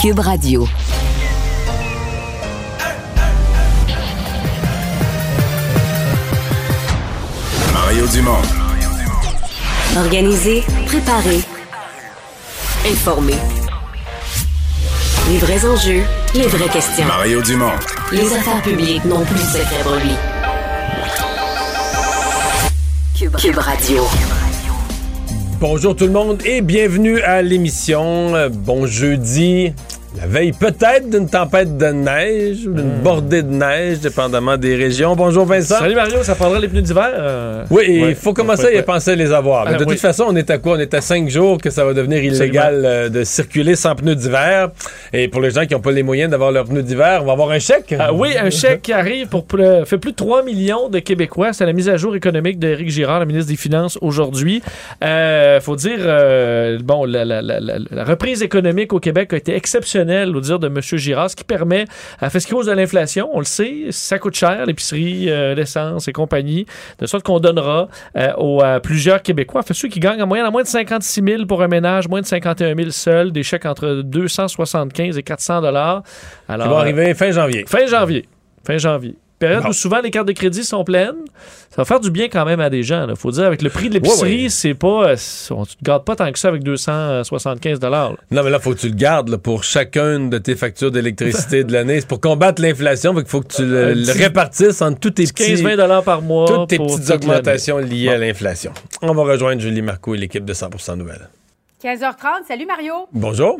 Cube Radio. Mario Dumont. Organiser, préparer, informer. Les vrais enjeux, les vraies questions. Mario Dumont. Les affaires publiques n'ont plus de secret pour lui. Cube, Radio. Bonjour tout le monde et bienvenue à l'émission. Bon jeudi. La veille peut-être d'une tempête de neige ou d'une bordée de neige, dépendamment des régions. Bonjour Vincent. Salut Mario, ça prendra les pneus d'hiver? euh? Oui, il Ouais, faut commencer à y penser à les avoir. Mais Ah, de oui. toute façon, on est à quoi? On est à cinq jours que ça va devenir illégal euh, de circuler sans pneus d'hiver. Et pour les gens qui n'ont pas les moyens d'avoir leurs pneus d'hiver, on va avoir un chèque. Ah oui, un chèque qui arrive pour plus, fait plus de 3 millions de Québécois. C'est la mise à jour économique d'Éric Girard, le ministre des Finances, aujourd'hui. Euh, faut dire, euh, bon, la, la- la- la- la reprise économique au Québec a été exceptionnelle, au dire de M. Girard, ce qui permet, à fait ce qui cause de l'inflation, on le sait, ça coûte cher, l'épicerie, euh, l'essence et compagnie, de sorte qu'on donnera euh, aux à plusieurs Québécois, fait ceux qui gagnent en moyenne à moins de 56 000 pour un ménage, moins de 51 000 seuls, des chèques entre 275 et 400 dollars. Alors, Qui va arriver fin janvier. Fin janvier. Fin janvier. Période où souvent les cartes de crédit sont pleines. Ça va faire du bien quand même à des gens. Il faut dire, avec le prix de l'épicerie, Ouais, ouais. c'est pas. euh, On ne te garde pas tant que ça avec 275 là. Non, mais là, faut que tu le gardes là, pour chacune de tes factures d'électricité de l'année. C'est pour combattre l'inflation. Il faut que tu le, petit- répartisses entre tous tes petits... 15-20 par mois. toutes tes pour petites toute augmentations liées à l'inflation. On va rejoindre Julie Marco et l'équipe de 100% Nouvelles. 15h30. Salut Mario. Bonjour.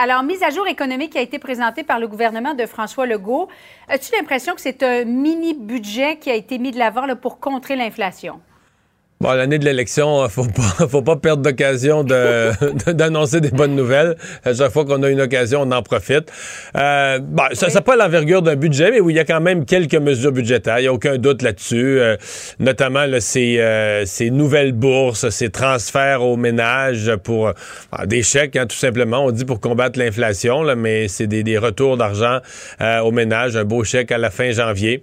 Alors, mise à jour économique qui a été présentée par le gouvernement de François Legault. As-tu l'impression que c'est un mini-budget qui a été mis de l'avant pour contrer l'inflation? Bon, l'année de l'élection, euh, faut pas, faut pas perdre d'occasion de- d'annoncer des bonnes nouvelles. À chaque fois qu'on a une occasion, on en profite. Euh, bon, ça n'a pas l'envergure d'un budget, mais oui, il y a quand même quelques mesures budgétaires. Il n'y a aucun doute là-dessus. Euh, notamment, là, ces, euh, ces nouvelles bourses, ces transferts aux ménages pour euh, des chèques, hein, tout simplement. On dit pour combattre l'inflation, mais c'est des, des retours d'argent euh, aux ménages. Un beau chèque à la fin janvier.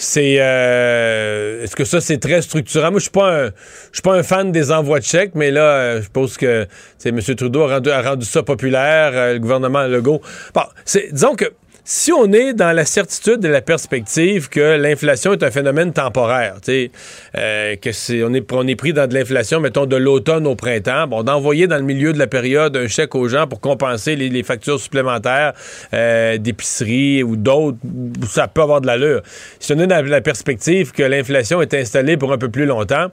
C'est euh, est-ce que ça c'est très structurant? Moi je suis pas un je suis pas un fan des envois de chèques mais là euh, je pense que c'est M. Trudeau a rendu, a rendu ça populaire euh, le gouvernement Legault bon c'est disons que si on est dans la certitude et la perspective que l'inflation est un phénomène temporaire, euh, que c'est on est on est pris dans de l'inflation, mettons de l'automne au printemps, bon, d'envoyer dans le milieu de la période un chèque aux gens pour compenser les, factures supplémentaires euh, d'épicerie ou d'autres, ça peut avoir de l'allure. Si on est dans la perspective que l'inflation est installée pour un peu plus longtemps,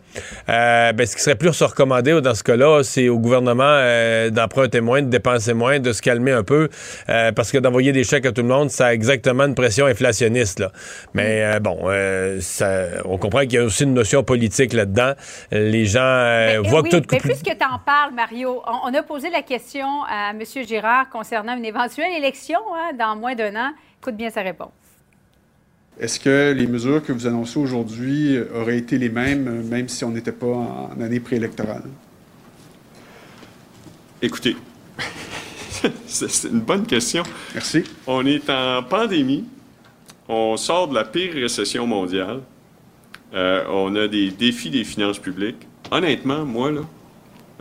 euh, ben, ce qui serait plus se recommander dans ce cas-là, c'est au gouvernement euh, d'emprunter moins, de dépenser moins, de se calmer un peu, euh, parce que d'envoyer des chèques à tout le monde, ça a exactement une pression inflationniste. Là. Mais euh, bon, euh, ça- on comprend qu'il y a aussi une notion politique là-dedans. Les gens euh, Eh voient oui, que tout... mais puisque tu en parles, Mario, on, on a posé la question à M. Girard concernant une éventuelle élection hein, dans moins d'un an. Écoute bien sa réponse. Est-ce que les mesures que vous annoncez aujourd'hui auraient été les mêmes, même si on n'était pas en année préélectorale? Écoutez, c'est une bonne question. Merci. On est en pandémie. On sort de la pire récession mondiale. Euh, on a des défis des finances publiques. Honnêtement, moi, là,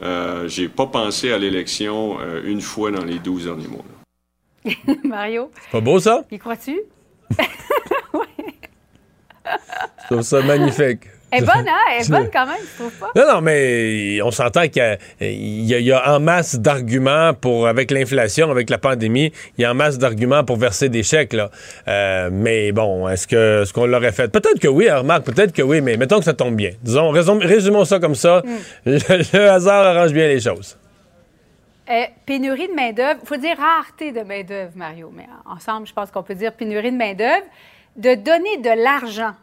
euh, j'ai pas pensé à l'élection euh, une fois dans les 12 derniers mois. là. Mario, C'est pas beau, ça? y crois-tu? Je trouve ça magnifique. Elle est bonne, hein? Elle est bonne quand même, tu trouves pas? Non, non, mais on s'entend qu'il y y, a, en masse d'arguments pour, avec l'inflation, avec la pandémie, il y a en masse d'arguments pour verser des chèques, là. Euh, mais bon, est-ce que ce qu'on l'aurait fait? Peut-être que oui, remarque, peut-être que oui, mais mettons que ça tombe bien. Disons, résum- résumons ça comme ça. Le, le hasard arrange bien les choses. Euh, pénurie de main-d'œuvre. Il faut dire rareté de main-d'œuvre, Mario, mais ensemble, je pense qu'on peut dire pénurie de main-d'œuvre. De donner de l'argent.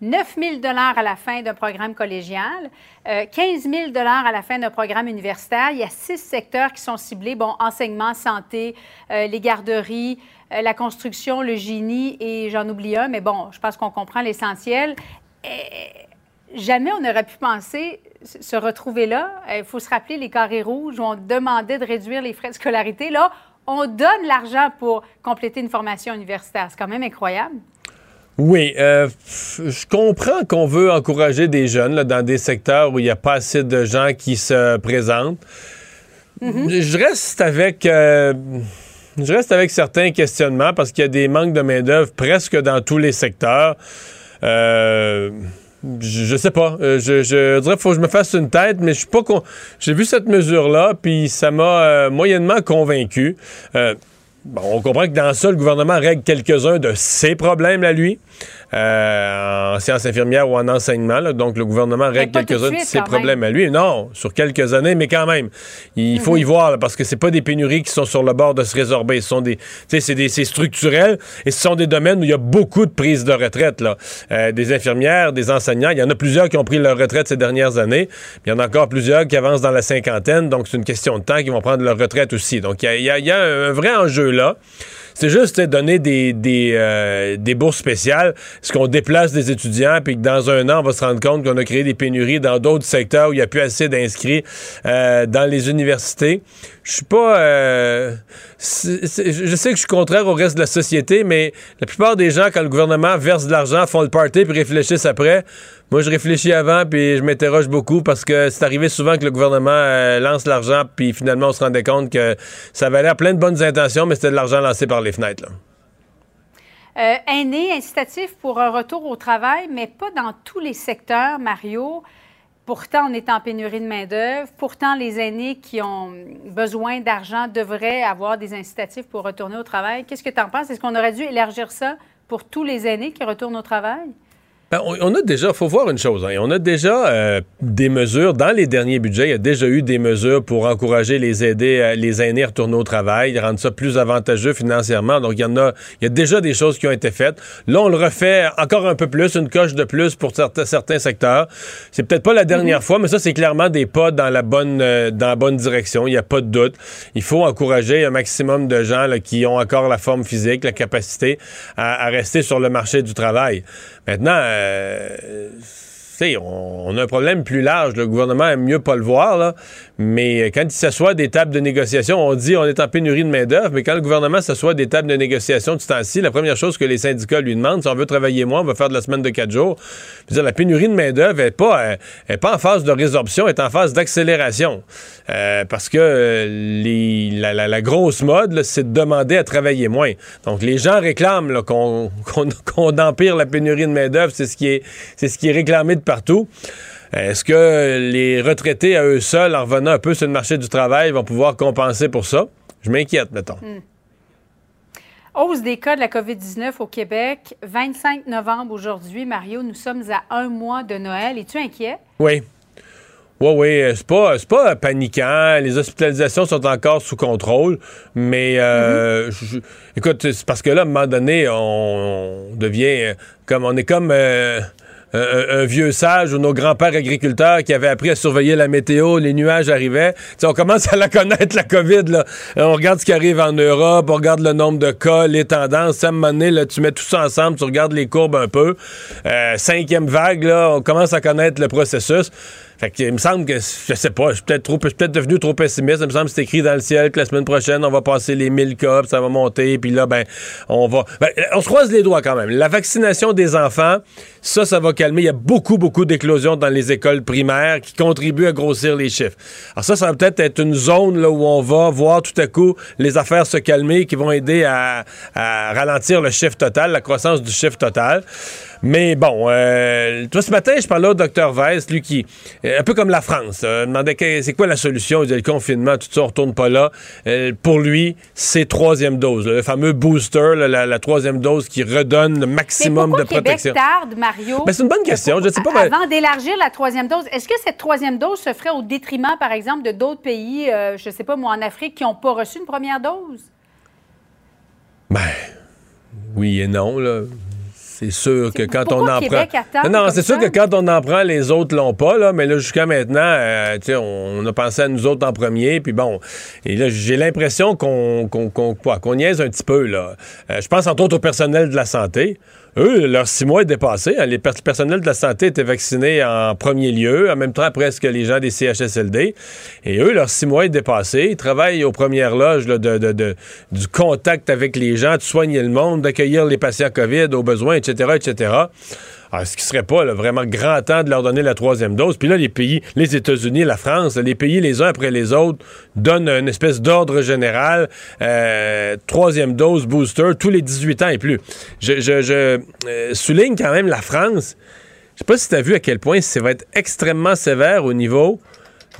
9 000 à la fin d'un programme collégial, euh, 15 000 à la fin d'un programme universitaire. Il y a six secteurs qui sont ciblés. Bon, enseignement, santé, euh, les garderies, euh, la construction, le génie et j'en oublie un, mais bon, je pense qu'on comprend l'essentiel. Et jamais on n'aurait pu penser se retrouver là. Il faut se rappeler les carrés rouges où on demandait de réduire les frais de scolarité. Là, on donne l'argent pour compléter une formation universitaire. C'est quand même incroyable. Oui, euh, je comprends qu'on veut encourager des jeunes là, dans des secteurs où il n'y a pas assez de gens qui se présentent. je reste avec. euh, je reste avec certains questionnements parce qu'il y a des manques de main-d'œuvre presque dans tous les secteurs. Euh, je, je sais pas. Je, je dirais qu'il faut que je me fasse une tête, mais je suis pas con... J'ai vu cette mesure-là, puis ça m'a euh, moyennement convaincu. Euh, on comprend que dans ça, le gouvernement règle quelques-uns de ses problèmes à lui. Euh, en sciences infirmières ou en enseignement. là. donc, le gouvernement règle tout de quelques-uns de ses problèmes à lui. Non, sur quelques années, mais quand même. Il faut y voir, là, parce que c'est pas des pénuries qui sont sur le bord de se résorber. Ce sont des, tu sais, c'est des, c'est structurel et ce sont des domaines où il y a beaucoup de prises de retraite, là. Euh, des infirmières, des enseignants. Il y en a plusieurs qui ont pris leur retraite ces dernières années. Il y en a encore plusieurs qui avancent dans la cinquantaine. Donc, c'est une question de temps qu'ils vont prendre leur retraite aussi. Donc, il y y y a un vrai enjeu là. C'est juste donner des, des, euh, des bourses spéciales. Est-ce qu'on déplace des étudiants puis que dans un an, on va se rendre compte qu'on a créé des pénuries dans d'autres secteurs où il n'y a plus assez d'inscrits euh, dans les universités? Je suis pas... euh, je sais que je suis contraire au reste de la société, mais la plupart des gens, quand le gouvernement verse de l'argent, font le party puis réfléchissent après. Moi, je réfléchis avant puis je m'interroge beaucoup parce que c'est arrivé souvent que le gouvernement euh, lance l'argent puis finalement, on se rendait compte que ça avait l'air plein de bonnes intentions, mais c'était de l'argent lancé par les Euh, incitatif pour un retour au travail, mais pas dans tous les secteurs, Mario. Pourtant, on est en pénurie de main-d'œuvre. Pourtant, les aînés qui ont besoin d'argent devraient avoir des incitatifs pour retourner au travail. Qu'est-ce que tu en penses? Est-ce qu'on aurait dû élargir ça pour tous les aînés qui retournent au travail? Ben, on, on a déjà, faut voir une chose, hein, on a déjà euh, des mesures, dans les derniers budgets, il y a déjà eu des mesures pour encourager les aider, euh, les aînés à retourner au travail, rendre ça plus avantageux financièrement. Donc, il y en a, il y a déjà des choses qui ont été faites. Là, on le refait encore un peu plus, une coche de plus pour certains, certains secteurs. C'est peut-être pas la dernière fois, mais ça, c'est clairement des pas dans la bonne, euh, dans la bonne direction. Il n'y a pas de doute. Il faut encourager un maximum de gens là, qui ont encore la forme physique, la capacité à, à rester sur le marché du travail. Maintenant, euh, Euh, on, a un problème plus large. Le gouvernement aime mieux pas le voir, mais quand il s'assoit des tables de négociation, on dit on est en pénurie de main-d'œuvre, mais quand le gouvernement s'assoit des tables de négociation de ce temps-ci, la première chose que les syndicats lui demandent, si on veut travailler moins, on va faire de la semaine de quatre jours. La pénurie de main-d'œuvre n'est pas, euh, pas en phase de résorption, elle est en phase d'accélération. Euh, parce que euh, la, grosse mode, c'est de demander à travailler moins. Donc, les gens réclament qu'on empire la pénurie de main-d'œuvre. C'est ce qui est c'est ce qui est réclamé de partout. Est-ce que les retraités à eux seuls, en revenant un peu sur le marché du travail, vont pouvoir compenser pour ça? Je m'inquiète, mettons. Hausse des cas de la COVID-19 au Québec. 25 novembre aujourd'hui, Mario, nous sommes à un mois de Noël. Es-tu inquiet? Oui. Oui, oui, euh, c'est pas, pas paniquant. Les hospitalisations sont encore sous contrôle. Mais, euh, je- écoute, c'est parce que là, à un moment donné, on, on devient euh, comme, on est comme euh, un, un vieux sage ou nos grands-pères agriculteurs qui avaient appris à surveiller la météo, les nuages arrivaient. Tu sais, on commence à la connaître, la COVID. Là. Euh, On regarde ce qui arrive en Europe, on regarde le nombre de cas, les tendances. À un là, tu mets tout ça ensemble, tu regardes les courbes un peu. Euh, cinquième vague, là, on commence à connaître le processus. Fait que, il me semble que, je sais pas, je suis peut-être trop, je suis peut-être devenu trop pessimiste. Il me semble que c'est écrit dans le ciel que la semaine prochaine, on va passer les 1000 cas, puis ça va monter, puis là, ben, on va, ben, on se croise les doigts quand même. La vaccination des enfants, ça, ça va calmer. Il y a beaucoup, beaucoup d'éclosions dans les écoles primaires qui contribuent à grossir les chiffres. Alors ça, ça va peut-être être une zone là où on va voir tout à coup les affaires se calmer, qui vont aider à, à ralentir le chiffre total, la croissance du chiffre total. Mais bon, euh, toi, ce matin, je parlais au docteur Weiss, lui qui, un peu comme la France, euh, demandait c'est quoi la solution? Il disait le confinement, tout ça, on retourne pas là. Euh, pour lui, c'est troisième dose, le fameux booster, la, la troisième dose qui redonne le maximum de Québec protection. tarde, Mario? Ben, c'est une bonne question. Je sais pas. ben- Avant d'élargir la troisième dose, est-ce que cette troisième dose se ferait au détriment, par exemple, de d'autres pays, euh, je ne sais pas moi, en Afrique, qui n'ont pas reçu une première dose? Ben, oui et non, là. C'est sûr que quand on en Québec prend. non, c'est sûr que quand on en prend, les autres l'ont pas, là. Mais là, jusqu'à maintenant, euh, on a pensé à nous autres en premier. Puis bon. Et là, j'ai l'impression qu'on niaise un petit peu, là. Euh, je pense entre autres au personnel de la santé. Eux, leurs six mois est dépassé. hein. Les pers- personnels de la santé étaient vaccinés en premier lieu, en même temps presque les gens des CHSLD. Et eux, leurs six mois est dépassé. Ils travaillent aux premières loges du contact avec les gens, de soigner le monde, d'accueillir les patients COVID au besoin, etc., etc. Alors, est-ce qu'il serait pas là, vraiment grand temps de leur donner la troisième dose? Puis là, les pays, les États-Unis, la France, les pays les uns après les autres donnent une espèce d'ordre général. euh, troisième dose, booster, tous les 18 ans et plus. Je, je- je, euh, souligne quand même la France. Je sais pas si tu as vu à quel point ça va être extrêmement sévère au niveau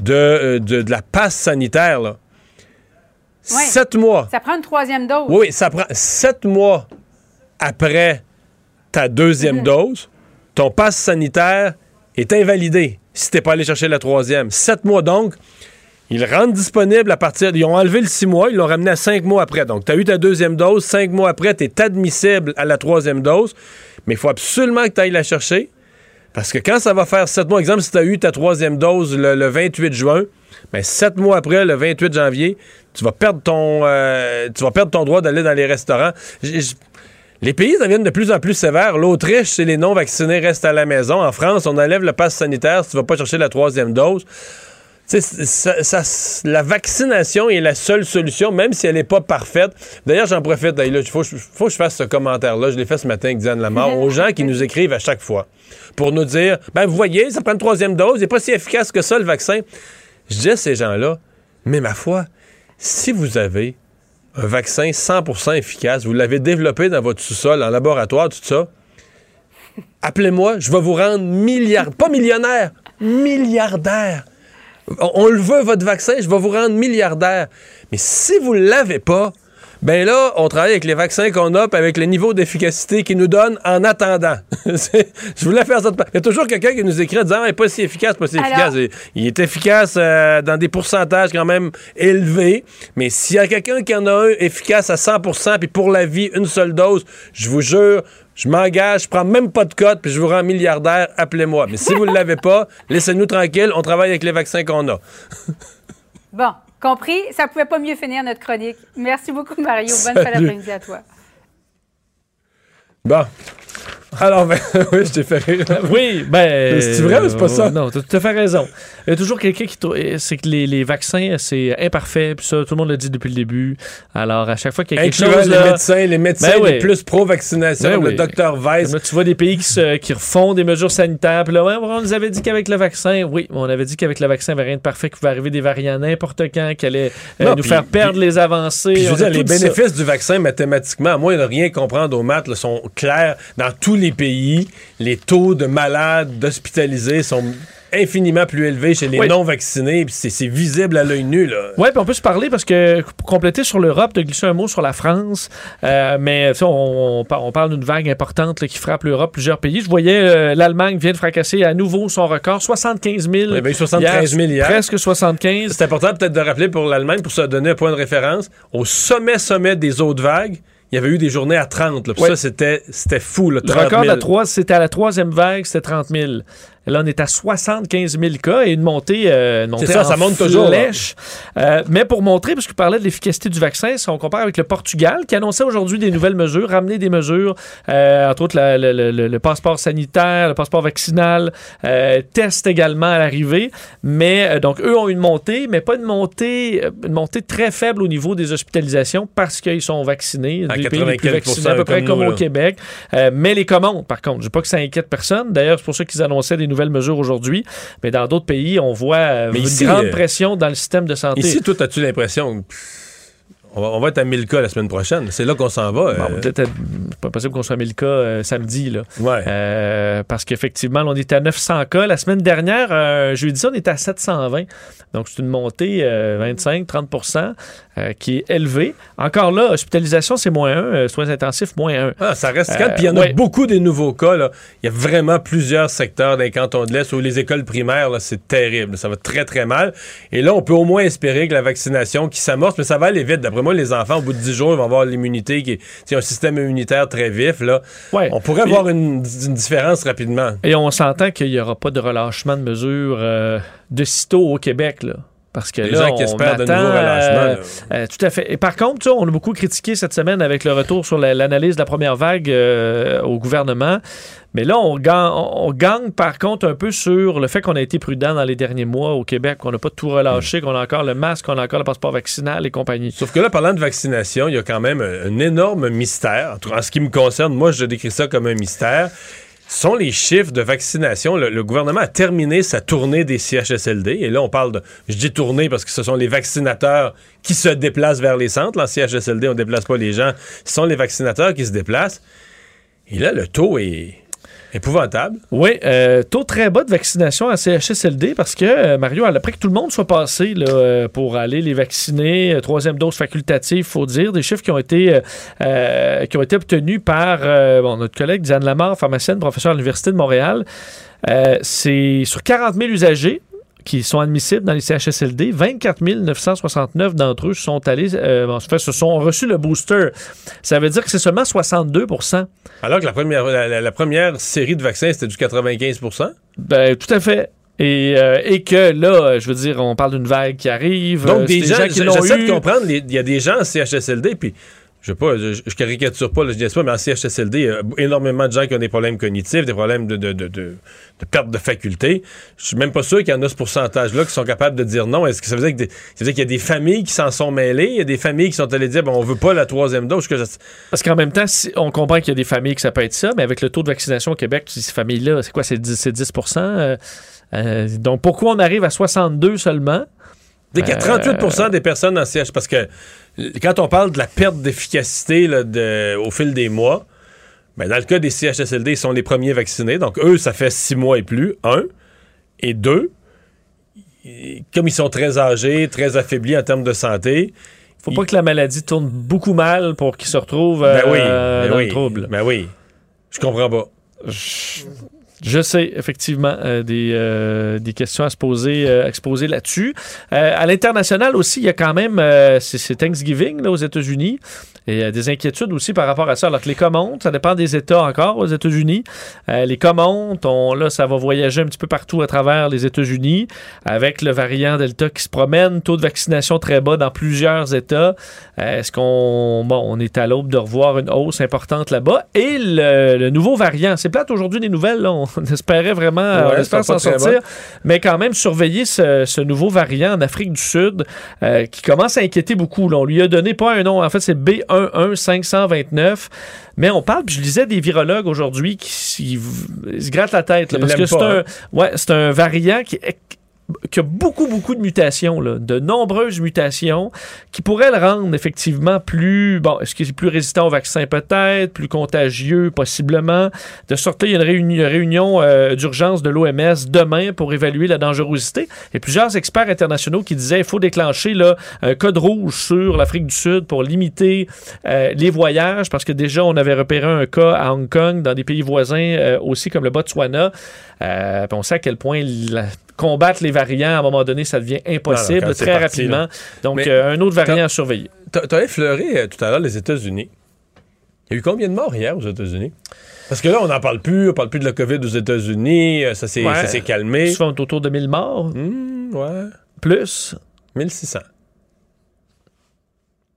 de, euh, de, de la passe sanitaire. Là. Ouais. Sept mois. Ça prend une troisième dose. Oui, oui, ça prend sept mois après ta deuxième Mhm. dose, ton passe sanitaire est invalidé si t'es pas allé chercher la troisième. Sept mois donc. Ils rendent disponible à partir. Ils ont enlevé le six mois, ils l'ont ramené à cinq mois après. Donc, tu as eu ta deuxième dose, cinq mois après, tu es admissible à la troisième dose, mais il faut absolument que tu ailles la chercher. Parce que quand ça va faire sept mois, exemple, si tu as eu ta troisième dose le, le 28 juin, ben sept mois après, le 28 janvier, tu vas perdre ton, euh, tu vas perdre ton droit d'aller dans les restaurants. Les pays deviennent de plus en plus sévères. L'Autriche, c'est les non-vaccinés restent à la maison. En France, on enlève le pass sanitaire si tu vas pas chercher la troisième dose. Ça- ça- la vaccination est la seule solution, même si elle n'est pas parfaite. D'ailleurs, j'en profite. Il faut, faut que je fasse ce commentaire-là. Je l'ai fait ce matin avec Diane Lamar. aux gens qui nous écrivent à chaque fois pour nous dire ben, vous voyez, ça prend une troisième dose. Il n'est pas si efficace que ça, le vaccin. Je dis à ces gens-là mais ma foi, si vous avez un vaccin 100% efficace, vous l'avez développé dans votre sous-sol, en laboratoire, tout ça, appelez-moi, je vais vous rendre milliard, pas millionnaire, milliardaire. On, on le veut, votre vaccin, je vais vous rendre milliardaire. Mais si vous ne l'avez pas, ben là, on travaille avec les vaccins qu'on a, puis avec le niveau d'efficacité qu'ils nous donnent en attendant. Je voulais faire ça. de- Il y a toujours quelqu'un qui nous écrit en disant, ah, il n'est pas si efficace, pas si Alors- efficace. Il est efficace euh, dans des pourcentages quand même élevés, mais s'il y a quelqu'un qui en a un efficace à 100%, puis pour la vie, une seule dose, je vous jure, je m'engage, je prends même pas de code, puis je vous rends milliardaire, appelez-moi. Mais si vous ne l'avez pas, laissez-nous tranquille, on travaille avec les vaccins qu'on a. Bon, compris? Ça pouvait pas mieux finir notre chronique. Merci beaucoup, Mario. Bonne fin Salut. d'après-midi à toi. Bon. Alors, ben, oui, je t'ai fait rire. Oui, ben. C'est vrai ou c'est pas ça? euh, Non, t'as tout à fait raison. Il y a toujours quelqu'un qui trouve. C'est que les, les vaccins, c'est imparfait, puis ça, tout le monde l'a dit depuis le début. Alors, à chaque fois qu'il y a quelque chose. les là, médecins, les médecins Ben oui. les plus pro-vaccination, Ben comme oui. le docteur Weiss. Là, tu vois des pays qui, se, qui refont des mesures sanitaires. Puis là, ouais, on nous avait dit qu'avec le vaccin, oui, on avait dit qu'avec le vaccin, il n'y avait rien de parfait, qu'il pouvait arriver des variants n'importe quand, qui allaient euh, Non, nous puis- faire perdre puis- les avancées. Je veux dire, les dit ça. bénéfices du vaccin mathématiquement, à moins de rien comprendre aux maths, là, sont clairs dans tous les pays. Les taux de malades, d'hospitalisés sont infiniment plus élevés chez les Oui. non-vaccinés. C'est visible à l'œil nu. Oui, puis on peut se parler parce que pour compléter sur l'Europe, de glisser un mot sur la France, euh, mais on, on par- on parle d'une vague importante là, qui frappe l'Europe, plusieurs pays. Je voyais euh, l'Allemagne vient de fracasser à nouveau son record, 75 000. Il y avait eu 73 000 hier. Presque 75. C'est important peut-être de rappeler pour l'Allemagne, pour se donner un point de référence, au sommet, sommet des autres vagues, il y avait eu des journées à 30. Là. Ouais. Ça, c'était fou. Là, Le 30 record de 000. la trois, c'était à la troisième vague, c'était 30 000. Là, on est à 75 000 cas et une montée, euh, une montée ça, en ça monte toujours, flèche. Euh, mais pour montrer, parce que je parlais de l'efficacité du vaccin, si on compare avec le Portugal, qui annonçait aujourd'hui des nouvelles mesures, ramener des mesures, euh, entre autres la- le, passeport sanitaire, le passeport vaccinal, euh, test également à l'arrivée. Mais donc, eux ont une montée, mais pas une montée, une montée très faible au niveau des hospitalisations parce qu'ils sont vaccinés. À Des pays les plus 95 vaccinés, à peu près comme au. Québec. Mais les commandes, par contre, je veux pas que ça inquiète personne. D'ailleurs, c'est pour ça qu'ils annonçaient des nouvelles mesures aujourd'hui. Mais dans d'autres pays, on voit euh, Mais une ici, grande euh, pression dans le système de santé. Ici, toi, as-tu l'impression on va, on va être à 1000 cas la semaine prochaine. C'est là qu'on s'en va. Bon, euh, peut-être, c'est pas possible qu'on soit à 1000 cas euh, samedi, là. ouais. Euh, parce qu'effectivement, on était à 900 cas. La semaine dernière, jeudi, on était à 720. Donc, c'est une montée 25-30% euh, qui est élevée. Encore là, hospitalisation, c'est moins 1. soins intensifs, moins 1. Ah, ça reste calme. Puis il y en a beaucoup des nouveaux cas. Là. Il y a vraiment plusieurs secteurs des cantons de l'Est où les écoles primaires, c'est terrible. Ça va très, très mal. Et là, on peut au moins espérer que la vaccination qui s'amorce, mais ça va aller vite. D'après moi, les enfants, au bout de 10 jours, ils vont avoir l'immunité qui est c'est un système immunitaire très vif. Là. Ouais. On pourrait avoir une, une différence rapidement. Et on s'entend qu'il n'y aura pas de relâchement de mesures euh, de sitôt au Québec, là. Parce que Les là, gens qui on espèrent de attend, nouveaux relâchements. euh, euh, tout à fait. Et par contre, on a beaucoup critiqué cette semaine avec le retour sur la- l'analyse de la première vague euh, au gouvernement. Mais là, on gagne, on gagne par contre un peu sur le fait qu'on a été prudent dans les derniers mois au Québec, qu'on n'a pas tout relâché, qu'on a encore le masque, qu'on a encore le passeport vaccinal et compagnie. Sauf que là, parlant de vaccination, il y a quand même un, un énorme mystère. En tout cas, En ce qui me concerne, moi, je décris ça comme un mystère. Sont les chiffres de vaccination. Le, le gouvernement a terminé sa tournée des CHSLD. Et là, on parle de. Je dis tournée parce que ce sont les vaccinateurs qui se déplacent vers les centres. En CHSLD, on ne déplace pas les gens. Ce sont les vaccinateurs qui se déplacent. Et là, le taux est épouvantable. Oui, euh, taux très bas de vaccination à CHSLD parce que, euh, Mario, après que tout le monde soit passé là, euh, pour aller les vacciner, euh, troisième dose facultative, faut dire, des chiffres qui ont été, obtenus par notre collègue Diane Lamar, pharmacienne, professeure à l'Université de Montréal. C'est sur 40 000 usagers qui sont admissibles dans les CHSLD, 24 969 d'entre eux sont allés, euh, en fait, se sont reçus le booster. Ça veut dire que c'est seulement 62% Alors que la première, la, première série de vaccins, c'était du 95% Ben, tout à fait. Et, euh, et que là, je veux dire, on parle d'une vague qui arrive. Donc, euh, des gens, qui l'ont eu. de comprendre, il y a des gens en CHSLD, puis je sais pas, je, je caricature pas, là, je dis pas, mais en CHSLD, il y a énormément de gens qui ont des problèmes cognitifs, des problèmes de, de, de, de- de perte de faculté. Je suis même pas sûr qu'il y en a ce pourcentage-là qui sont capables de dire non. Est-ce que ça veut dire qu'il y a des familles qui s'en sont mêlées, il y a des familles qui sont allées dire, bon, on veut pas la troisième dose, que je- Parce qu'en même temps, si- on comprend qu'il y a des familles que ça peut être ça, mais avec le taux de vaccination au Québec, ces familles-là, c'est quoi? C'est 10, c'est 10 euh, euh, Donc, pourquoi on arrive à 62 seulement? Sais qu'il y a 38% des personnes en CH parce que euh, quand on parle de la perte d'efficacité de- au fil des mois, ben, dans le cas des CHSLD, ils sont les premiers vaccinés. Donc, eux, ça fait six mois et plus. Un. Et deux, comme ils sont très âgés, très affaiblis en termes de santé. Faut pas que la maladie tourne beaucoup mal pour qu'ils se retrouvent Ben oui, euh, ben dans oui, le trouble. Ben oui. Je comprends pas. Je sais, effectivement, euh, des, euh, des questions à se poser, euh, là-dessus. Euh, à l'international aussi, il y a quand même, c'est Thanksgiving là, aux États-Unis. Et il y a des inquiétudes aussi par rapport à ça. Alors que les montent, ça dépend des États encore aux États-Unis. Les on- là, ça va voyager un petit peu partout à travers les États-Unis avec le variant Delta qui se promène, taux de vaccination très bas dans plusieurs États. Est-ce qu'on bon, on est à l'aube de revoir une hausse importante là-bas? Et le, nouveau variant, c'est plate aujourd'hui des nouvelles, espérait vraiment, Ouais, on espère c'est pas s'en sortir, mais quand même surveiller ce, ce nouveau variant en Afrique du Sud euh, qui commence à inquiéter beaucoup. là. On lui a donné pas un nom, en fait c'est B11529, mais on parle, puis je lisais des virologues aujourd'hui qui se grattent la tête, là, parce que c'est un, hein. ouais, un variant qui est qui a beaucoup, beaucoup de mutations, de nombreuses mutations, qui pourraient le rendre effectivement plus, bon, est-ce que c'est plus résistant au vaccin? Peut-être, plus contagieux possiblement. De sorte là, il y a une réuni- une réunion, euh, d'urgence de l'OMS demain pour évaluer la dangerosité. Et plusieurs experts internationaux qui disaient qu'il faut déclencher là, un code rouge sur l'Afrique du Sud pour limiter euh, les voyages, parce que déjà, on avait repéré un cas à Hong Kong, dans des pays voisins euh, aussi comme le Botswana. On sait à quel point la- combattre les variants, à un moment donné, ça devient impossible Non, non, très parti, rapidement. là. Donc, Mais euh, un autre variant à surveiller. T'as as effleuré euh, tout à l'heure les États-Unis. Il y a eu combien de morts hier aux États-Unis? Parce que là, on n'en parle plus. On parle plus de la COVID aux États-Unis. euh, Ça s'est Ouais. calmé. Souvent autour de 1000 morts, Hmm, ouais. plus. 1600.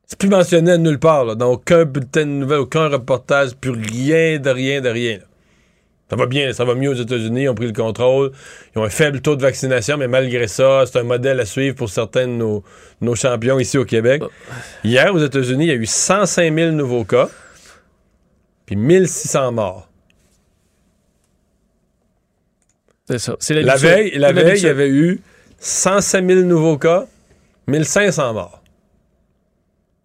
C'est plus mentionné à nulle part, là, dans aucun bulletin de nouvelles, aucun reportage, plus rien de rien de rien. là. Ça va bien, ça va mieux aux États-Unis, ils ont pris le contrôle, ils ont un faible taux de vaccination, mais malgré ça, c'est un modèle à suivre pour certains de nos, nos champions ici au Québec. Hier, aux États-Unis, il y a eu 105 000 nouveaux cas, puis 1600 morts. C'est ça. C'est La l'habitude. veille, la veille, il y avait eu 105 000 nouveaux cas, 1500 morts.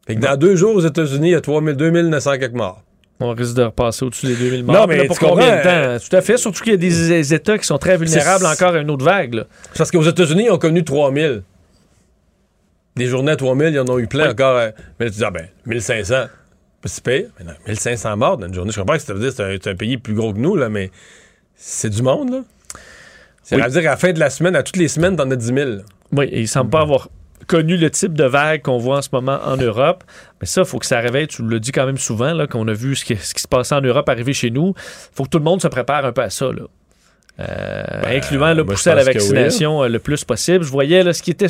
Fait que dans deux jours aux États-Unis, il y a 3000, 2900 quelques morts. On risque de repasser au-dessus des 2000 morts. Non, mais là, pour combien de comprends, temps? Tout à fait. Surtout qu'il y a des États qui sont très vulnérables encore à une autre vague. là. Parce qu'aux États-Unis, ils ont connu 3000. Des journées à 3000, ils en ont eu plein encore. euh, Mais tu dis, ah ben, 1500, pas si pire. Mais non, 1500 morts dans une journée. Je comprends que ça veut dire que c'est un, pays plus gros que nous, là, mais c'est du monde, là. Ça Oui. veut dire qu'à la fin de la semaine, à toutes les semaines, t'en as 10 000. Oui, et il semble pas avoir connu le type de vague qu'on voit en ce moment en Europe. Mais ça, il faut que ça réveille, tu le dis quand même souvent, qu'on a vu ce qui, ce qui se passait en Europe arriver chez nous. Il faut que tout le monde se prépare un peu à ça. Là. Euh, incluant là, moi, pousser à la oui, vaccination euh, le plus possible. Je voyais là, ce qui était,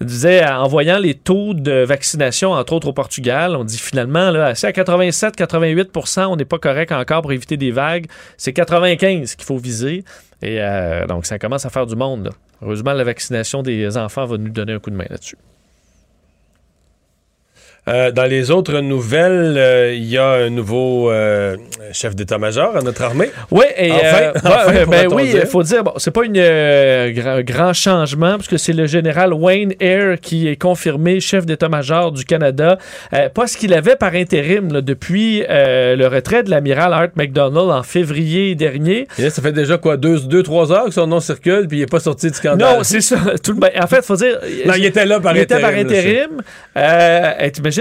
disait, en voyant les taux de vaccination, entre autres au Portugal, on dit finalement, là, c'est à 87-88% on n'est pas correct encore pour éviter des vagues. C'est 95 qu'il faut viser. Et euh, donc, ça commence à faire du monde. là. Heureusement, la vaccination des enfants va nous donner un coup de main là-dessus. Euh, dans les autres nouvelles, euh, il y a un nouveau euh, chef d'état-major à notre armée. Oui, et Enfin, enfin, ben oui, il faut dire, bon, c'est pas une euh, gra- grand changement puisque c'est le général Wayne Eyre qui est confirmé chef d'état-major du Canada. Pas ce qu'il avait par intérim là, depuis le retrait de l'amiral Art McDonald en février dernier. Et là, ça fait déjà quoi, deux, deux trois heures que son nom circule, puis il n'est pas sorti du scandale. Non, c'est ça. Tout le- ben, en fait, il faut dire. Non, il était là par il était par intérim,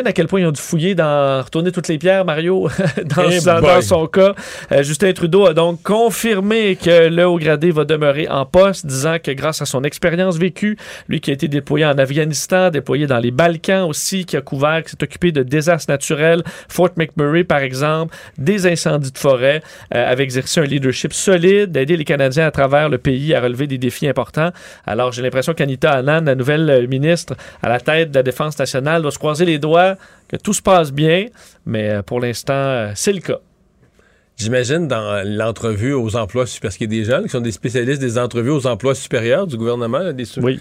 à quel point ils ont dû fouiller dans. retourner toutes les pierres, Mario, dans, Eh dans son cas. Euh, Justin Trudeau a donc confirmé que le haut gradé va demeurer en poste, disant que grâce à son expérience vécue, lui qui a été déployé en Afghanistan, déployé dans les Balkans aussi, qui a couvert, qui s'est occupé de désastres naturels, Fort McMurray par exemple, des incendies de forêt, euh, avait exercé un leadership solide, d'aider les Canadiens à travers le pays à relever des défis importants. Alors j'ai l'impression qu'Anita Anand, la nouvelle euh, ministre à la tête de la Défense nationale, doit se croiser les doigts, que tout se passe bien, mais euh, pour l'instant, euh, c'est le cas. J'imagine dans l'entrevue aux emplois, su- parce qu'il y a des gens qui sont des spécialistes des entrevues aux emplois supérieurs du gouvernement, des sous- Oui.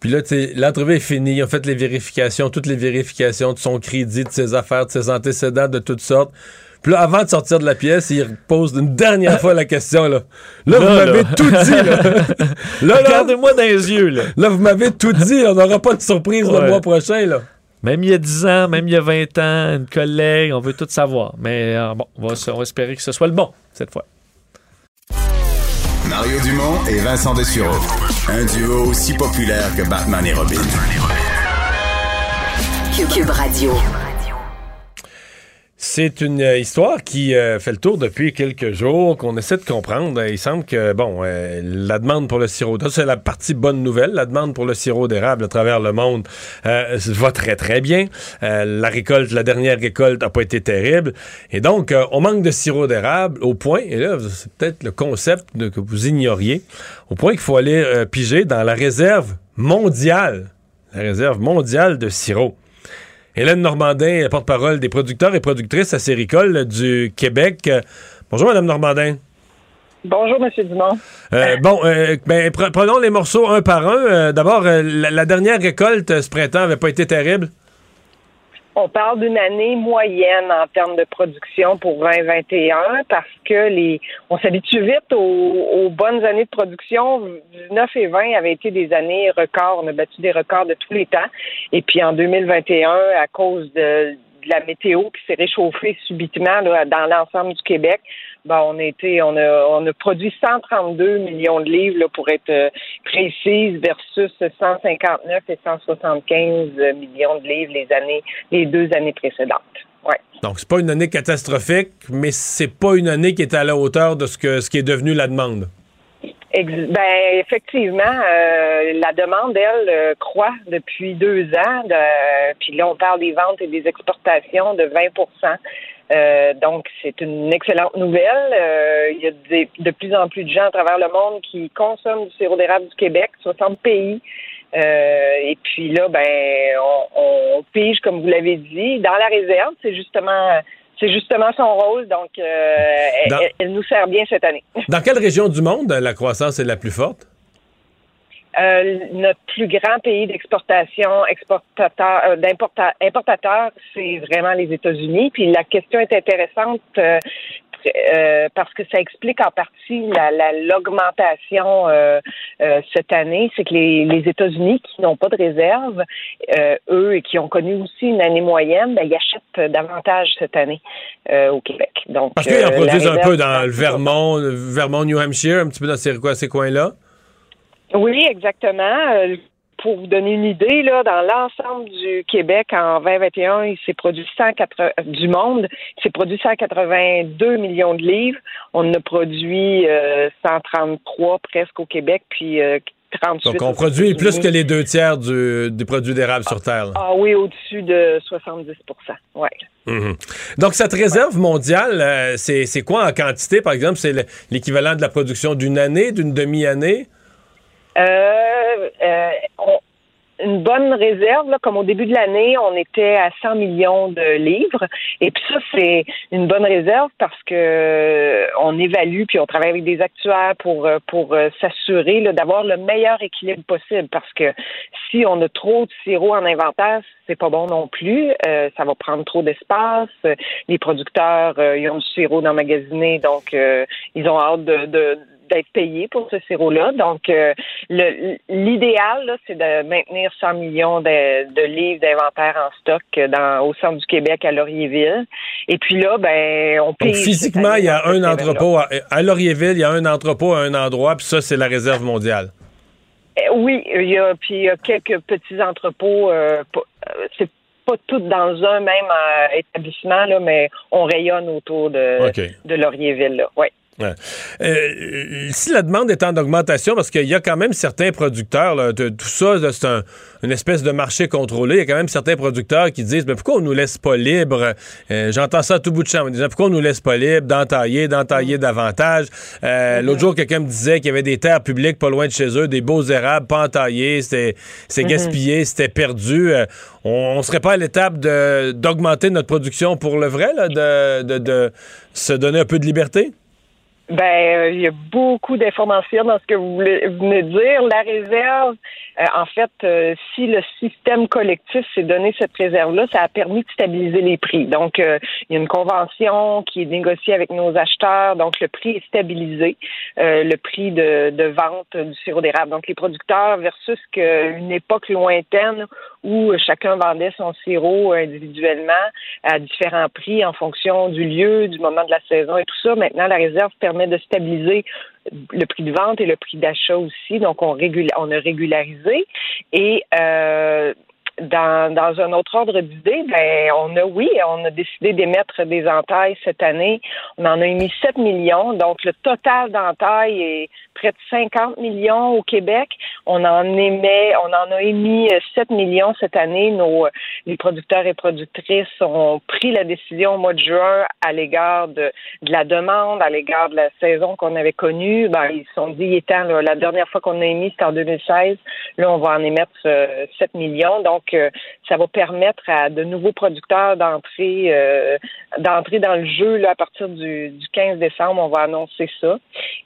Puis là, l'entrevue est finie, ils ont fait les vérifications, toutes les vérifications de son crédit, de ses affaires, de ses antécédents, de toutes sortes. Puis là, avant de sortir de la pièce, il pose une dernière fois la question, là. Là, vous m'avez tout dit, là. Regardez-moi dans les yeux, là. là, vous m'avez tout dit. On n'aura pas de surprise le mois prochain, là. Même il y a 10 ans, même il y a 20 ans, une collègue, on veut tout savoir. Mais euh, bon, on va, se- on va espérer que ce soit le bon cette fois. Mario Dumont et Vincent Dessureau. Un duo aussi populaire que Batman et Robin. Cube Radio. C'est une euh, histoire qui euh, fait le tour depuis quelques jours, qu'on essaie de comprendre. Euh, Il semble que, bon, la demande pour le sirop d'érable, c'est la partie bonne nouvelle, la demande pour le sirop d'érable à travers le monde euh, va très, très bien. La récolte, la dernière récolte n'a pas été terrible. Et donc, on manque de sirop d'érable au point, et là, c'est peut-être le concept que vous ignoriez, au point qu'il faut aller piger dans la réserve mondiale, la réserve mondiale de sirop. Hélène Normandin, porte-parole des producteurs et productrices acéricoles du Québec. Bonjour, Madame Normandin. Bonjour, M. Dumont. Euh, bon, euh, ben, pre- prenons les morceaux un par un. Euh, D'abord, la, la dernière récolte ce printemps avait pas été terrible? On parle d'une année moyenne en termes de production pour 2021 parce que les on s'habitue vite aux, bonnes années de production. 19 et 20 avaient été des années records. On a battu des records de tous les temps. Et puis en 2021, à cause de, la météo qui s'est réchauffée subitement dans l'ensemble du Québec, ben, on a été, on a, on a produit 132 millions de livres là, pour être euh, précise versus 159 et 175 millions de livres les années, les deux années précédentes. Ouais. Donc, c'est pas une année catastrophique, mais c'est pas une année qui est à la hauteur de ce, que, ce qui est devenu la demande. Ben effectivement, euh, la demande elle euh, croît depuis deux ans. De, puis là, on parle des ventes et des exportations de 20 Euh, donc, c'est une excellente nouvelle. Euh, il y a des- de plus en plus de gens à travers le monde qui consomment du sirop d'érable du Québec, 60 pays. Euh, et puis là, ben, on, on pige, comme vous l'avez dit, dans la réserve. C'est justement, c'est justement son rôle. Donc, euh, elle- Dans- elle, elle nous sert bien cette année. Dans quelle région du monde la croissance est la plus forte? Euh, notre plus grand pays d'exportation, exportateur, euh, d'importa- importateur, c'est vraiment les États-Unis. Puis la question est intéressante euh, euh, parce que ça explique en partie la, la- l'augmentation euh, euh, cette année. C'est que les, les États-Unis qui n'ont pas de réserve, euh, eux et qui ont connu aussi une année moyenne, ben, ils achètent davantage cette année euh, au Québec. Donc Parce qu'ils en produisent un peu dans le Vermont, Vermont, New Hampshire, un petit peu dans ces, quoi, ces coins-là? Oui, exactement. Euh, pour vous donner une idée, là, dans l'ensemble du Québec, en 2021, il s'est produit 180 du monde, il s'est produit 182 millions de livres. On en a produit euh, 133 presque au Québec, puis euh, 38. Donc, on produit plus que les deux tiers du, des produits d'érable sur Terre. là. Ah oui, au-dessus de 70 Ouais. Mhm. Donc, cette réserve mondiale, euh, c'est c'est quoi en quantité, par exemple? C'est le- l'équivalent de la production d'une année, d'une demi-année? Euh, euh, on- une bonne réserve. Là, comme au début de l'année, on était à 100 millions de livres. Et puis ça, c'est une bonne réserve parce que euh, on évalue puis on travaille avec des actuaires pour euh, pour euh, s'assurer d'avoir le meilleur équilibre possible. Parce que si on a trop de sirop en inventaire, c'est pas bon non plus. ça va prendre trop d'espace. Les producteurs, ils ont du sirop d'emmagasiner, donc ils ont hâte de d'être payé pour ce sirop-là. Donc, euh, l'idéal, c'est de maintenir 100 millions de, livres d'inventaire en stock dans, au centre du Québec à Laurierville. Et puis là, ben, on paye. physiquement, il y a un entrepôt à, Laurierville, il y a un entrepôt à un endroit, puis ça, c'est la réserve mondiale. Eh oui, il y a puis il y a quelques petits entrepôts. Euh, euh, c'est pas tout dans un même établissement là, mais on rayonne autour de, de Laurierville. Là. Ouais. Euh, si la demande est en augmentation, parce qu'il y a quand même certains producteurs, tout ça, c'est une espèce de marché contrôlé. Il y a quand même certains producteurs qui disent Mais pourquoi on nous laisse pas libre? Euh, J'entends ça à tout bout de champ. Disant, pourquoi on nous laisse pas libre d'entailler, d'entailler davantage? Euh, mm-hmm. L'autre jour, quelqu'un me disait qu'il y avait des terres publiques pas loin de chez eux, des beaux érables pas entaillés, c'était mm-hmm. gaspillé, c'était perdu. on, ne serait pas à l'étape d'augmenter notre production pour le vrai, de, de se donner un peu de liberté? Ben, euh, il y a beaucoup d'informations dans ce que vous venez de dire. La réserve, euh, en fait, euh, si le système collectif s'est donné cette réserve-là, ça a permis de stabiliser les prix. Donc, il y a une convention qui est négociée avec nos acheteurs, donc le prix est stabilisé, le prix de, de vente du sirop d'érable. Donc, les producteurs versus qu'une époque lointaine où chacun vendait son sirop individuellement à différents prix en fonction du lieu, du moment de la saison et tout ça. Maintenant, la réserve permet de stabiliser le prix de vente et le prix d'achat aussi. Donc, on, on a régularisé. Et euh, dans, dans un autre ordre d'idée, ben, on a, oui, on a décidé d'émettre des entailles cette année. On en a émis 7 millions. Donc, le total d'entailles est près de 50 millions au Québec. On en émet, on en a émis 7 millions cette année. Nos, les producteurs et productrices ont pris la décision au mois de juin à l'égard de, de la demande, à l'égard de la saison qu'on avait connue. Ben, ils se sont dit, étant la dernière fois qu'on a émis, c'était en 2016. Là, on va en émettre 7 euh, millions. Donc, ça va permettre à de nouveaux producteurs d'entrer euh, d'entrer dans le jeu là, à partir du, 15 décembre. On va annoncer ça.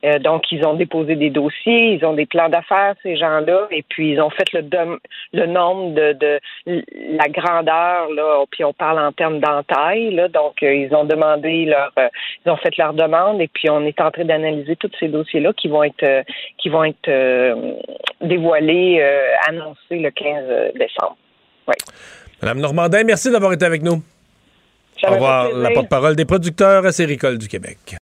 Euh, donc, ils ont déposé des dossiers, ils ont des plans d'affaires, ces gens-là, et puis ils ont fait le, le nombre de, de la grandeur, là, puis on parle en termes d'entaille. Donc, euh, ils ont demandé leur ils ont fait leur demande et puis on est en train d'analyser tous ces dossiers-là qui vont être qui vont être dévoilés, annoncés le 15 décembre. Madame Normandin, merci d'avoir été avec nous. Au revoir, la porte-parole des producteurs acéricoles du Québec.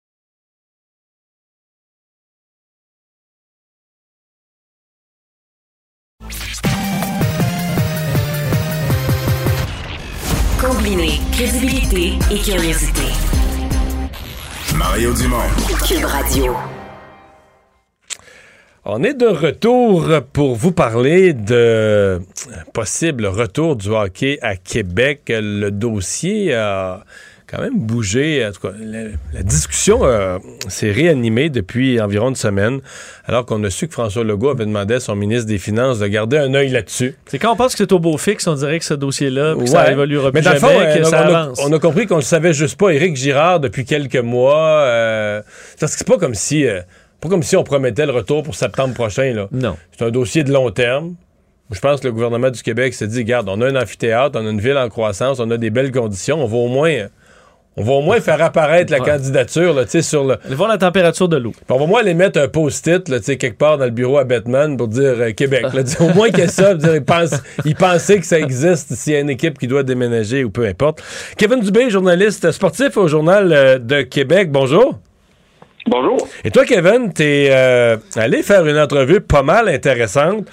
Combiner crédibilité et curiosité. Mario Dumont. Cube Radio. On est de retour pour vous parler de possible retour du hockey à Québec. Le dossier a quand même bougé. En tout cas, la, discussion euh, s'est réanimée depuis environ une semaine, alors qu'on a su que François Legault avait demandé à son ministre des Finances de garder un œil là-dessus. C'est quand on pense que c'est au beau fixe, on dirait que ce dossier-là, ça évoluera plus jamais, que on, ça avance. On a, compris qu'on ne savait juste pas. Éric Girard, depuis quelques mois, euh, parce que c'est pas comme si... Euh, pas comme si on promettait le retour pour septembre prochain. Là. Non. C'est un dossier de long terme. Je pense que le gouvernement du Québec s'est dit, regarde, on a un amphithéâtre, on a une ville en croissance, on a des belles conditions, on va au moins... On va au moins faire apparaître la candidature là, sur le. voir la température de l'eau. On va au moins aller mettre un post-it quelque part dans le bureau à Batman pour dire euh, Québec. au moins qu'il y ait ça. Dire, il, pense, il pensait que ça existe s'il y a une équipe qui doit déménager ou peu importe. Kevin Dubé, journaliste sportif au Journal euh, de Québec. Bonjour. Bonjour. Et toi, Kevin, t'es euh, allé faire une entrevue pas mal intéressante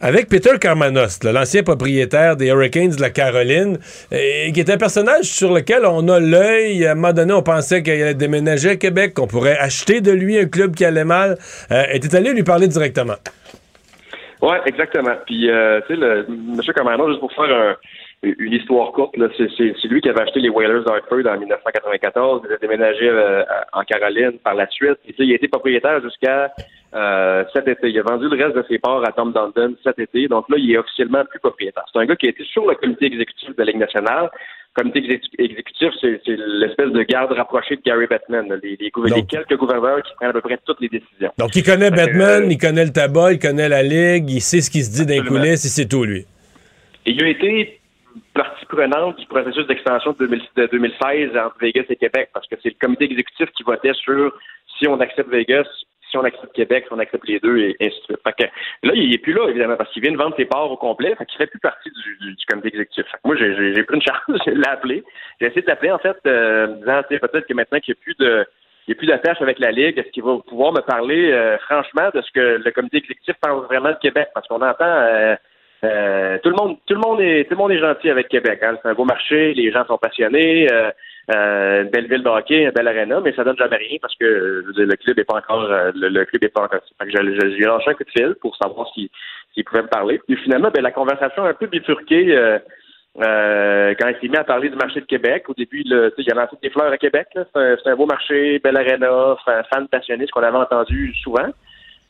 avec Peter Carmanos, l'ancien propriétaire des Hurricanes de la Caroline, et, qui est un personnage sur lequel on a l'œil. À un moment donné, on pensait qu'il allait déménager à Québec, qu'on pourrait acheter de lui un club qui allait mal. Euh, et t'es allé lui parler directement. Oui, exactement. Puis, euh, tu sais, M. Carmanos, juste pour faire un une histoire courte. Là. C'est, lui qui avait acheté les Whalers d'Hartford en 1994. Il a déménagé euh, en Caroline par la suite. Et, il a été propriétaire jusqu'à euh, cet été. Il a vendu le reste de ses parts à Tom Dundon cet été. Donc là, il est officiellement plus propriétaire. C'est un gars qui a été sur le comité exécutif de la Ligue nationale. Le comité exécutif, c'est, l'espèce de garde rapprochée de Gary Bettman. Les, les, les, quelques gouverneurs qui prennent à peu près toutes les décisions. Donc, il connaît Bettman, euh, il connaît le tabac, il connaît la Ligue, il sait ce qui se dit d'un coulisses et c'est tout, lui. Et il a été partie prenante du processus d'extension de, 2016 entre Vegas et Québec, parce que c'est le comité exécutif qui votait sur si on accepte Vegas, si on accepte Québec, si on accepte les deux, et ainsi de suite. Là, il n'est plus là, évidemment, parce qu'il vient de vendre ses parts au complet, fait qu'il fait plus partie du, comité exécutif. Moi, j'ai pris une chance, je l'ai appelé. J'ai essayé de l'appeler, en fait, euh, disant, peut-être que maintenant qu'il n'y a plus de d'attache avec la Ligue. Est-ce qu'il va pouvoir me parler euh, franchement de ce que le comité exécutif pense vraiment de Québec? Parce qu'on entend euh, euh, tout le monde, tout le monde est, tout le monde est gentil avec Québec. Hein. C'est un beau marché, les gens sont passionnés, euh, euh, une belle ville de hockey, une belle arena, mais ça donne jamais rien parce que le club est pas encore, le, club est pas encore. Fait que j'ai lancé un coup de fil pour savoir s'il si, pouvait me parler. Puis finalement, ben, la conversation a un peu bifurqué. quand il s'est mis à parler du marché de Québec, au début, il a lancé des fleurs à Québec. C'est un, un, beau marché, belle arena, fan passionné, ce qu'on avait entendu souvent.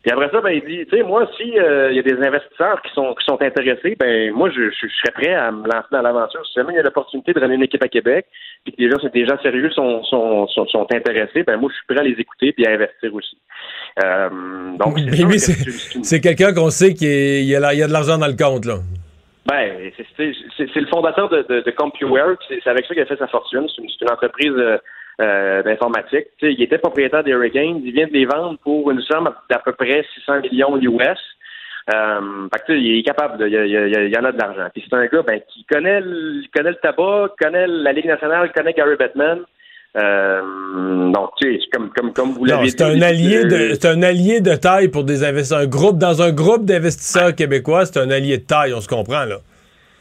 Puis après ça, ben, il dit, tu sais, moi, si il euh, y a des investisseurs qui sont qui sont intéressés, ben moi, je, je, serais prêt à me lancer dans l'aventure. Si jamais il y a l'opportunité de ramener une équipe à Québec, puis que des gens, des gens sérieux sont, sont, sont, sont, intéressés, ben moi, je suis prêt à les écouter puis à investir aussi. Euh, donc, c'est quelqu'un qu'on sait qu'il y, a, y a de l'argent dans le compte, là. Ben, c'est le fondateur de, de, de CompuWare. C'est avec ça qu'il a fait sa fortune. C'est une, une, entreprise euh, euh, d'informatique. il était propriétaire des Hurricanes. Il vient de les vendre pour une somme d'à peu près 600 millions US. Euh, fait que, il est capable, il, y, y, en a de l'argent. Puis c'est un gars ben, qui connaît le, connaît le tabac, connaît la Ligue nationale, connaît Gary Bettman. Euh, donc, tu sais, comme, comme, comme vous l'avez dit. C'est un, allié de, c'est un allié de taille pour des investisseurs. Un groupe, dans un groupe d'investisseurs québécois, c'est un allié de taille, on se comprend, là.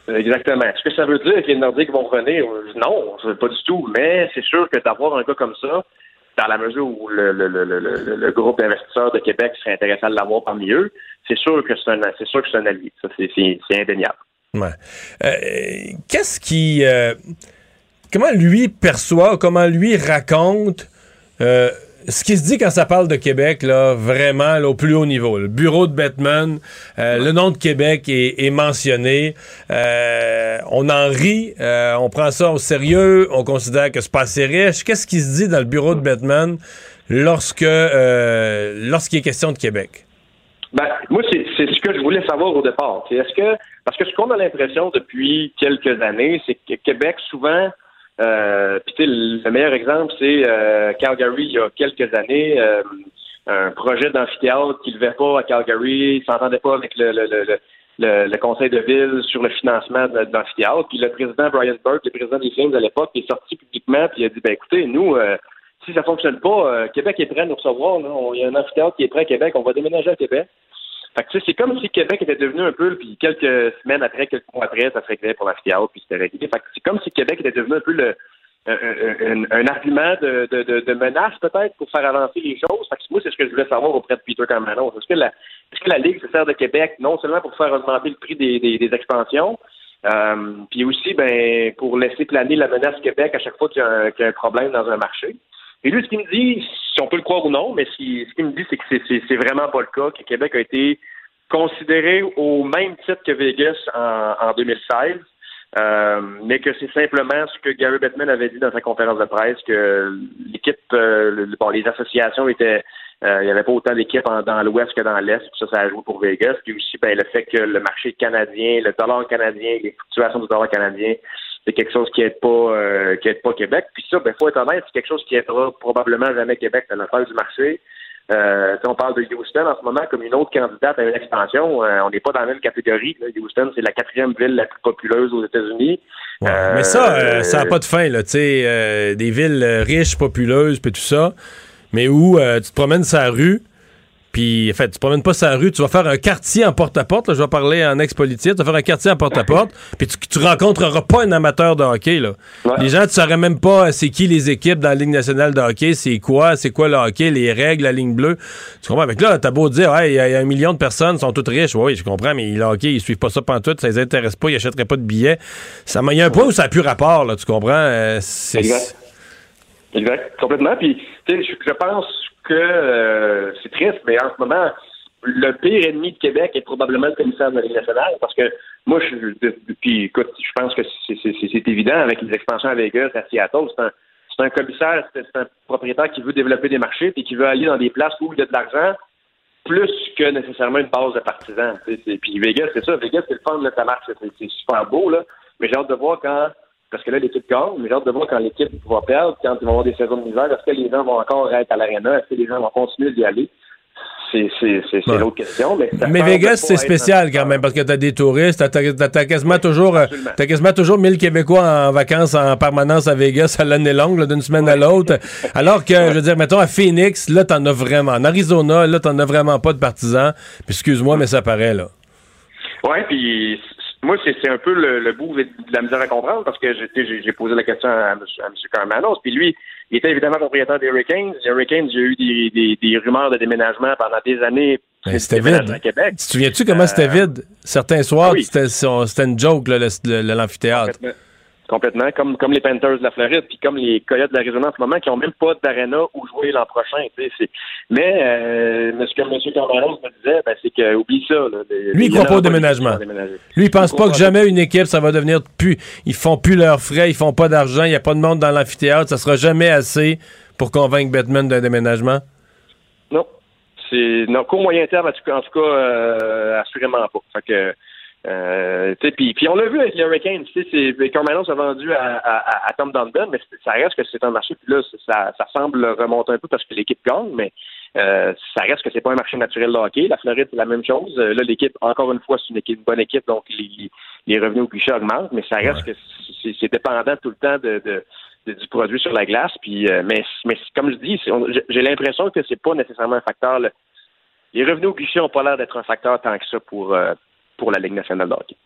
Exactement. Est-ce que ça veut dire que les Nordiques vont revenir? Non, pas du tout. Mais c'est sûr que d'avoir un gars comme ça, dans la mesure où le, le, le, le groupe d'investisseurs de Québec serait intéressé à l'avoir parmi eux, c'est sûr que c'est un, c'est sûr que c'est un allié. Ça, c'est, indéniable. Euh, qu'est-ce qui, euh, comment lui perçoit, comment lui raconte euh, ce qui se dit quand ça parle de Québec, là, vraiment au plus haut niveau. Le bureau de Batman, euh, le nom de Québec est, mentionné. Euh, on en rit, euh, on prend ça au sérieux, on considère que c'est pas assez riche. Qu'est-ce qui se dit dans le bureau de Batman lorsque lorsqu'il est question de Québec? Ben, moi, c'est ce que je voulais savoir au départ. Est-ce que parce que ce qu'on a l'impression depuis quelques années, c'est que Québec souvent euh, le meilleur exemple, c'est euh, Calgary il y a quelques années. Euh, un projet d'amphithéâtre qui ne levait pas à Calgary, il s'entendait pas avec le, le, le, le, conseil de ville sur le financement d'amphithéâtre. Puis le président Brian Burke, le président des Flames à l'époque, est sorti publiquement puis il a dit ben écoutez, nous, euh, si ça fonctionne pas, euh, Québec est prêt à nous recevoir. Il y a un amphithéâtre qui est prêt à Québec, on va déménager à Québec. Fait que, c'est comme si Québec était devenu un peu, puis quelques semaines après, quelques mois après, ça se réglait pour l'amphithéâtre, puis c'était réglé. Fait que c'est comme si Québec était devenu un peu le, un, un, argument de, de, de, menace peut-être pour faire avancer les choses. Fait que moi, c'est ce que je voulais savoir auprès de Peter Camanon. Est-ce que la, est-ce que la Ligue se sert de Québec non seulement pour faire augmenter le prix des, des, des expansions, euh, puis aussi ben pour laisser planer la menace Québec à chaque fois qu'il y, a un, problème dans un marché? Et lui, ce qu'il me dit, si on peut le croire ou non, mais ce qu'il me dit, c'est que c'est vraiment pas le cas, que Québec a été considéré au même titre que Vegas en, en 2016, euh, mais que c'est simplement ce que Gary Bettman avait dit dans sa conférence de presse, que l'équipe, euh, bon, les associations étaient, euh, il n'y avait pas autant d'équipes dans l'Ouest que dans l'Est, ça, ça a joué pour Vegas, puis aussi ben, le fait que le marché canadien, le dollar canadien, les fluctuations du dollar canadien, c'est quelque chose qui n'aide pas euh, qui aide pas Québec. Puis ça, ben faut être honnête, c'est quelque chose qui aidera probablement jamais Québec dans l'affaire du marché. Euh, on parle de Houston en ce moment comme une autre candidate à une expansion. Euh, on n'est pas dans la même catégorie. Houston, c'est la quatrième ville la plus populeuse aux États-Unis. mais ça, euh, ça n'a pas de fin. Là, des villes riches, populeuses, puis tout ça, mais où tu te promènes sur la rue, Puis, en fait, tu promènes pas sa rue, tu vas faire un quartier en porte-à-porte. Je vais parler en ex-politique. Tu vas faire un quartier en porte-à-porte. Puis, tu, tu rencontreras pas un amateur de hockey, là. Les gens, tu saurais même pas c'est qui les équipes dans la Ligue nationale de hockey, c'est quoi, c'est quoi le hockey, les règles, la ligne bleue. Tu comprends? Avec là, t'as beau dire, ouais, il y, a- il y a un million de personnes, sont toutes riches. Oui, je comprends, mais le hockey, ils suivent pas ça pantoute, ça les intéresse pas, ils achèteraient pas de billets. Ça, il y a un point où ça a plus rapport, là, tu comprends? Euh, c'est- Exact. Exact, complètement. Puis, tu sais, je, je pense que euh, c'est triste, mais en ce moment, le pire ennemi de Québec est probablement le commissaire de la Ligue nationale, parce que moi, je, je pense que c'est évident avec les expansions à Vegas, à Seattle, c'est un, commissaire, c'est un propriétaire qui veut développer des marchés, puis qui veut aller dans des places où il y a de l'argent, plus que nécessairement une base de partisans. Puis Vegas, c'est ça. Vegas, c'est le fun, là, ça marche, c'est super beau, là. Mais j'ai hâte de voir quand, parce que là, l'équipe gagne, mais j'ai hâte de voir quand l'équipe va perdre, quand ils vont avoir des saisons misère, est-ce que les gens vont encore être à l'aréna, est-ce que les gens vont continuer d'y aller? C'est c'est- c'est- c'est Ouais. l'autre question. Mais, Mais Vegas, c'est spécial un- quand même, parce que t'as des touristes, t'as, t'as- t'as- t'as quasiment toujours, euh, Absolument. t'as quasiment toujours 1000 Québécois en vacances en permanence à Vegas à l'année longue, là, d'une semaine à l'autre. Alors que, je veux dire, mettons, à Phoenix, là, t'en as vraiment. En Arizona, là, t'en as vraiment pas de partisans. Puis excuse-moi, mais ça paraît, là. Ouais, puis moi, c'est un peu le, le bout de la misère à comprendre parce que j'ai- posé la question à M. À monsieur Carmanos, puis lui, il était évidemment propriétaire des Hurricanes. Les Hurricanes, il y a eu des, des, des rumeurs de déménagement pendant des années. Ben, c'était vide. à Québec. Tu te souviens-tu comment Euh, c'était vide? Certains soirs, oui. c'était, une joke, l'amphithéâtre. Complètement. Comme, comme les Panthers de la Floride, puis comme les Coyotes de l'Arizona en ce moment, qui n'ont même pas d'aréna où jouer l'an prochain. Mais euh, M. comme M. Camaros me disait, ben, c'est que oublie ça. Là, Les- Lui, il croit pas au déménagement. Lui, il pense Il pas que jamais une équipe, ça va devenir plus. Ils font plus leurs frais, ils font pas d'argent, il n'y a pas de monde dans l'amphithéâtre, ça sera jamais assez pour convaincre Batman d'un déménagement? Non. C'est non, court moyen terme, en tout cas, en tout cas euh, assurément pas. Fait que euh, puis, puis on l'a vu avec les Hurricanes, Carmelos a vendu à, à, à Tom Dundon, mais ça reste que c'est un marché, puis là, ça, ça semble remonter un peu parce que l'équipe gagne, mais euh, ça reste que c'est pas un marché naturel de hockey. La Floride, c'est la même chose. Euh, là, l'équipe, encore une fois, c'est une équipe, une bonne équipe, donc les, les revenus au guichet augmentent, mais ça reste que c'est dépendant tout le temps de, de- de- du produit sur la glace. Puis, euh, mais, mais comme je dis, j'ai- l'impression que c'est pas nécessairement un facteur. le- les revenus au guichet n'ont pas l'air d'être un facteur tant que ça pour, euh, pour la Ligue nationale de hockey.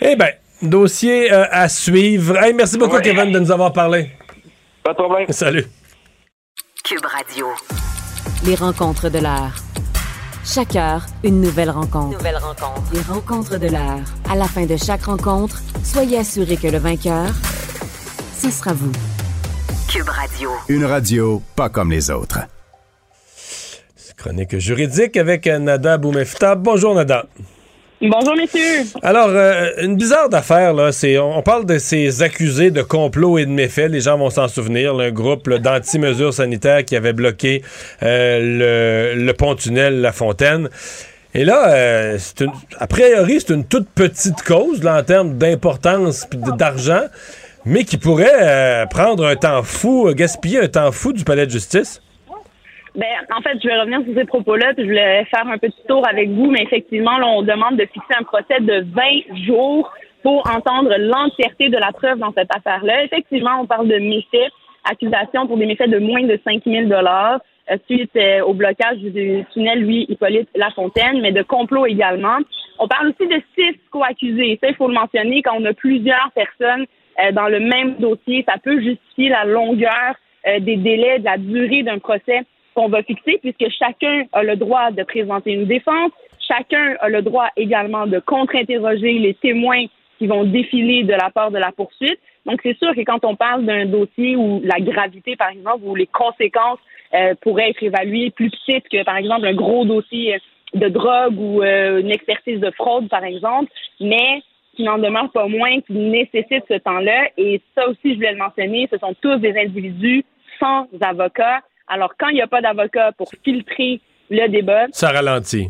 Eh bien, dossier euh, à suivre. Hey, merci beaucoup, Ouais. Kevin, de nous avoir parlé. Pas de problème. Salut. Cube Radio. Les rencontres de l'heure. Chaque heure, une nouvelle rencontre. Nouvelle rencontre. Les rencontres de l'heure. À la fin de chaque rencontre, soyez assurés que le vainqueur, ce sera vous. Cube Radio. Une radio pas comme les autres. Chronique juridique avec euh, Nada Boumefta. Bonjour, Nada. Bonjour, messieurs. Alors, euh, une bizarre d'affaire, là, c'est, on, parle de ces accusés de complot et de méfaits. Les gens vont s'en souvenir. là, un groupe d'anti-mesures sanitaires qui avait bloqué euh, le, pont-tunnel La Fontaine. Et là, euh, une- a priori, c'est une toute petite cause là, en termes d'importance de- d'argent, mais qui pourrait prendre un temps fou, gaspiller un temps fou du palais de justice. Ben, en fait, je vais revenir sur ces propos-là, puis je voulais faire un petit tour avec vous, mais effectivement, là, on demande de fixer un procès de 20 jours pour entendre l'entièreté de la preuve dans cette affaire-là. Effectivement, on parle de méfaits, accusations pour des méfaits de moins de 5 000 dollars euh, suite euh, au blocage du tunnel, lui, Hippolyte Lafontaine, mais de complot également. On parle aussi de six co-accusés. Ça, il faut le mentionner, quand on a plusieurs personnes euh, dans le même dossier, ça peut justifier la longueur des délais, de la durée d'un procès qu'on va fixer, puisque chacun a le droit de présenter une défense, chacun a le droit également de contre-interroger les témoins qui vont défiler de la part de la poursuite. Donc, c'est sûr que quand on parle d'un dossier où la gravité, par exemple, où les conséquences euh, pourraient être évaluées plus petites que, par exemple, un gros dossier de drogue ou euh, une expertise de fraude, par exemple, mais qui n'en demeure pas moins, qui nécessite ce temps-là. Et ça aussi, je voulais le mentionner, ce sont tous des individus sans avocat. Alors, quand il n'y a pas d'avocat pour filtrer le débat, Ça ralentit.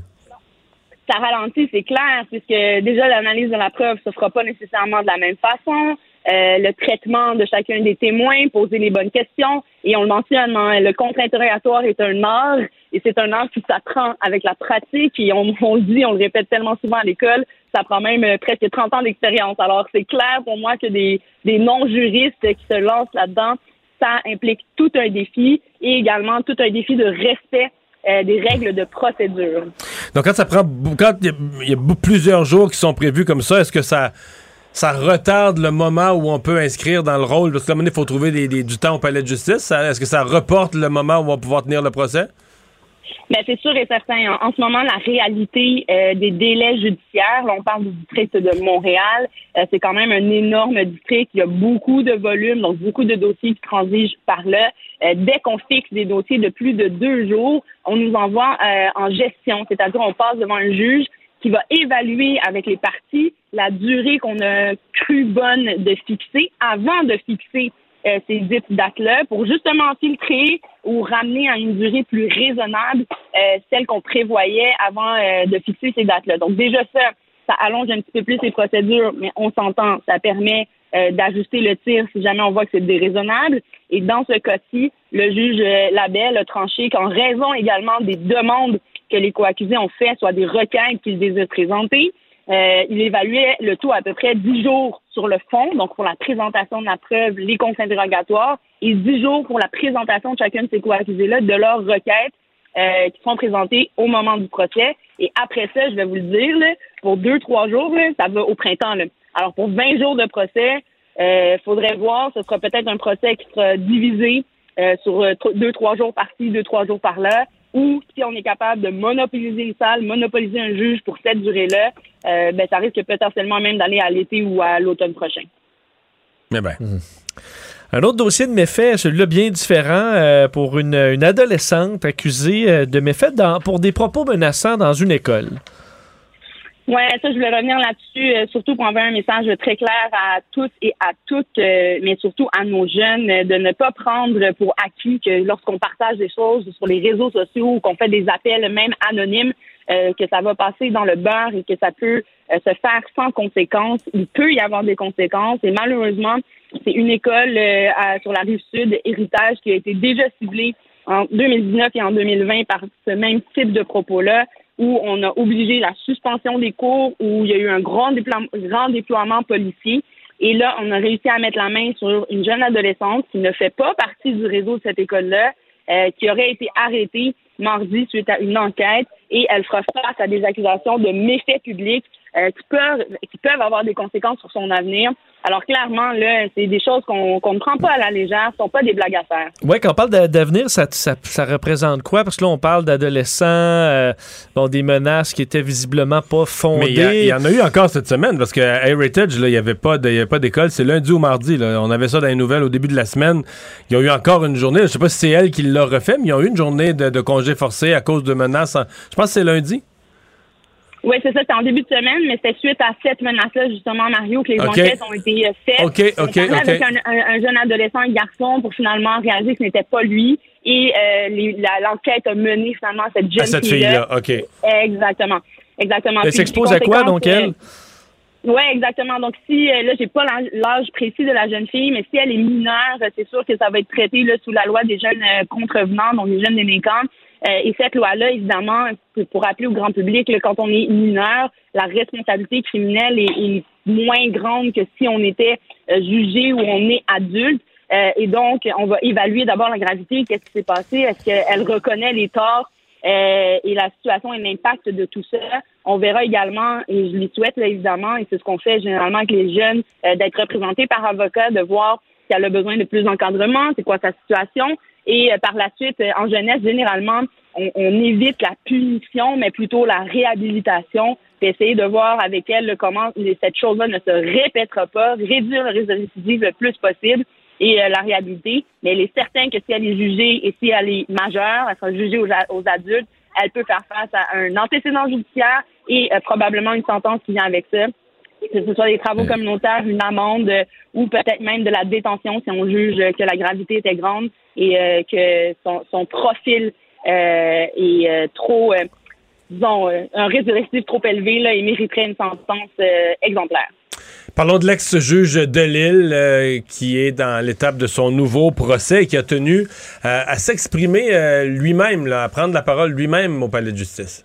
ça ralentit, c'est clair, puisque déjà l'analyse de la preuve se fera pas nécessairement de la même façon. Euh, le traitement de chacun des témoins, poser les bonnes questions. Et on le mentionne, hein, le contre-interrogatoire est un art, et c'est un art qui s'apprend avec la pratique. Et on, on le dit, on le répète tellement souvent à l'école, ça prend même euh, presque 30 ans d'expérience. Alors c'est clair pour moi que des, des non-juristes qui se lancent là-dedans, ça implique tout un défi et également tout un défi de respect euh, des règles de procédure. Donc, quand ça prend, quand il y, a, plusieurs jours qui sont prévus comme ça, est-ce que ça, ça retarde le moment où on peut inscrire dans le rôle? Parce moment donné, il faut trouver des- du temps au palais de justice. Est-ce que ça reporte le moment où on va pouvoir tenir le procès? Ben, c'est sûr et certain. En, ce moment, la réalité euh, des délais judiciaires, on parle du district de Montréal, euh, c'est quand même un énorme district. Il y a beaucoup de volume, donc beaucoup de dossiers qui transigent par là. Euh, dès qu'on fixe des dossiers de plus de deux jours, on nous envoie en gestion, c'est-à-dire on passe devant un juge qui va évaluer avec les parties la durée qu'on a cru bonne de fixer avant de fixer euh, ces dites dates-là pour justement filtrer ou ramener à une durée plus raisonnable euh, celle qu'on prévoyait avant euh, de fixer ces dates-là. Donc déjà ça, ça allonge un petit peu plus les procédures, mais on s'entend, ça permet euh, d'ajuster le tir si jamais on voit que c'est déraisonnable. Et dans ce cas-ci, le juge euh, Labelle a tranché qu'en raison également des demandes que les coaccusés ont fait, soit des requêtes qu'ils désirent présenter, euh, il évaluait le tout à peu près 10 jours sur le fond, donc pour la présentation de la preuve, les comptes interrogatoires, et 10 jours pour la présentation de chacun de ces co-accusés-là de leurs requêtes euh, qui sont présentées au moment du procès. Et après ça, je vais vous le dire, là, pour deux, trois jours, là, ça va au printemps. Là. Alors pour 20 jours de procès, il faudrait voir, ce sera peut-être un procès qui sera divisé euh, sur euh, tro- deux, trois jours par-ci, deux, trois jours par-là, ou si on est capable de monopoliser les salles, monopoliser un juge pour cette durée-là, euh, ben, ça risque potentiellement même d'aller à l'été ou à l'automne prochain. Mais ben. Un autre dossier de méfait, celui-là bien différent, euh, pour une, une adolescente accusée euh, de méfait dans- pour des propos menaçants dans une école. Ouais, ça, je voulais revenir là-dessus, euh, surtout pour envoyer un message très clair à toutes et à toutes, euh, mais surtout à nos jeunes, euh, de ne pas prendre pour acquis que lorsqu'on partage des choses sur les réseaux sociaux ou qu'on fait des appels, même anonymes, euh, que ça va passer dans le beurre et que ça peut euh, se faire sans conséquences. Il peut y avoir des conséquences et malheureusement, c'est une école sur la rive sud, Héritage, qui a été déjà ciblée en 2019 et en 2020 par ce même type de propos-là où on a obligé la suspension des cours, où il y a eu un grand, déploiement, policier. Et là, on a réussi à mettre la main sur une jeune adolescente qui ne fait pas partie du réseau de cette école-là, euh, qui aurait été arrêtée mardi suite à une enquête et elle fera face à des accusations de méfaits publics euh, qui, peuvent, qui peuvent avoir des conséquences sur son avenir. Alors clairement, là, c'est des choses qu'on qu'on ne prend pas à la légère, ce sont pas des blagues à faire. Ouais, quand on parle d'a- d'avenir, ça, ça, ça représente quoi? Parce que là, on parle d'adolescents, euh, bon, des menaces qui étaient visiblement pas fondées. Mais il y en a eu encore cette semaine parce qu'à Heritage, là, il n'y avait pas de- il y avait pas d'école. C'est lundi ou mardi. Là. On avait ça dans les nouvelles au début de la semaine. Il y a eu encore une journée. Je sais pas si c'est elle qui l'a refait, mais ils ont eu une journée de, de congé forcé à cause de menaces. en- Je pense que c'est lundi. Oui, c'est ça, c'était en début de semaine, mais c'était suite à cette menace-là, justement, Mario, que les enquêtes ont été faites. OK, OK, avec un, un- un jeune adolescent, un garçon, pour finalement réaliser que ce n'était pas lui. Et euh, l'enquête a mené finalement cette jeune À cette fille-là. OK. Exactement. Exactement. Elle s'expose à quoi, donc, elle? euh, oui, exactement. Donc, si, euh, là, j'ai pas l'âge- précis de la jeune fille, mais si elle est mineure, c'est sûr que ça va être traité là, sous la loi des jeunes euh, contrevenants, donc les jeunes délinquants. Euh, et cette loi-là, évidemment, pour rappeler au grand public, quand on est mineur, la responsabilité criminelle est, moins grande que si on était euh, jugé ou on est adulte. Euh, et donc, on va évaluer d'abord la gravité, qu'est-ce qui s'est passé, est-ce qu'elle reconnaît les torts et la situation et l'impact de tout ça. On verra également, et je les souhaite là, évidemment, et c'est ce qu'on fait généralement avec les jeunes, d'être représentés par avocat, de voir si elle a besoin de plus d'encadrement, c'est quoi sa situation. Et euh, par la suite, euh, en jeunesse, généralement, on, on évite la punition, mais plutôt la réhabilitation, puis essayer de voir avec elle comment cette chose-là ne se répétera pas, réduire le risque de récidive le plus possible et euh, la réhabiliter. Mais elle est certaine que si elle est jugée et si elle est majeure, elle sera jugée aux, aux adultes, elle peut faire face à un antécédent judiciaire et euh, probablement une sentence qui vient avec ça. Que ce soit des travaux communautaires, une amende euh, ou peut-être même de la détention si on juge euh, que la gravité était grande et euh, que son, son profil euh, est trop, disons, un risque de récidive trop élevé là, et mériterait une sentence exemplaire. Parlons de l'ex-juge de Lille euh, qui est dans l'étape de son nouveau procès et qui a tenu euh, à s'exprimer euh, lui-même, à prendre la parole lui-même au palais de justice.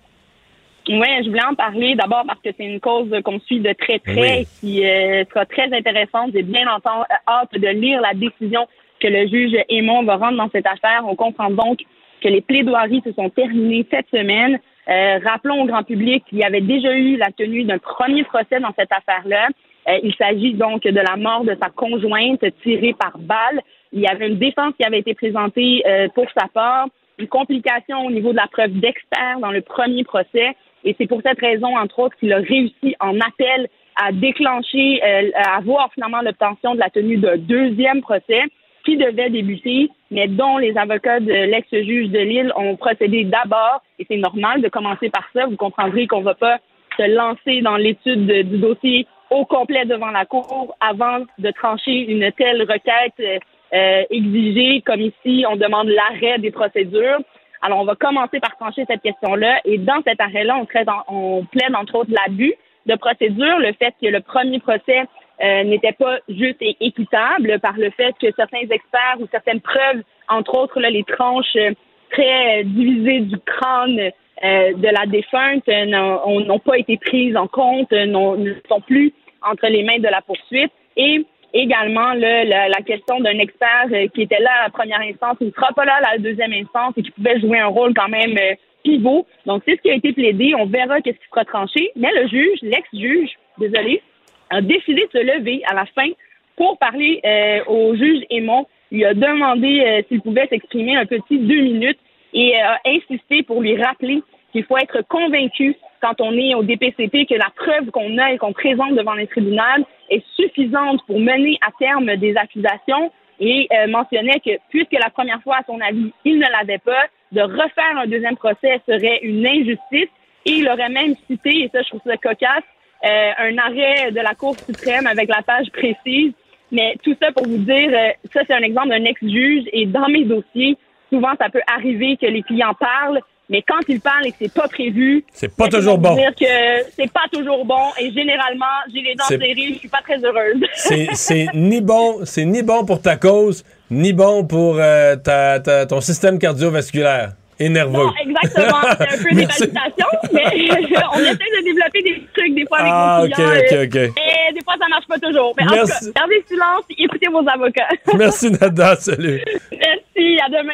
Oui, je voulais en parler d'abord parce que c'est une cause qu'on suit de très près Oui. qui euh, sera très intéressante. J'ai bien entendu, hâte de lire la décision que le juge Aymon va rendre dans cette affaire. On comprend donc que les plaidoiries se sont terminées cette semaine. Euh, rappelons au grand public qu'il y avait déjà eu la tenue d'un premier procès dans cette affaire-là. Euh, il s'agit donc de la mort de sa conjointe tirée par balle. Il y avait une défense qui avait été présentée euh, pour sa part, une complication au niveau de la preuve d'expert dans le premier procès. Et c'est pour cette raison, entre autres, qu'il a réussi en appel à déclencher, euh, à avoir finalement l'obtention de la tenue d'un deuxième procès qui devait débuter, mais dont les avocats de l'ex-juge de Lille ont procédé d'abord, et c'est normal de commencer par ça. Vous comprendrez qu'on ne va pas se lancer dans l'étude du dossier au complet devant la Cour avant de trancher une telle requête euh, exigée, comme ici, on demande l'arrêt des procédures. Alors, on va commencer par trancher cette question-là, et dans cet arrêt-là, on, on plaide entre autres l'abus de procédure, le fait que le premier procès euh, n'était pas juste et équitable par le fait que certains experts ou certaines preuves, entre autres là, les tranches euh, très divisées du crâne euh, de la défunte, n'ont pas été prises en compte, ne sont plus entre les mains de la poursuite. Et également là, la, question d'un expert qui était là à la première instance, qui ne sera pas là à la deuxième instance et qui pouvait jouer un rôle quand même pivot. Donc, c'est ce qui a été plaidé. On verra qu'est-ce qui sera tranché. Mais le juge, l'ex-juge, désolé, a décidé de se lever à la fin pour parler euh, au juge Aymon. Il a demandé euh, s'il pouvait s'exprimer un petit deux minutes et euh, a insisté pour lui rappeler qu'il faut être convaincu quand on est au DPCP que la preuve qu'on a et qu'on présente devant les tribunaux est suffisante pour mener à terme des accusations. Et mentionnait que puisque la première fois, à son avis, il ne l'avait pas, de refaire un deuxième procès serait une injustice. Et il aurait même cité, et ça je trouve ça cocasse, euh, un arrêt de la Cour suprême avec la page précise. Mais tout ça pour vous dire, euh, ça c'est un exemple d'un ex-juge. Et dans mes dossiers, souvent ça peut arriver que les clients parlent, mais quand ils parlent et que c'est pas prévu, c'est pas toujours bon. dire que c'est pas toujours bon et généralement j'ai les dents serrées, je suis pas très heureuse. c'est ni bon, c'est ni bon pour ta cause, ni bon pour euh, ta, ta, ton système cardiovasculaire et nerveux. Non, exactement. C'est un peu des palpitations, mais on essaie de développer des trucs des fois avec ah, nos clients. OK, OK, OK. Et des fois, ça marche pas toujours. Mais Merci. en tout cas, gardez silence et écoutez vos avocats. Merci, Nada. Salut. Merci. À demain.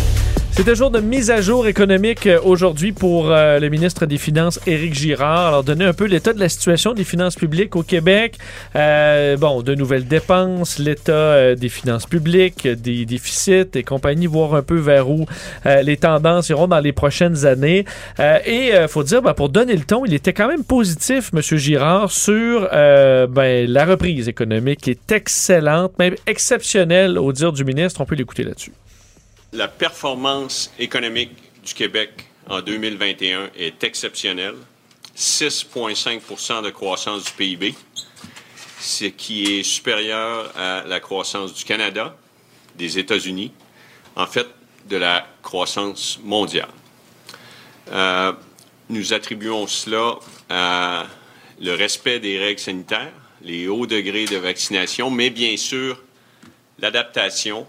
Un jour de mise à jour économique euh, aujourd'hui pour euh, le ministre des Finances, Éric Girard. Alors, donner un peu l'état de la situation des finances publiques au Québec. Euh, bon, de nouvelles dépenses, l'état des finances publiques, des déficits et compagnie, voir un peu vers où les tendances iront dans les prochaines années. et faut dire, ben, pour donner le ton, il était quand même positif, M. Girard, sur ben, la reprise économique qui est excellente, même exceptionnelle au dire du ministre. On peut l'écouter là-dessus. La performance économique du Québec en 2021 est exceptionnelle. 6,5% de croissance du PIB, ce qui est supérieur à la croissance du Canada, des États-Unis, en fait, de la croissance mondiale. Euh, nous attribuons cela à le respect des règles sanitaires, les hauts degrés de vaccination, mais bien sûr l'adaptation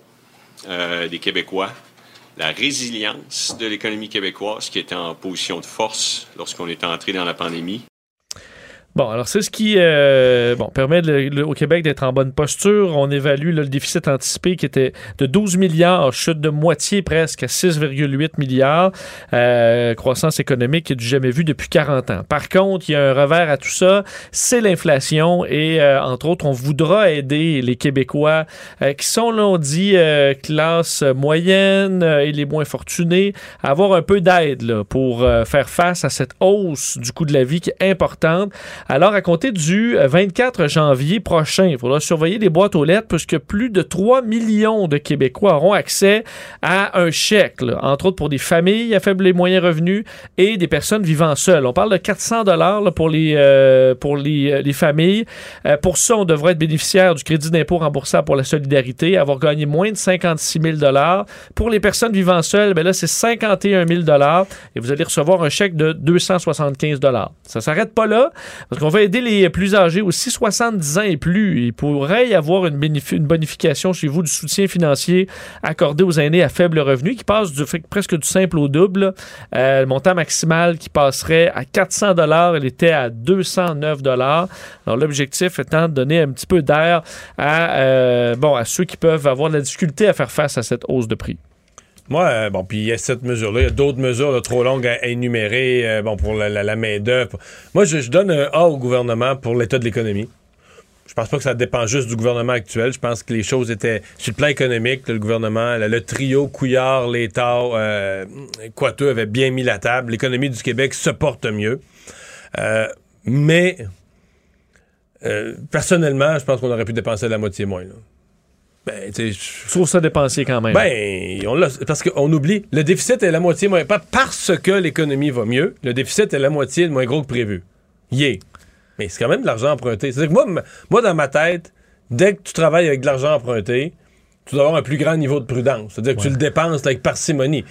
euh, des Québécois, la résilience de l'économie québécoise qui était en position de force lorsqu'on est entré dans la pandémie, Bon, alors c'est ce qui euh, bon, permet au Québec d'être en bonne posture. On évalue le déficit anticipé qui était de 12 milliards, chute de moitié presque à 6,8 milliards. Euh, croissance économique du jamais vu depuis 40 ans. Par contre, il y a un revers à tout ça, c'est l'inflation et euh, entre autres, on voudra aider les Québécois qui sont, là, on dit, classe moyenne et les moins fortunés à avoir un peu d'aide pour faire face à cette hausse du coût de la vie qui est importante. Alors, à compter du euh, 24 janvier prochain, il faudra surveiller les boîtes aux lettres puisque plus de 3 millions de Québécois auront accès à un chèque, entre autres pour des familles à faible et moyens revenus et des personnes vivant seules. On parle de 400 dollars pour les euh, pour les, euh, les familles. Euh, pour ça, on devrait être bénéficiaire du crédit d'impôt remboursable pour la solidarité, avoir gagné moins de 56 000 dollars. Pour les personnes vivant seules, ben là c'est 51 000 dollars et vous allez recevoir un chèque de 275 dollars. Ça s'arrête pas là parce qu'on va aider les plus âgés aussi 70 ans et plus. Il pourrait y avoir une, bonification chez vous du soutien financier accordé aux aînés à faible revenu qui passe presque du simple au double. Euh, le montant maximal qui passerait à 400 dollars, il était à 209 dollars. Alors l'objectif étant de donner un petit peu d'air à euh, bon à ceux qui peuvent avoir de la difficulté à faire face à cette hausse de prix. Moi, euh, bon, puis il y a cette mesure-là. Il y a d'autres mesures trop longues à, énumérer, euh, bon, pour la, main-d'œuvre. Moi, je, donne un A au gouvernement pour l'état de l'économie. Je pense pas que ça dépend juste du gouvernement actuel. Je pense que les choses étaient sur le plan économique. le gouvernement, le, trio Couillard, l'État, euh, Coiteux avait bien mis la table. L'économie du Québec se porte mieux. Euh, mais personnellement, je pense qu'on aurait pu dépenser la moitié moins. là. Ben, je- trouve ça dépensier quand même? ben, on parce qu'on oublie, le déficit est la moitié moins. Pas parce que l'économie va mieux, le déficit est la moitié moins gros que prévu. Yeah. Mais c'est quand même de l'argent emprunté. C'est-à-dire que moi, dans ma tête, dès que tu travailles avec de l'argent emprunté, tu dois avoir un plus grand niveau de prudence. C'est-à-dire que tu le dépenses avec parcimonie.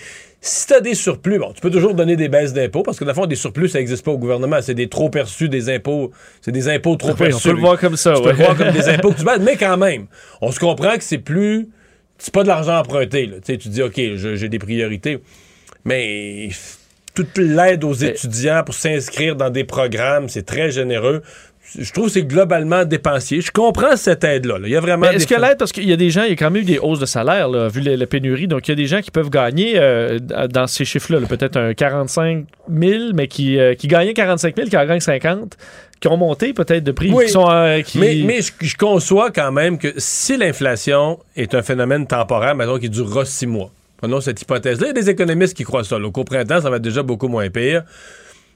Si tu as des surplus, bon, tu peux toujours donner des baisses d'impôts, parce que, dans le fond, des surplus, ça n'existe pas au gouvernement. C'est des trop perçus, des impôts. C'est des impôts trop Oui, on perçus. peut le voir comme ça. Tu peux le voir comme des impôts que tu baisses, mais quand même, on se comprend que c'est plus. C'est pas de l'argent emprunté. Là. Tu sais, tu dis, OK, j'ai des priorités. Mais toute l'aide aux étudiants pour s'inscrire dans des programmes, c'est très généreux. Je trouve que c'est globalement dépensier. Je comprends cette aide-là. là. Il y a vraiment. Mais est-ce que l'aide, parce qu'il y a des gens, il y a quand même eu des hausses de salaire, là, vu la, la pénurie, donc il y a des gens qui peuvent gagner euh, dans ces chiffres-là, là, peut-être un 45 000, mais qui, euh, qui gagnaient 45 000, qui en gagnent 50, qui ont monté peut-être de prix, Oui. qui sont... euh, qui... Mais, mais je, je conçois quand même que si l'inflation est un phénomène temporaire, mettons qui durera six mois, prenons cette hypothèse-là, il y a des économistes qui croient ça. Qu'au printemps, ça va être déjà beaucoup moins pire.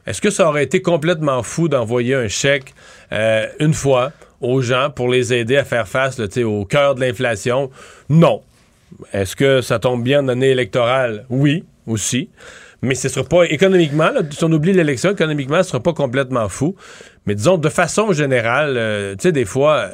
Est-ce que ça aurait été complètement fou d'envoyer un chèque euh, une fois aux gens pour les aider à faire face au cœur de l'inflation? Non. Est-ce que ça tombe bien en année électorale? Oui, aussi. Mais ce sera pas économiquement, si on oublie l'élection, économiquement, ce sera pas complètement fou. Mais disons, de façon générale, euh, tu sais, des fois,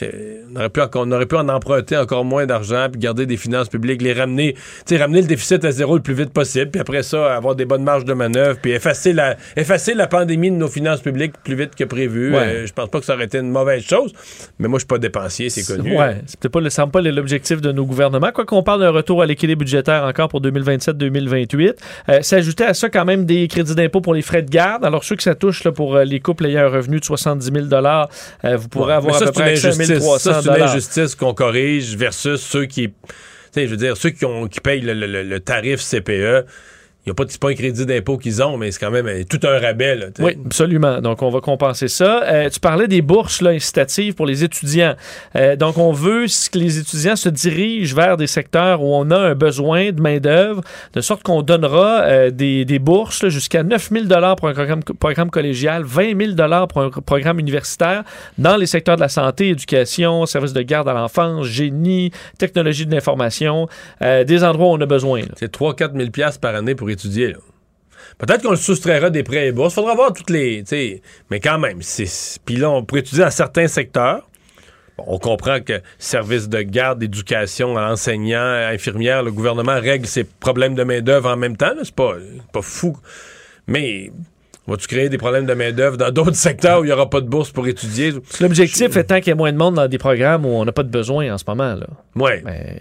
on aurait, pu, on aurait pu en emprunter encore moins d'argent, puis garder des finances publiques, les ramener, ramener le déficit à zéro le plus vite possible, puis après ça, avoir des bonnes marges de manœuvre, puis effacer la, effacer la pandémie de nos finances publiques plus vite que prévu. Ouais. Euh, je pense pas que ça aurait été une mauvaise chose, mais moi, je suis pas dépensier, c'est connu. Ouais, c'est peut-être pas, le- semble pas l'objectif de nos gouvernements. Quoi qu'on parle d'un retour à l'équilibre budgétaire encore pour 2027-2028. Euh, S'ajouter à ça quand même des crédits d'impôt pour les frais de garde. Alors ceux que ça touche là, pour euh, les couples ayant un revenu de 70 000 euh, vous pourrez Ouais. avoir ça, à peu près accès à injustice. 1300 Ça, c'est une injustice qu'on corrige versus ceux qui. Tu sais, je veux dire, ceux qui, ont, qui payent le, le- le- le tarif CPE. Il n'y a pas, pas un crédit d'impôt qu'ils ont, mais c'est quand même euh, tout un rabais. Là. Oui, absolument. Donc, on va compenser ça. Euh, tu parlais des bourses là, incitatives pour les étudiants. Euh, donc, on veut que les étudiants se dirigent vers des secteurs où on a un besoin de main-d'œuvre, de sorte qu'on donnera des, des bourses jusqu'à 9 000 pour un programme, programme collégial, 20 000 pour un programme universitaire dans les secteurs de la santé, éducation, services de garde à l'enfance, génie, technologie de l'information, des endroits où on a besoin. C'est 3-4 000 piastres par année pour étudier. Peut-être qu'on le soustraira des prêts et bourses. Faudra voir toutes les. tu sais, Mais quand même. Puis là, on pourrait étudier dans certains secteurs. On comprend que services de garde, d'éducation, enseignants, infirmières, le gouvernement règle ses problèmes de main-d'œuvre en même temps. C'est pas, pas fou. Mais vas-tu créer des problèmes de main-d'œuvre dans d'autres secteurs où il n'y aura pas de bourse pour étudier? L'objectif étant qu'il y ait moins de monde dans des programmes où on n'a pas de besoin en ce moment. Là. Ouais. Mais-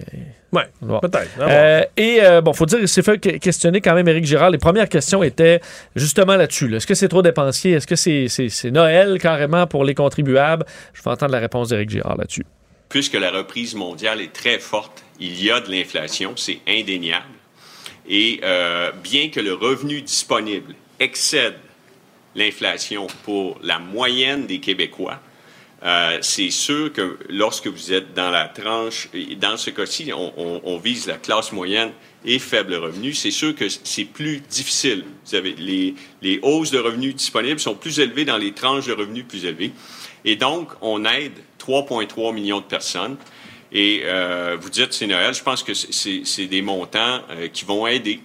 Ouais, Bon. peut-être. Euh, et euh, bon, faut dire, il s'est fait que- questionner quand même Éric Girard. Les premières questions étaient justement là-dessus. là. Est-ce que c'est trop dépensier? Est-ce que c'est Noël carrément pour les contribuables? Je vais entendre la réponse d'Éric Girard là-dessus. puisque la reprise mondiale est très forte, il y a de l'inflation, c'est indéniable. Et euh, bien que le revenu disponible excède l'inflation pour la moyenne des Québécois, euh, c'est sûr que lorsque vous êtes dans la tranche, dans ce cas-ci, on, vise la classe moyenne et faible revenu, c'est sûr que c'est plus difficile. Vous avez les, hausses de revenus disponibles sont plus élevées dans les tranches de revenus plus élevées. Et donc, on aide 3,3 millions de personnes. Et euh, vous dites, c'est Noël, je pense que c'est des montants euh, qui vont aider.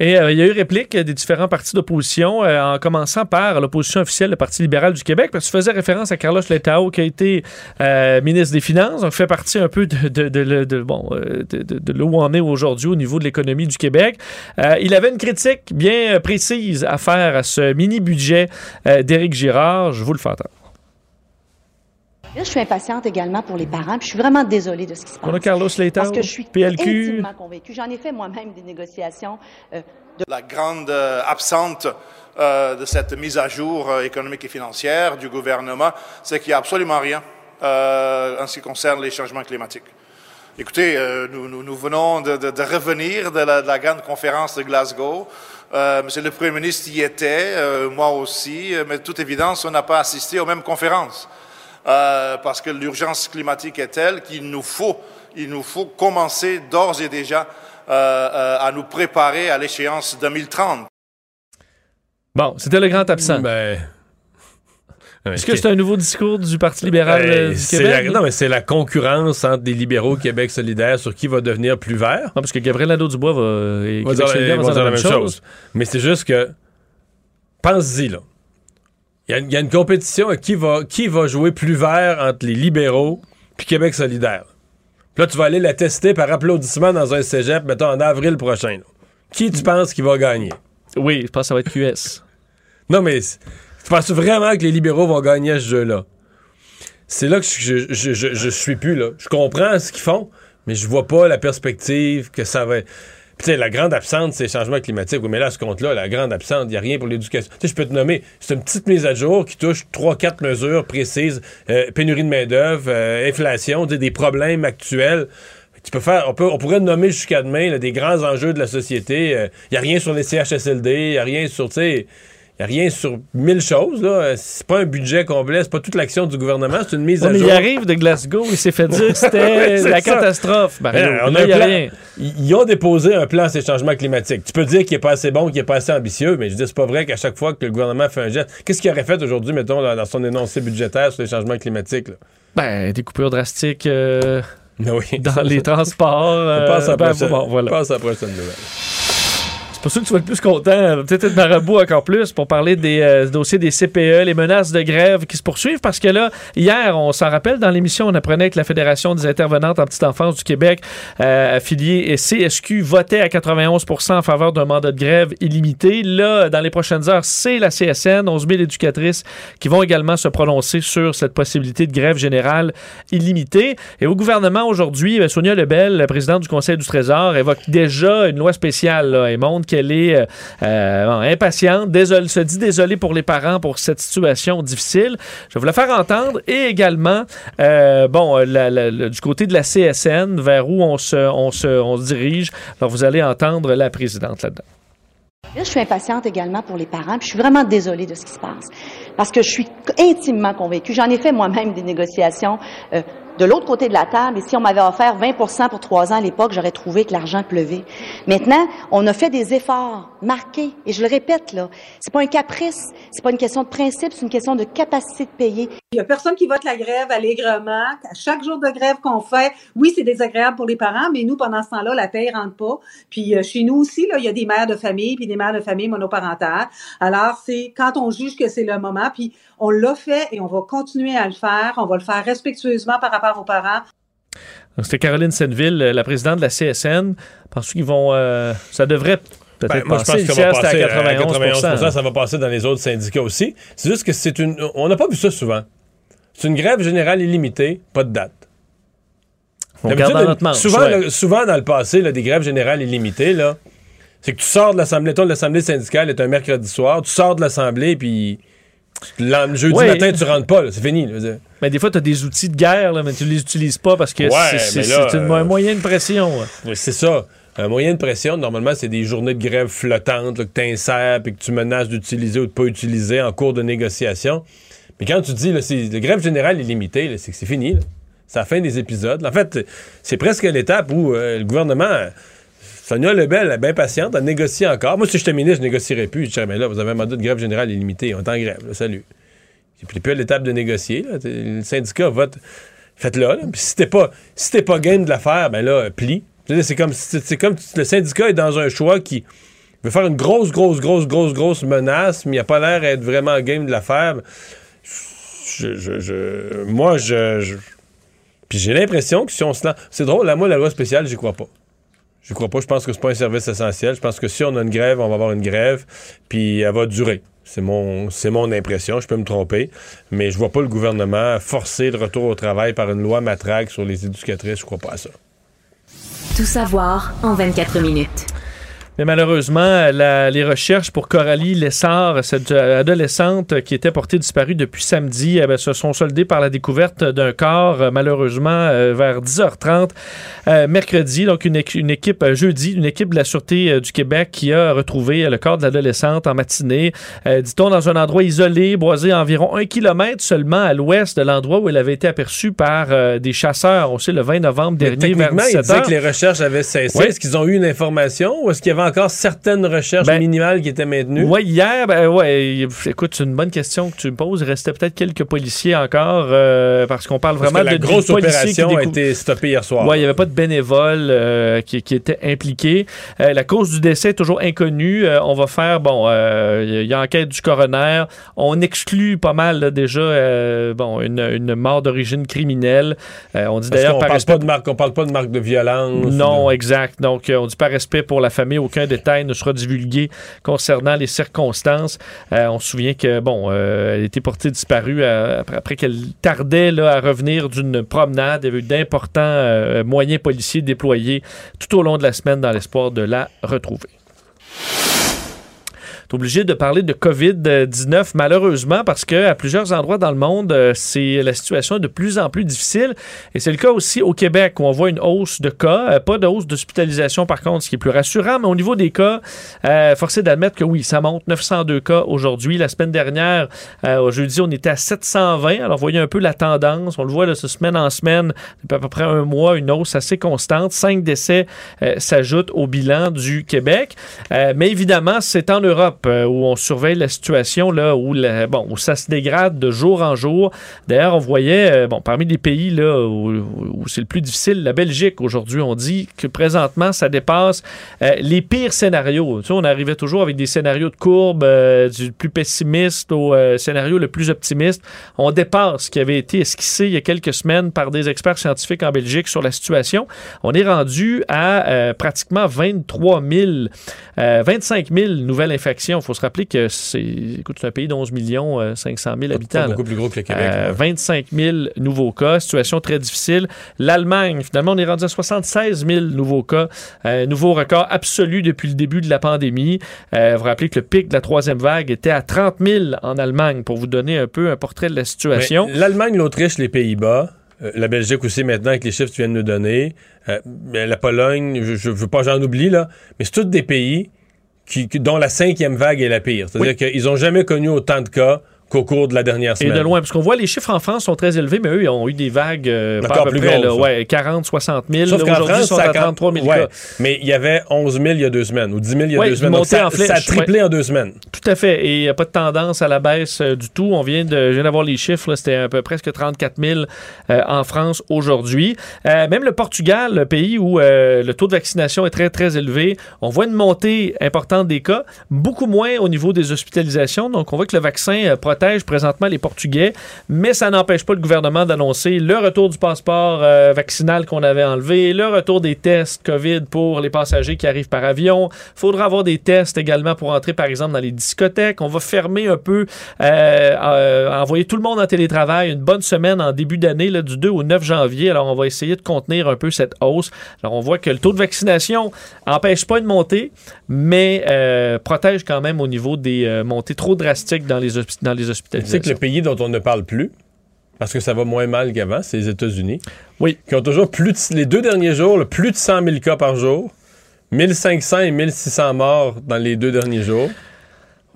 Et euh, il y a eu réplique des différents partis d'opposition, euh, en commençant par l'opposition officielle, le Parti libéral du Québec, parce que tu faisais référence à Carlos Letao, qui a été euh, ministre des Finances, donc fait partie un peu de, de, de- bon, de, là où on est aujourd'hui au niveau de l'économie du Québec. Il avait une critique bien précise à faire à ce mini-budget d'Éric Girard. Je vous le fais entendre. Là, je suis impatiente également pour les parents, puis je suis vraiment désolée de ce qui se passe. On a Carlos Parce que je suis PLQ. intimement convaincue. J'en ai fait moi-même des négociations. euh, de... La grande euh, absente euh, de cette mise à jour économique et financière du gouvernement, c'est qu'il n'y a absolument rien euh, en ce qui concerne les changements climatiques. Écoutez, euh, nous, nous, nous venons de, de- de revenir de la, de la grande conférence de Glasgow. Euh, Monsieur le Premier ministre y était, euh, moi aussi, euh, mais de toute évidence, on n'a pas assisté aux mêmes conférences. Euh, parce que l'urgence climatique est telle qu'il nous faut, il nous faut commencer d'ores et déjà euh, euh, à nous préparer à l'échéance 2030. Bon, c'était le grand absent. Ben. Est-ce que c'est un nouveau discours du Parti libéral euh, Ben, du Québec? la- non, mais c'est la concurrence entre des libéraux Québec solidaire sur qui va devenir plus vert. Non, parce que Gabriel Nadeau-Dubois va, et va dire, vont dire la même chose. Mais c'est juste que, pense-y, là. Il y, a- il y a une compétition à qui va, qui va jouer plus vert entre les libéraux puis Québec solidaire. Puis là, tu vas aller la tester par applaudissement dans un cégep, mettons, en avril prochain. là. Qui tu penses qui va gagner? Oui, je pense que ça va être QS. Non, mais tu penses vraiment que les libéraux vont gagner à ce jeu-là? C'est là que je, je, je, je suis plus, là. Je comprends ce qu'ils font, mais je vois pas la perspective que ça va... Puis, la grande absente, c'est le changement climatique. Oui, mais là, à ce compte-là, la grande absente, il n'y a rien pour l'éducation. Tu sais, je peux te nommer, c'est une petite mise à jour qui touche trois, quatre mesures précises. Euh, pénurie de main-d'œuvre, euh, inflation, des problèmes actuels. Tu peux faire, on, peut, on pourrait nommer jusqu'à demain des grands enjeux de la société. Il n'y a rien sur les CHSLD, il n'y a rien sur, tu sais, il n'y a rien sur mille choses. là. C'est pas un budget complet, c'est pas toute l'action du gouvernement, c'est une mise Ouais, à mais jour. il arrive de Glasgow, il s'est fait dire que c'était la ça. catastrophe. Mario. Ben, on Là, a plan. rien. Ils ont déposé un plan sur les changements climatiques. Tu peux dire qu'il est pas assez bon, qu'il est pas assez ambitieux, mais je dis c'est pas vrai qu'à chaque fois que le gouvernement fait un geste, qu'est-ce qu'il aurait fait aujourd'hui, mettons, dans dans son énoncé budgétaire sur les changements climatiques? là? Ben, des coupures drastiques euh, Oui. dans les transports. Euh, passe à la ben, prochaine, bon, voilà. on passe à la prochaine nouvelle. Pour ça que tu vas être plus content, peut-être être marabout encore plus, pour parler des euh, dossiers des CPE, les menaces de grève qui se poursuivent, parce que là, hier, on s'en rappelle, dans l'émission, on apprenait que la Fédération des intervenantes en petite enfance du Québec, euh, affiliée et CSQ, votait à 91% en faveur d'un mandat de grève illimité. Là, dans les prochaines heures, c'est la CSN, 11 000 éducatrices qui vont également se prononcer sur cette possibilité de grève générale illimitée. Et au gouvernement aujourd'hui, ben, Sonia Lebel, la présidente du Conseil du Trésor, évoque déjà une loi spéciale là, et montre qu'elle est euh, euh, impatiente, désole- se dit désolée pour les parents pour cette situation difficile. Je vais vous la faire entendre et également, euh, bon, du côté de la CSN, vers où on se, dirige. Alors, vous allez entendre la présidente là-dedans. Là, je suis impatiente également pour les parents, je suis vraiment désolée de ce qui se passe. Parce que je suis intimement convaincue. J'en ai fait moi-même des négociations de l'autre côté de la table. Et si on m'avait offert 20% pour trois ans à l'époque, j'aurais trouvé que l'argent pleuvait. Maintenant, on a fait des efforts marqués. Et je le répète, là, c'est pas un caprice, c'est pas une question de principe, c'est une question de capacité de payer. Il y a personne qui vote la grève allègrement. À chaque jour de grève qu'on fait, oui, c'est désagréable pour les parents, mais nous, pendant ce temps-là, la paye rentre pas. Puis euh, chez nous aussi, là, il y a des mères de famille, puis des mères de famille monoparentales. Alors, c'est quand on juge que c'est le moment, puis on l'a fait et on va continuer à le faire. On va le faire respectueusement par rapport aux parents. Donc, C'était Caroline Senville, euh, la présidente de la CSN. Pense qu'ils vont. euh, ça devrait peut-être Ben, moi, je passer? pense qu'on Hier, va passer à à 91 91 Ça va passer dans les autres syndicats aussi. C'est juste que c'est une. On n'a pas vu ça souvent. C'est une grève générale illimitée, pas de date. On garde dans notre manche, souvent, ouais. le- souvent, dans le passé, là, des grèves générales illimitées, là, c'est que tu sors de l'Assemblée, toi, l'Assemblée syndicale est un mercredi soir, tu sors de l'Assemblée, puis le jeudi Ouais. matin, tu rentres pas, c'est fini. là. Mais des fois, tu as des outils de guerre, là, mais tu les utilises pas parce que Ouais, c'est- euh, un moyen de pression. c'est ça. Un moyen de pression, normalement, c'est des journées de grève flottantes là, que tu insères puis que tu menaces d'utiliser ou de pas utiliser en cours de négociation. Mais quand tu dis, là, le grève générale est limité, là, c'est que c'est fini. là. C'est la fin des épisodes. En fait, c'est presque l'étape où euh, le gouvernement, Sonia Lebel est bien patiente, elle négocie encore. Moi, si j'étais ministre, je négocierais plus. Je dirais, mais là, vous avez un mandat de grève générale illimité. On est en grève. là, salut. Puis, plus à l'étape de négocier. Le syndicat vote. Faites-le. Puis si t'es pas, si pas game de l'affaire, ben là, plie. C'est comme, c'est comme le syndicat est dans un choix qui veut faire une grosse, grosse, grosse, grosse, grosse menace, mais il a pas l'air d'être vraiment game de l'affaire. Moi, je, je- puis j'ai l'impression que si on se lance, c'est drôle, là, moi, la loi spéciale, j'y crois pas. Je crois pas. Je pense que c'est pas un service essentiel. Je pense que si on a une grève, on va avoir une grève, puis elle va durer. C'est mon, c'est mon impression. Je peux me tromper, mais je vois pas le gouvernement forcer le retour au travail par une loi matraque sur les éducatrices. Je crois pas à ça. Tout savoir en 24 minutes. Mais malheureusement, la- les recherches pour Coralie Lessard, cette adolescente qui était portée disparue depuis samedi, eh ben, se sont soldées par la découverte d'un corps, euh, malheureusement, euh, vers 10h30 euh, mercredi. Donc, une, équ- une équipe, jeudi, une équipe de la Sûreté du Québec qui a retrouvé le corps de l'adolescente en matinée, euh, dit-on, dans un endroit isolé, boisé à environ un kilomètre seulement à l'ouest de l'endroit où elle avait été aperçue par euh, des chasseurs, on sait, le 20 novembre dernier, vers techniquement, il 17 disait heures. que les recherches avaient cessé. Oui. Est-ce qu'ils ont eu une information ou est-ce qu'il y avait encore certaines recherches Ben, minimales qui étaient maintenues? Oui, hier, ben ouais, écoute, c'est une bonne question que tu me poses. Il restait peut-être quelques policiers encore, euh, parce qu'on parle Parce vraiment que la de grosse policiers qui opération a été stoppée hier soir. Ouais, il n'y avait pas de bénévoles euh, qui, qui étaient impliqués. Euh, la cause du décès est toujours inconnue. On va faire, bon, il y a enquête du coroner. On exclut pas mal là, déjà, bon, une, une mort d'origine criminelle. On dit d'ailleurs par parle, respect pas de marque, on parle pas de marque de violence. non, exact. Donc, on dit par respect pour la famille, aucun détail ne sera divulgué concernant les circonstances. Euh, on se souvient que, bon, euh, elle été portée disparue après, qu'elle tardait à revenir d'une promenade. Il y avait eu d'importants euh, moyens policiers déployés tout au long de la semaine dans l'espoir de la retrouver. Obligé de parler de COVID-19 malheureusement parce que à plusieurs endroits dans le monde, euh, la situation est de plus en plus difficile et c'est le cas aussi au Québec où on voit une hausse de cas, Euh, pas de hausse d'hospitalisation par contre, ce qui est plus rassurant, mais au niveau des cas, euh, forcé d'admettre que oui, ça monte 902 cas aujourd'hui. La semaine dernière, jeudi, on était à 720. Alors voyez un peu la tendance, on le voit de ce semaine en semaine, depuis à peu près un mois, une hausse assez constante. Cinq décès s'ajoutent au bilan du Québec. Mais évidemment, c'est en Europe euh, où on surveille la situation, là, où, bon, où ça se dégrade de jour en jour. D'ailleurs, on voyait, euh, bon, parmi les pays là, où, où c'est le plus difficile, la Belgique, aujourd'hui, on dit que présentement, ça dépasse euh, les pires scénarios. Tu sais, on arrivait toujours avec des scénarios de courbe du plus pessimiste au scénario le plus optimiste. On dépasse ce qui avait été esquissé il y a quelques semaines par des experts scientifiques en Belgique sur la situation. On est rendu à pratiquement 23 000, euh, 25 000 nouvelles infections. Il faut se rappeler que c'est un pays de millions euh, 500 000 habitants. beaucoup plus gros que le Québec. Euh, là. 25 000 nouveaux cas, situation très difficile. L'Allemagne, finalement, on est rendu à 76 000 nouveaux cas, euh, nouveau record absolu depuis le début de la pandémie. Euh, vous rappelez que le pic de la troisième vague était à 30 000 en Allemagne, pour vous donner un peu un portrait de la situation. L'Allemagne, l'Autriche, les Pays-Bas, euh, la Belgique aussi maintenant avec les chiffres que tu viens de nous donner, euh, ben, la Pologne, je ne veux pas j'en oublie là, mais c'est tous des pays qui, dont la cinquième vague est la pire. C'est-à-dire qu'ils n'ont jamais connu autant de cas qu'au cours de la dernière Et semaine. de loin, parce qu'on voit les chiffres en France sont très élevés, mais eux, ils ont eu des vagues euh, pas à peu plus près, là, ouais, 40, 60 000. Sauf qu'en ils sont à a quand- 33 000 ouais, cas. Mais il y avait 11 000 il y a deux semaines, ou 10 000 il y a Ouais, deux semaines. Donc, ça, en flèche, ça a triplé en deux semaines. Tout à fait. Et il n'y a pas de tendance à la baisse euh, du tout. On vient de, je viens d'avoir les chiffres. C'était un peu presque 34 000 euh, en France aujourd'hui. Euh, même le Portugal, le pays où le taux de vaccination est très, très élevé, on voit une montée importante des cas, beaucoup moins au niveau des hospitalisations. Donc, on voit que le vaccin euh, présentement les Portugais, mais ça n'empêche pas le gouvernement d'annoncer le retour du passeport euh, vaccinal qu'on avait enlevé, le retour des tests COVID pour les passagers qui arrivent par avion. faudra avoir des tests également pour entrer, par exemple, dans les discothèques. On va fermer un peu, euh, euh, envoyer tout le monde en télétravail une bonne semaine en début d'année, du 2 au 9 janvier. Alors, on va essayer de contenir un peu cette hausse. Alors, on voit que le taux de vaccination empêche pas une montée, mais protège quand même au niveau des montées trop drastiques dans les, dans les Tu sais hospitalisations. que le pays dont on ne parle plus, parce que ça va moins mal qu'avant, c'est les États-Unis. Oui. Qui ont toujours plus de, les deux derniers jours, là, plus de 100 000 cas par jour, 1500 et 1600 morts dans les deux derniers jours.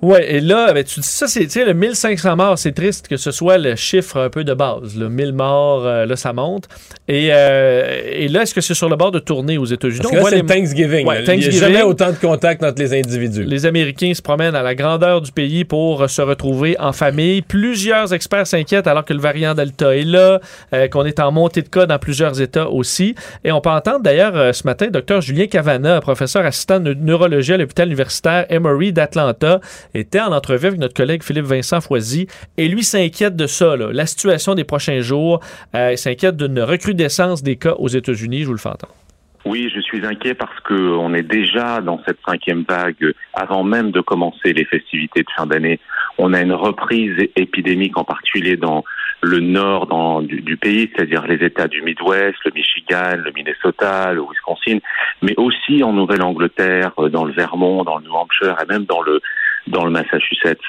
Ouais, et là, ben, tu dis ça, c'est tu sais, le 1500 morts, c'est triste que ce soit le chiffre un peu de base. Le 1000 morts, euh, là, ça monte. Et, euh, et là, est-ce que c'est sur le bord de tourner aux États-Unis? Parce On que là, voit c'est les- Thanksgiving. Ouais, là. Il n'y a Thanksgiving. jamais autant de contacts entre les individus. Les Américains se promènent à la grandeur du pays pour euh, se retrouver en famille. Plusieurs experts s'inquiètent alors que le variant Delta est là, euh, qu'on est en montée de cas dans plusieurs États aussi. Et on peut entendre d'ailleurs ce matin Dr Julien Cavana, professeur assistant de neurologie à l'hôpital universitaire Emory d'Atlanta, était en entrevue avec notre collègue Philippe Vincent Foisy et lui s'inquiète de ça, la situation des prochains jours. Euh, il s'inquiète d'une recrudescence des cas aux États-Unis. Je vous le fais entendre. Oui, je suis inquiet parce que on est déjà dans cette cinquième vague avant même de commencer les festivités de fin d'année. On a une reprise épidémique en particulier dans le nord du, pays, c'est-à-dire les États du Midwest, le Michigan, le Minnesota, le Wisconsin, mais aussi en Nouvelle-Angleterre, dans le Vermont, dans le New Hampshire et même dans le dans le Massachusetts.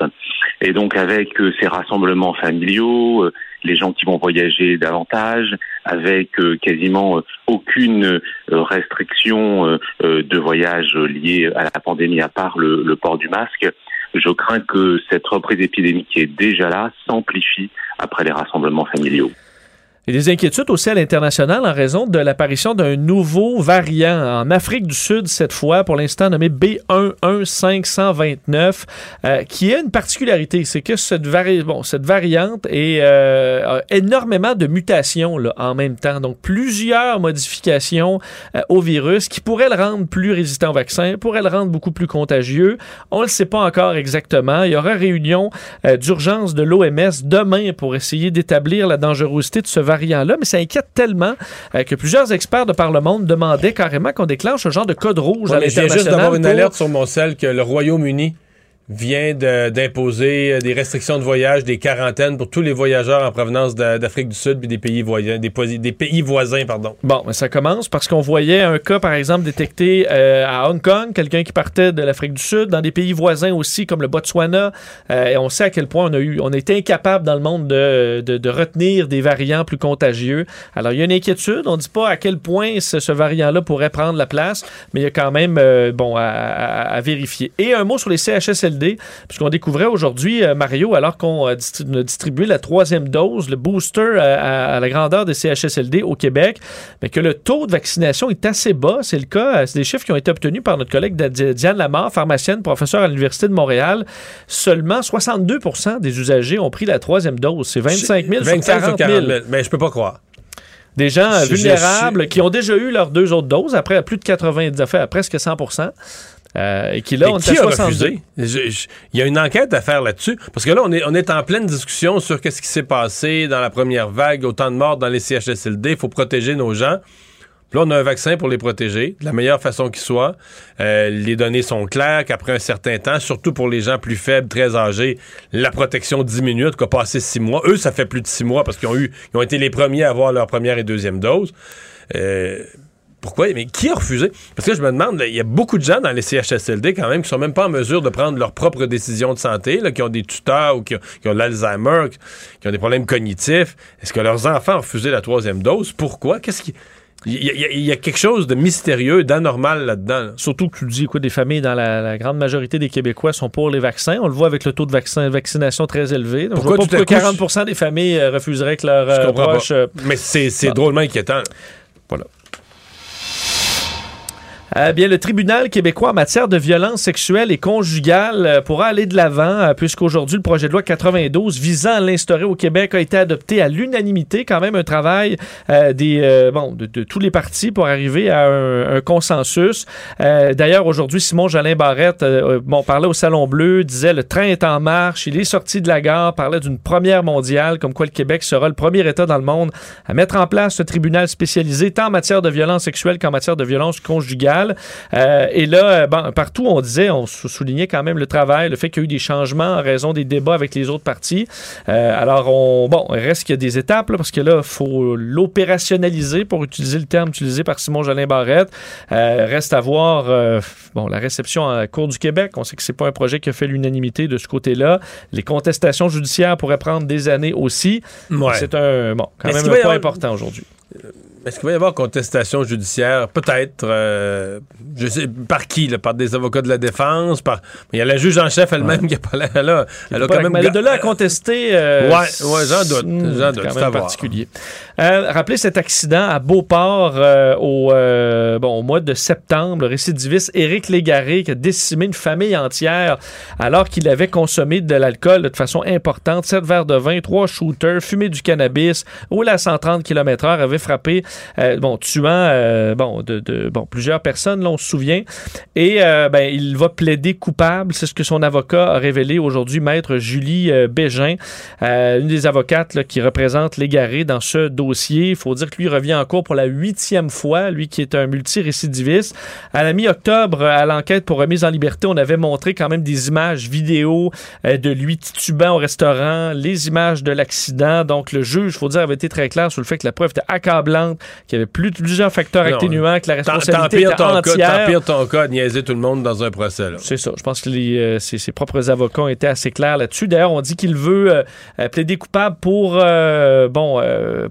Et donc avec euh, ces rassemblements familiaux, euh, les gens qui vont voyager davantage, avec euh, quasiment aucune restriction de voyage liée à la pandémie, à part le, le port du masque, je crains que cette reprise épidémique qui est déjà là s'amplifie après les rassemblements familiaux. Il des inquiétudes aussi à l'international en raison de l'apparition d'un nouveau variant en Afrique du Sud, cette fois, pour l'instant nommé B11529, euh, qui a une particularité, c'est que cette, vari- bon, cette variante euh, a énormément de mutations là, en même temps, donc plusieurs modifications euh, au virus qui pourraient le rendre plus résistant au vaccin, pourraient le rendre beaucoup plus contagieux. On ne le sait pas encore exactement. Il y aura réunion d'urgence de l'OMS demain pour essayer d'établir la dangerosité de ce variant-là, mais ça inquiète tellement euh, que plusieurs experts de par le monde demandaient carrément qu'on déclenche un genre de code rouge Ouais, à viens juste l'international d'avoir une pour- alerte sur mon sel que le Royaume-Uni vient d'imposer euh, des restrictions de voyage, des quarantaines pour tous les voyageurs en provenance d'Afrique du Sud puis des pays voisins, des, pays voisins, pardon. Bon, mais ça commence parce qu'on voyait un cas, par exemple, détecté euh, à Hong Kong, quelqu'un qui partait de l'Afrique du Sud, dans des pays voisins aussi, comme le Botswana. Euh, et on sait à quel point on a eu, on été incapable dans le monde de, de- retenir des variants plus contagieux. Alors, il y a une inquiétude. On ne dit pas à quel point ce, variant-là pourrait prendre la place, mais il y a quand même, bon, à- à vérifier. Et un mot sur les CHSLD, puisqu'on découvrait aujourd'hui, euh, Mario, alors qu'on a distri- a distribué la troisième dose, le booster euh, à, à la grandeur des CHSLD au Québec, mais que le taux de vaccination est assez bas. C'est le cas, euh, c'est des chiffres qui ont été obtenus par notre collègue Di- Diane Lamar, pharmacienne, professeure à l'Université de Montréal. Seulement 62% des usagers ont pris la troisième dose. C'est 25 000 sur 25 40 000. Mais je peux pas croire. Des gens euh, vulnérables qui ont déjà eu leurs deux autres doses après plus de 90, enfin, à presque 100 euh, et qui là, a 62. refusé? Il y a une enquête à faire là-dessus. Parce que là, on est, on est en pleine discussion sur qu'est-ce qui s'est passé dans la première vague, autant de morts dans les CHSLD. Il faut protéger nos gens. Puis là, on a un vaccin pour les protéger de la meilleure façon qui soit. Euh, les données sont claires qu'après un certain temps, surtout pour les gens plus faibles, très âgés, la protection diminue, en tout cas passé six mois. Eux, ça fait plus de six mois parce qu'ils ont eu, ils ont été les premiers à avoir leur première et deuxième dose. Euh, pourquoi? Mais qui a refusé? Parce que je me demande, il y a beaucoup de gens dans les CHSLD quand même qui sont même pas en mesure de prendre leurs propres décisions de santé, là, qui ont des tuteurs ou qui ont, qui ont de l'Alzheimer, qui, ont des problèmes cognitifs. Est-ce que leurs enfants ont refusé la troisième dose? Pourquoi? Qu'est-ce qui... Il y, a- y y quelque chose de mystérieux, d'anormal là-dedans. là. Surtout que tu dis quoi, des familles dans la, la grande majorité des Québécois sont pour les vaccins. On le voit avec le taux de vaccin, vaccination très élevé. Donc, Pourquoi je vois tout à pas pourquoi coup, 40% des familles euh, refuseraient que leurs euh, proches, pas. euh, Mais c'est drôlement inquiétant. Euh, bien, le tribunal québécois en matière de violence sexuelle et conjugale euh, pourra aller de l'avant, euh, puisqu'aujourd'hui, le projet de loi 92 visant à l'instaurer au Québec a été adopté à l'unanimité. Quand même un travail euh, des, bon, de, tous les partis pour arriver à un, consensus. D'ailleurs, aujourd'hui, Simon Jolin Barrette bon, parlait au Salon Bleu, disait le train est en marche, il est sorti de la gare, parlait d'une première mondiale, comme quoi le Québec sera le premier État dans le monde à mettre en place ce tribunal spécialisé tant en matière de violence sexuelle qu'en matière de violence conjugale. Euh, et là, euh, bon, partout, on disait, on sou- soulignait quand même le travail, le fait qu'il y a eu des changements en raison des débats avec les autres partis. Euh, alors, on, bon, il reste qu'il y a des étapes, là, parce que là, il faut l'opérationnaliser, pour utiliser le terme utilisé par Simon Jolin Barrette. Euh, reste à voir bon, la réception à la Cour du Québec. On sait que c'est pas un projet qui a fait l'unanimité de ce côté-là. Les contestations judiciaires pourraient prendre des années aussi. Ouais. C'est un, bon, quand est-ce même un point important aujourd'hui. Est-ce qu'il va y avoir contestation judiciaire? Peut-être. euh, je sais, par qui? là? par des avocats de la défense? Par... Il y a la juge en chef elle-même qui a pas l'air là. Elle a quand même. mais de là à contester. euh, Ouais, ouais, j'en doute, j'en doute, c'est particulier. Euh, rappelez cet accident à Beauport euh, au, bon, au mois de septembre. Le récidiviste Éric Légaré qui a décimé une famille entière alors qu'il avait consommé de l'alcool de façon importante. 7 verres de vin, 3 shooters, fumé du cannabis, roulé à 130 km/h, avait frappé, euh, bon, tuant euh, bon, de, de- bon, plusieurs personnes, là, on se souvient. Et euh, ben, il va plaider coupable. C'est ce que son avocat a révélé aujourd'hui, maître Julie Bégin, une des avocates là, qui représente Légaré dans ce dossier. Il faut dire que lui revient en cours pour la huitième fois, lui qui est un multirécidiviste. À la mi-octobre, à l'enquête pour remise en liberté, on avait montré quand même des images vidéo de lui titubant au restaurant, les images de l'accident. Donc le juge, il faut dire, avait été très clair sur le fait que la preuve était accablante, qu'il y avait plus, plusieurs facteurs Non, atténuants, que la responsabilité était ton, cas, entière. t'empires ton cas niaiser tout le monde dans un procès. C'est ça. Je pense que les, euh, ses, ses propres avocats ont été assez clairs là-dessus. D'ailleurs, on dit qu'il veut euh, euh, plaider coupable pour euh, bon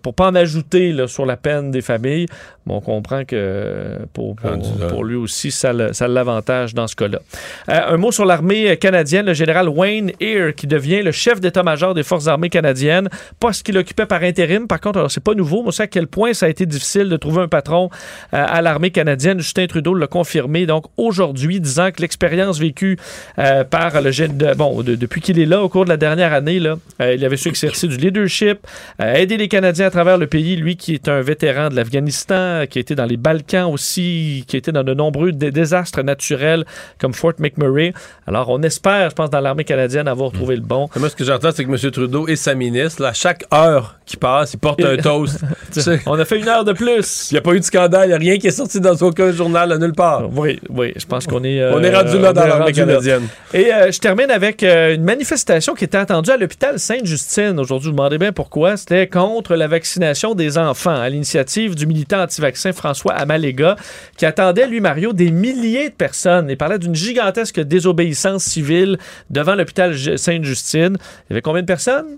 pour pas en ajouter là, sur la peine des familles. Bon, on comprend que pour, pour, pour lui aussi, ça, l'avantage dans ce cas-là. Un mot sur l'armée canadienne. Le général Wayne Eyre, qui devient le chef d'état-major des forces armées canadiennes, poste qu'il occupait par intérim. Par contre, alors c'est pas nouveau. mais On sait à quel point ça a été difficile de trouver un patron euh, à l'armée canadienne. Justin Trudeau l'a confirmé donc aujourd'hui, disant que l'expérience vécue euh, par le de- bon de- depuis qu'il est là au cours de la dernière année là, euh, il avait su exercer du leadership, aider les Canadiens à travers le pays. Lui qui est un vétéran de l'Afghanistan, qui a été dans les Balkans aussi, qui a été dans de nombreux dé- désastres naturels comme Fort McMurray. Alors on espère, je pense, dans l'armée canadienne avoir trouvé le bon. Moi, ce que j'entends, c'est que M. Trudeau et sa ministre, là, chaque heure qui passe, ils portent un toast. On a fait une heure de plus. Il n'y a pas eu de scandale, il n'y a rien qui est sorti dans aucun journal, à nulle part. Oui, oui, je pense qu'on est. euh, On est rendu là on dans l'armée là. canadienne. Et euh, je termine avec euh, une manifestation qui était attendue à l'hôpital Sainte-Justine. Aujourd'hui, vous vous demandez bien pourquoi. C'était contre la vaccination des enfants, à l'initiative du militant anti-vaccin François Amalega, qui attendait, lui, Mario, des milliers de personnes. Il parlait d'une gigantesque désobéissance civile devant l'hôpital Sainte-Justine. Il y avait combien de personnes?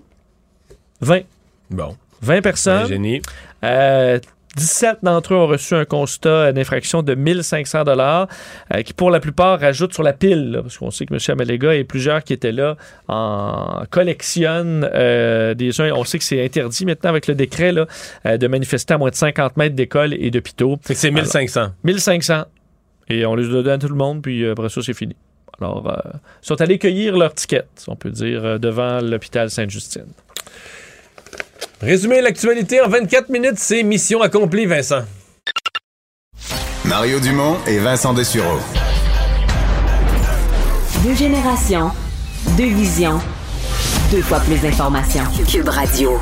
20. Bon. 20 personnes. Génie. Euh, 17 d'entre eux ont reçu un constat d'infraction de 1500 dollars, qui pour la plupart rajoutent sur la pile, là, parce qu'on sait que M. Amalega et plusieurs qui étaient là en collectionnent euh, des uns. On sait que c'est interdit maintenant avec le décret là, euh, de manifester à moins de 50 mètres d'écoles et d'hôpitaux. C'est 1500. 1500. Et on les donne à tout le monde, puis après ça, c'est fini. Alors, euh, ils sont allés cueillir leur ticket, on peut dire, euh, devant l'hôpital Sainte-Justine. Résumer l'actualité en 24 minutes, c'est mission accomplie, Vincent. Mario Dumont et Vincent Dessureau. Deux générations, deux visions, deux fois plus d'informations. Cube Radio.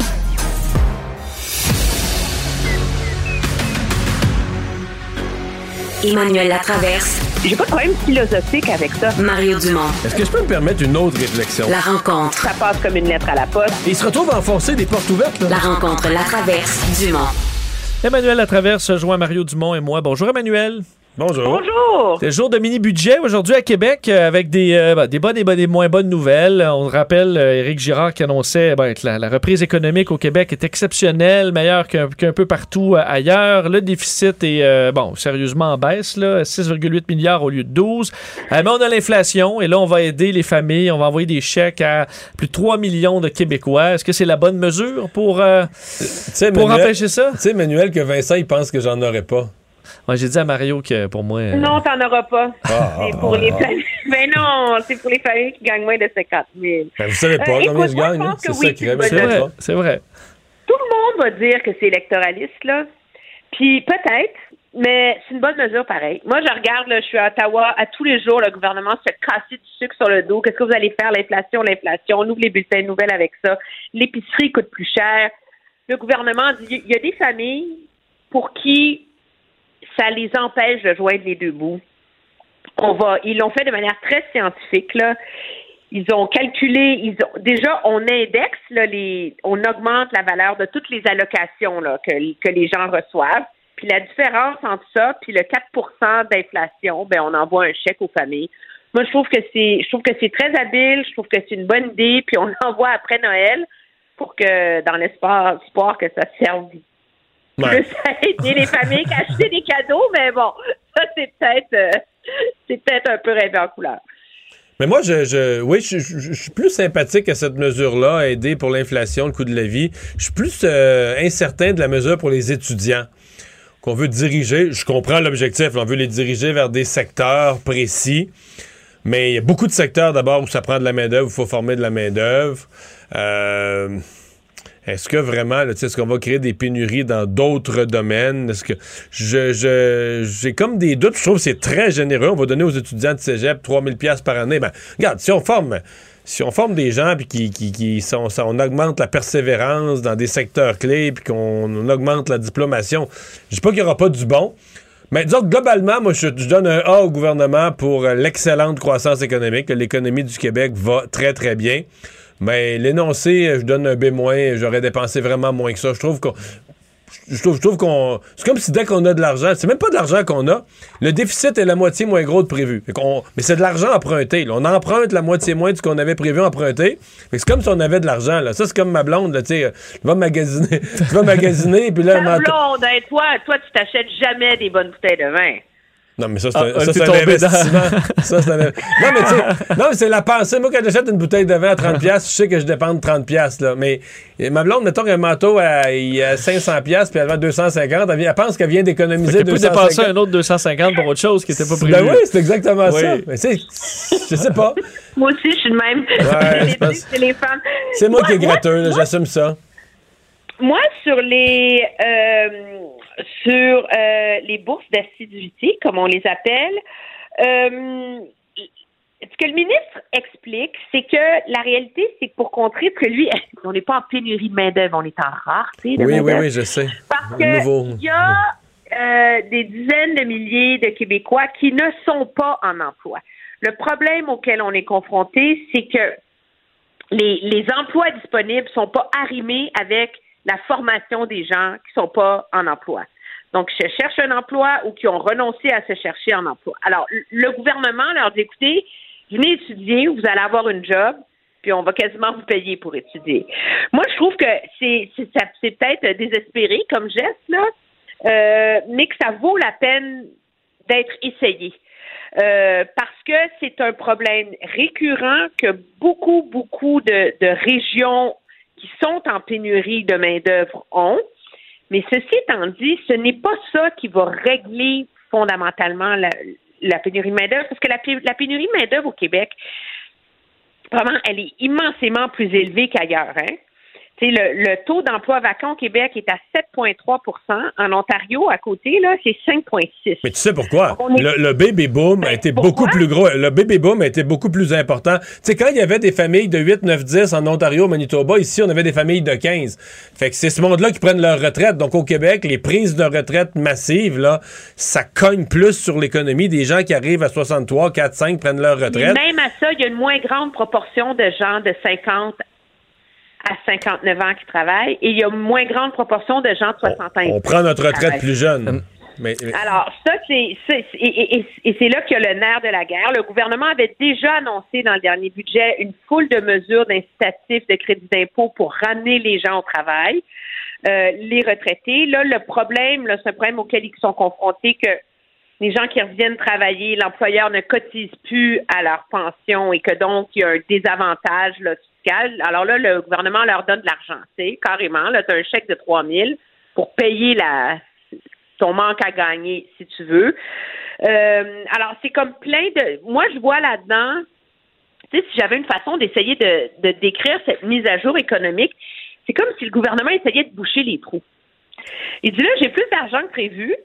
Emmanuel Latraverse. J'ai pas de problème philosophique avec ça. Mario Dumont. Est-ce que je peux me permettre une autre réflexion? La rencontre. Ça passe comme une lettre à la poste. Il se retrouve à enfoncer des portes ouvertes, là. La rencontre Latraverse. Dumont. Emmanuel Latraverse se joint Mario Dumont et moi. Bonjour Emmanuel. Bonjour. Bonjour. C'est le jour de mini-budget aujourd'hui à Québec euh, avec des, euh, ben, des bonnes et bonnes- des moins bonnes nouvelles. On rappelle euh, Éric Girard qui annonçait ben, que la, la reprise économique au Québec est exceptionnelle, meilleure qu'un qu'un peu partout ailleurs. Le déficit est euh, bon sérieusement en baisse, là, 6,8 milliards au lieu de 12. Euh, mais on a l'inflation et là on va aider les familles, on va envoyer des chèques à plus de 3 millions de Québécois. Est-ce que c'est la bonne mesure pour, euh, pour Manuel- empêcher ça? Tu sais, Manuel, que Vincent, il pense que j'en aurais pas. Moi, j'ai dit à Mario que pour moi. euh, Non, t'en auras pas. Ah, c'est ah, pour ah, les ah. familles. Mais non, c'est pour les familles qui gagnent moins de 50 000. Ben, vous savez pas Euh, combien écoute, je gagne, pense C'est ça qui donner. pas. C'est vrai. Tout le monde va dire que c'est électoraliste, là. Puis peut-être, mais c'est une bonne mesure pareil. Moi, je regarde, là, je suis à Ottawa, à tous les jours, le gouvernement se fait casser du sucre sur le dos. Qu'est-ce que vous allez faire? L'inflation, l'inflation. On ouvre les bulletins de nouvelles avec ça. L'épicerie coûte plus cher. Le gouvernement dit, il y a des familles pour qui ça les empêche de joindre les deux bouts. On va, ils l'ont fait de manière très scientifique, là. Ils ont calculé, ils ont, déjà, on indexe, là, les, on augmente la valeur de toutes les allocations, là, que, que les gens reçoivent. Puis la différence entre ça, puis le 4% d'inflation, ben, on envoie un chèque aux familles. Moi, je trouve que c'est, je trouve que c'est très habile, je trouve que c'est une bonne idée, puis on l'envoie après Noël pour que, dans l'espoir, espoir que ça serve Ouais. plus à aider les familles qu'à acheter des cadeaux, mais bon, ça, c'est peut-être euh, c'est peut-être un peu rêvé en couleur. Mais moi, je, je oui, je, je- je suis plus sympathique à cette mesure-là, aider pour l'inflation, le coût de la vie. Je suis plus euh, incertain de la mesure pour les étudiants qu'on veut diriger. Je comprends l'objectif, on veut les diriger vers des secteurs précis. Mais il y a beaucoup de secteurs d'abord où ça prend de la main-d'œuvre, où il faut former de la main-d'œuvre. Euh, est-ce que vraiment, est-ce qu'on va créer des pénuries dans d'autres domaines? Est-ce que je, j'ai comme des doutes. Je trouve que c'est très généreux. On va donner aux étudiants de cégep 3000 pièces par année. Ben, regarde, si on forme, si on forme des gens puis qui, qui, qui ça- on augmente la persévérance dans des secteurs clés puis qu'on augmente la diplomation, je dis pas qu'il y aura pas du bon. Mais disons globalement, moi, je, je donne un A au gouvernement pour l'excellente croissance économique. que L'économie du Québec va très, très bien. Mais l'énoncé, euh, je donne un B-. J'aurais dépensé vraiment moins que ça. Je trouve qu'on. Je trouve, je trouve qu'on. C'est comme si dès qu'on a de l'argent, c'est même pas de l'argent qu'on a. Le déficit est la moitié moins gros de prévu. Mais c'est de l'argent emprunté. On emprunte la moitié moins de ce qu'on avait prévu emprunter. C'est comme si on avait de l'argent. Ça, c'est comme ma blonde. Là, tu euh, vas magasiner. tu vas magasiner. Puis là, Ta blonde, hein, toi, toi, tu t'achètes jamais des bonnes bouteilles de vin. Non, mais ça, c'est Ah, un, elle ça, t'est c'est un tombée dans- investissement. ça, c'est un... Non, mais tu sais, non, mais c'est la pensée. Moi, quand j'achète une bouteille de vin à 30$, piastres, je sais que je dépense 30$. Là. Mais ma blonde, mettons qu'un manteau à, il a 500$, piastres, puis elle vend 250$, elle, elle pense qu'elle vient d'économiser qu'elle peut 250$. dépenser un autre 250 pour autre chose qui n'était pas prévu. Ben oui, c'est exactement Oui. ça. Mais c'est, je sais pas. Moi aussi, je suis de même. Ouais, c'est les femmes. Moi qui est gratteux, là, j'assume ça. Moi, sur les euh, sur euh, les bourses d'assiduité, comme on les appelle, euh, ce que le ministre explique, c'est que la réalité, c'est que pour contrer, parce que lui, on n'est pas en pénurie de main-d'œuvre, on est en rareté de Oui, oui, oui, je sais. Parce qu'il y a euh, des dizaines de milliers de Québécois qui ne sont pas en emploi. Le problème auquel on est confronté, c'est que les, les emplois disponibles sont pas arrimés avec la formation des gens qui sont pas en emploi. Donc, qui cherchent un emploi ou qui ont renoncé à se chercher un emploi. Alors, le- gouvernement leur dit, écoutez, venez étudier, vous allez avoir une job, puis on va quasiment vous payer pour étudier. Moi, je trouve que c'est c'est peut-être désespéré comme geste, là, euh, mais que ça vaut la peine d'être essayé. Euh, parce que c'est un problème récurrent que beaucoup, beaucoup de, de régions qui sont en pénurie de main-d'œuvre ont. Mais ceci étant dit, ce n'est pas ça qui va régler fondamentalement la, la pénurie de main-d'œuvre, parce que la, la pénurie de main-d'œuvre au Québec, vraiment, elle est immensément plus élevée qu'ailleurs. Hein? Le, le taux d'emploi vacant au Québec est à 7,3% En Ontario, à côté, là, c'est 5,6 Mais tu sais pourquoi? Est- Le, le baby boom a été beaucoup plus gros. Le baby boom a été beaucoup plus important. Tu sais, quand il y avait des familles de 8, 9, 10 en Ontario, Manitoba, ici, on avait des familles de 15. Fait que c'est ce monde-là qui prennent leur retraite. Donc, au Québec, les prises de retraite massives, là, ça cogne plus sur l'économie. Des gens qui arrivent à 63, 4, 5 prennent leur retraite. même à ça, il y a une moins grande proportion de gens de 50 à 59 ans qui travaillent et il y a une moins grande proportion de gens de 60 ans. On prend notre retraite plus jeune. Mais, mais- Alors, ça, c'est. c'est- c'est- Et, et- et c'est là qu'il y a le nerf de la guerre. Le gouvernement avait déjà annoncé dans le dernier budget une foule de mesures d'incitatifs de crédit d'impôt pour ramener les gens au travail, euh, les retraités. Là, le problème, là, c'est un problème auquel ils sont confrontés que les gens qui reviennent travailler, l'employeur ne cotise plus à leur pension et que donc il y a un désavantage là, Alors là, le gouvernement leur donne de l'argent, sais, carrément. Là, tu as un chèque de 3 000 pour payer ton manque à gagner, si tu veux. Euh, alors, c'est comme plein de... Moi, je vois là-dedans, tu sais, si j'avais une façon d'essayer de, décrire cette mise à jour économique, c'est comme si le gouvernement essayait de boucher les trous. Il dit là, j'ai plus d'argent que prévu,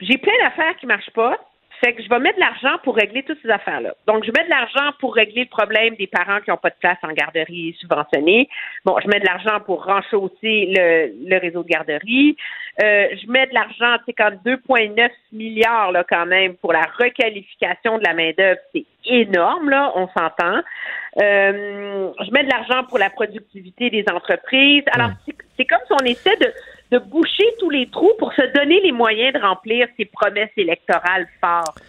j'ai plein d'affaires qui marchent pas. Fait que je vais mettre de l'argent pour régler toutes ces affaires-là. Donc, je mets de l'argent pour régler le problème des parents qui n'ont pas de place en garderie subventionnée. Bon, je mets de l'argent pour renchausser le, le réseau de garderie. Euh, je mets de l'argent, tu sais, quand 2,9 milliards, là, quand même, pour la requalification de la main-d'œuvre, c'est énorme, là, on s'entend. Euh, je mets de l'argent pour la productivité des entreprises. Alors, c'est- c'est comme si on essaie de, de boucher tous les trous pour se donner les moyens de remplir ses promesses électorales fortes.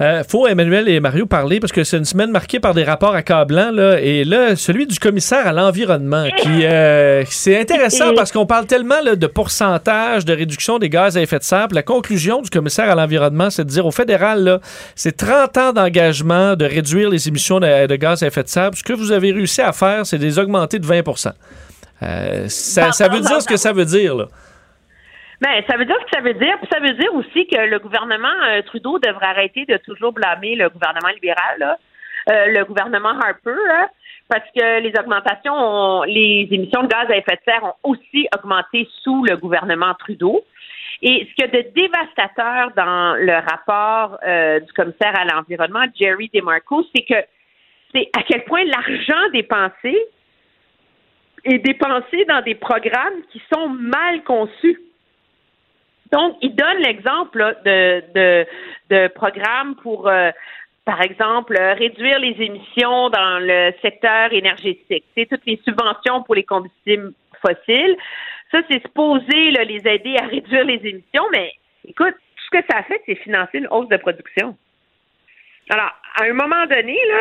Euh, faut, Emmanuel et Mario, parler parce que c'est une semaine marquée par des rapports accablants. Là, et là, celui du commissaire à l'environnement, qui euh, c'est intéressant parce qu'on parle tellement là, de pourcentage de réduction des gaz à effet de serre. La conclusion du commissaire à l'environnement, c'est de dire au fédéral, là, c'est 30 ans d'engagement de réduire les émissions de, de gaz à effet de serre. Ce que vous avez réussi à faire, c'est de les augmenter de 20 Euh, ça, ça veut dire ce que ça veut dire. Là. Ben, ça veut dire ce que ça veut dire. Puis ça veut dire aussi que le gouvernement euh, Trudeau devrait arrêter de toujours blâmer le gouvernement libéral, là. Euh, le gouvernement Harper, là, parce que les augmentations, ont- les émissions de gaz à effet de serre ont aussi augmenté sous le gouvernement Trudeau. Et ce qu'il y a de dévastateur dans le rapport euh, du commissaire à l'environnement, Jerry DeMarco, c'est que c'est à quel point l'argent dépensé est dépensé dans des programmes qui sont mal conçus. Donc, il donne l'exemple de, de, de programmes pour, euh, par exemple, euh, réduire les émissions dans le secteur énergétique. C'est toutes les subventions pour les combustibles fossiles. Ça, c'est supposé là, les aider à réduire les émissions, mais écoute, tout ce que ça a fait, c'est financer une hausse de production. Alors, à un moment donné, là,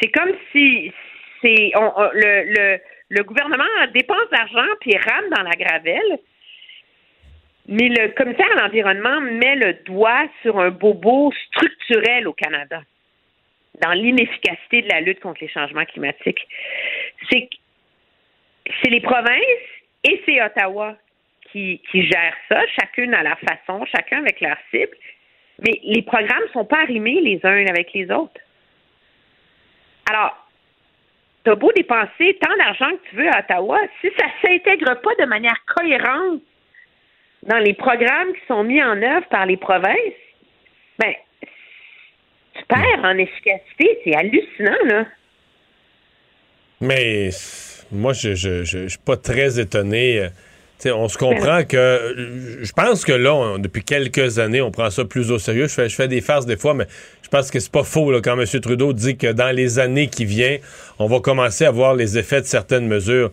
c'est comme si c'est on- on- le, le, le gouvernement dépense d'argent puis rame dans la gravelle. Mais le commissaire à l'environnement met le doigt sur un bobo structurel au Canada, dans l'inefficacité de la lutte contre les changements climatiques. C'est c'est les provinces et c'est Ottawa qui, qui gèrent ça, chacune à leur façon, chacun avec leur cible. Mais les programmes ne sont pas arrimés les uns avec les autres. Alors, t'as beau dépenser tant d'argent que tu veux à Ottawa, si ça ne s'intègre pas de manière cohérente dans les programmes qui sont mis en œuvre par les provinces, ben, tu perds en efficacité. C'est hallucinant, là. Mais moi, je je, je, je suis pas très étonné. On se comprend que. Je pense que là, depuis quelques années, on prend ça plus au sérieux. Je fais, des farces des fois, mais je pense que c'est pas faux quand M. Trudeau dit que dans les années qui viennent, on va commencer à voir les effets de certaines mesures.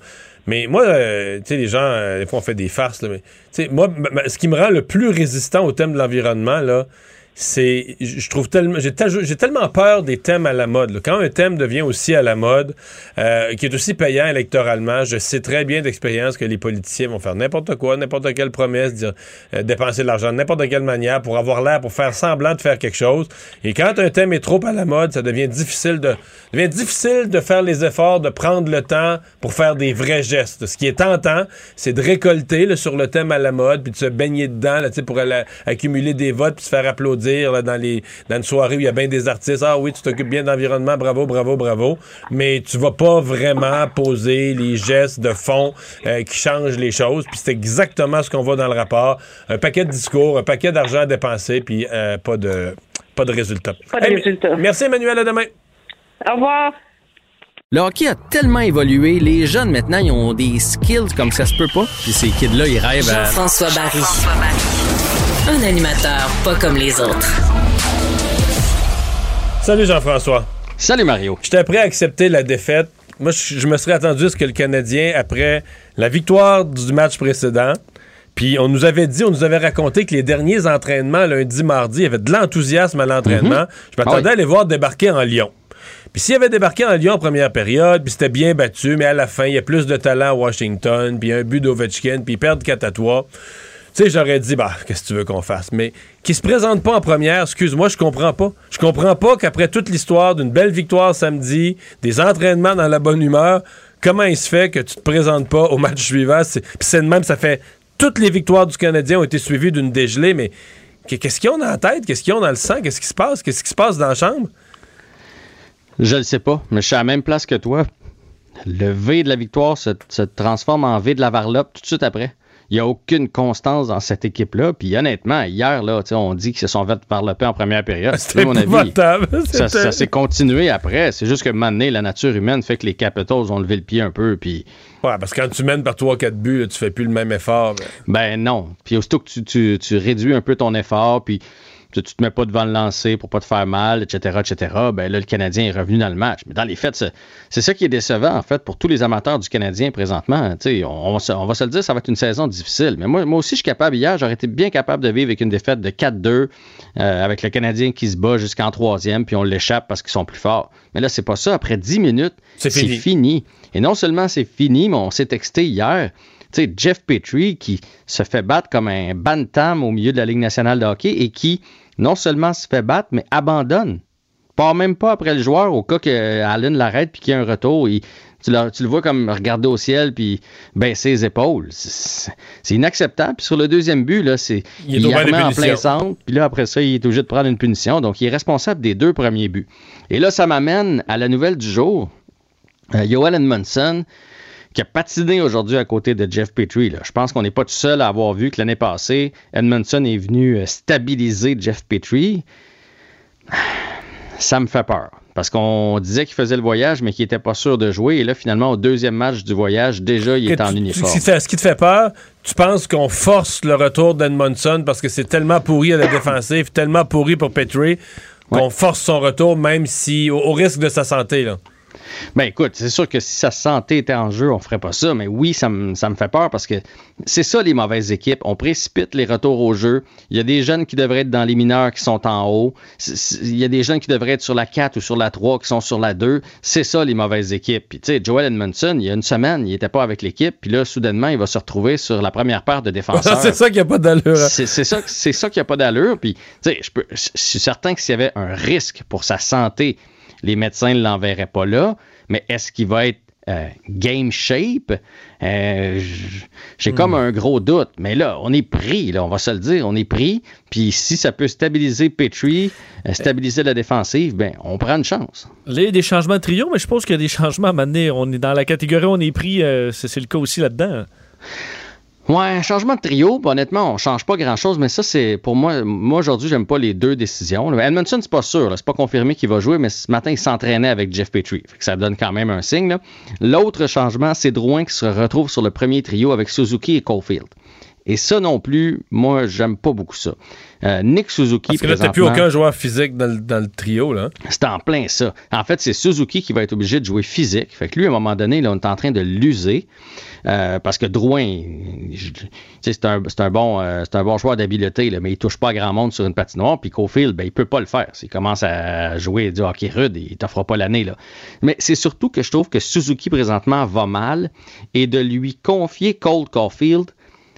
Mais moi, euh, tu sais, les gens, euh, des fois, on fait des farces, mais moi, ce qui me rend le plus résistant au thème de l'environnement, là, c'est je trouve tellement j'ai tel- j'ai tellement peur des thèmes à la mode là. quand un thème devient aussi à la mode euh, qui est aussi payant électoralement je sais très bien d'expérience que les politiciens vont faire n'importe quoi n'importe quelle promesse dire euh, dépenser de l'argent de n'importe quelle manière pour avoir l'air pour faire semblant de faire quelque chose. Et quand un thème est trop à la mode ça devient difficile de devient difficile de faire les efforts de prendre le temps pour faire des vrais gestes. Ce qui est tentant c'est de récolter là, sur le thème à la mode puis de se baigner dedans là, pour aller accumuler des votes puis se faire applaudir là, dans les dans une soirée où il y a bien des artistes ah oui tu t'occupes bien d'environnement bravo bravo bravo mais tu vas pas vraiment poser les gestes de fond euh, qui changent les choses puis c'est exactement ce qu'on voit dans le rapport un paquet de discours un paquet d'argent à dépenser puis euh, pas de pas de résultat Pas de Hey, résultat. merci Emmanuel à demain Au revoir. Le hockey a tellement évolué, les jeunes maintenant, ils ont des skills comme ça se peut pas. Puis ces kids-là, ils rêvent à... Jean-François Barry. Un animateur pas comme les autres. Salut Jean-François. Salut Mario. J'étais prêt à accepter la défaite. Moi, je, je me serais attendu à ce que le Canadien, après la victoire du match précédent, puis on nous avait dit, on nous avait raconté que les derniers entraînements, lundi, mardi, il y avait de l'enthousiasme à l'entraînement. Mhm. Je m'attendais Ah oui. à les voir débarquer en Lyon. Puis s'il avait débarqué en Lyon en première période, puis c'était bien battu, mais à la fin, il y a plus de talent à Washington, puis un but d'Ovechkin, puis ils perdent 4 à 3. Tu sais, j'aurais dit, bah, qu'est-ce que tu veux qu'on fasse? Mais qui se présente pas en première, excuse-moi, je comprends pas. Je comprends pas qu'après toute l'histoire d'une belle victoire samedi, des entraînements dans la bonne humeur, comment il se fait que tu te présentes pas au match suivant? Puis c'est de même, ça fait. Toutes les victoires du Canadien ont été suivies d'une dégelée, mais qu- qu'est-ce qu'ils ont dans la tête? Qu'est-ce qu'ils ont dans le sang? Qu'est-ce qui se passe? Qu'est-ce qui se passe dans la chambre? Je le sais pas, mais je suis à la même place que toi. Le V de la victoire se, se transforme en V de la varlope tout de suite après. Il n'y a aucune constance dans cette équipe-là. Puis honnêtement, hier, là, on dit qu'ils se sont fait varloper en première période. C'était mon avis, ça s'est continué après. C'est juste que maintenant, la nature humaine fait que les Capitals ont levé le pied un peu. Puis Ouais, parce que quand tu mènes par 3-4 buts, là, tu fais plus le même effort. Ben non. Puis aussitôt que tu, tu, tu réduis un peu ton effort, puis tu, tu te mets pas devant le lancer pour pas te faire mal, etc., etc., ben là, le Canadien est revenu dans le match. Mais dans les faits, c'est- ça qui est décevant, en fait, pour tous les amateurs du Canadien présentement. On, on va se- on va se le dire, ça va être une saison difficile. Mais moi, moi aussi, je suis capable, hier, j'aurais été bien capable de vivre avec une défaite de 4-2, euh, avec le Canadien qui se bat jusqu'en troisième, puis on l'échappe parce qu'ils sont plus forts. Mais là, c'est pas ça. Après 10 minutes, C'est fini. fini. Et non seulement c'est fini, mais on s'est texté hier. Tu sais, Jeff Petrie qui se fait battre comme un bantam au milieu de la Ligue nationale de hockey et qui non seulement se fait battre, mais abandonne. Part même pas après le joueur au cas que Allen l'arrête puis qu'il y a un retour. Il- tu, le, tu le vois comme regarder au ciel puis baisser les épaules. C'est inacceptable. Puis sur le deuxième but, là, c'est Il est remet en plein centre. Puis là, après ça, il est obligé de prendre une punition. Donc, il est responsable des deux premiers buts. Et là, ça m'amène à la nouvelle du jour. Euh, Joel Edmondson, qui a patiné aujourd'hui à côté de Jeff Petrie. là. Je pense qu'on n'est pas tout seul à avoir vu que l'année passée, Edmondson est venu euh, stabiliser Jeff Petrie. Ça me fait peur. Parce qu'on disait qu'il faisait le voyage, mais qu'il n'était pas sûr de jouer. Et là, finalement, au deuxième match du voyage, déjà, il est en tu- uniforme. Ce qui, te fait, ce qui te fait peur, tu penses qu'on force le retour d'Edmondson parce que c'est tellement pourri à la défensive, tellement pourri pour Petrie, qu'on force son retour, même si au, au risque de sa santé. Là. Ben écoute, c'est sûr que si sa santé était en jeu, on ferait pas ça. Mais oui, ça me, ça me fait peur parce que c'est ça les mauvaises équipes. On précipite les retours au jeu. Il y a des jeunes qui devraient être dans les mineurs qui sont en haut. Il y a des jeunes qui devraient être sur la 4 ou sur la 3 qui sont sur la 2. C'est ça les mauvaises équipes. Puis tu sais, Joel Edmondson, il y a une semaine, il était pas avec l'équipe. Puis là, soudainement, il va se retrouver sur la première paire de défenseurs. c'est ça qui a pas d'allure. hein. C'est ça, c'est ça qui n'a pas d'allure. Puis, tu sais, je suis certain que s'il y avait un risque pour sa santé, les médecins ne l'enverraient pas là. Mais est-ce qu'il va être euh, game shape? Euh, J'ai comme un gros doute. Mais là, on est pris, là, on va se le dire, on est pris. Puis si ça peut stabiliser Petrie, euh, stabiliser la défensive, ben, on prend une chance. Là, il y a des changements de trio, mais je suppose qu'il y a des changements à mener. On est dans la catégorie, on est pris, c'est le cas aussi là-dedans. Ouais, changement de trio, honnêtement, on change pas grand-chose, mais ça, c'est pour moi, moi aujourd'hui, j'aime pas les deux décisions. Edmondson, c'est pas sûr, c'est pas confirmé qu'il va jouer, mais ce matin, il s'entraînait avec Jeff Petrie. Fait que ça donne quand même un signe. L'autre changement, c'est Drouin qui se retrouve sur le premier trio avec Suzuki et Caulfield. Et ça non plus, moi, j'aime pas beaucoup ça. Euh, Nick Suzuki, Parce que là, t'as plus aucun joueur physique dans le, dans le trio. Là. c'est en plein ça. En fait, c'est Suzuki qui va être obligé de jouer physique. Fait que lui, à un moment donné, là, on est en train de l'user. euh, parce que Drouin, c'est un, un, bon, euh, un bon joueur d'habileté, là, mais il touche pas à grand monde sur une patinoire. Puis Cofield, ben, il peut pas le faire. S'il commence à jouer du hockey rude, il t'offrira pas l'année. Là. Mais c'est surtout que je trouve que Suzuki, présentement, va mal. Et de lui confier Cold Caulfield,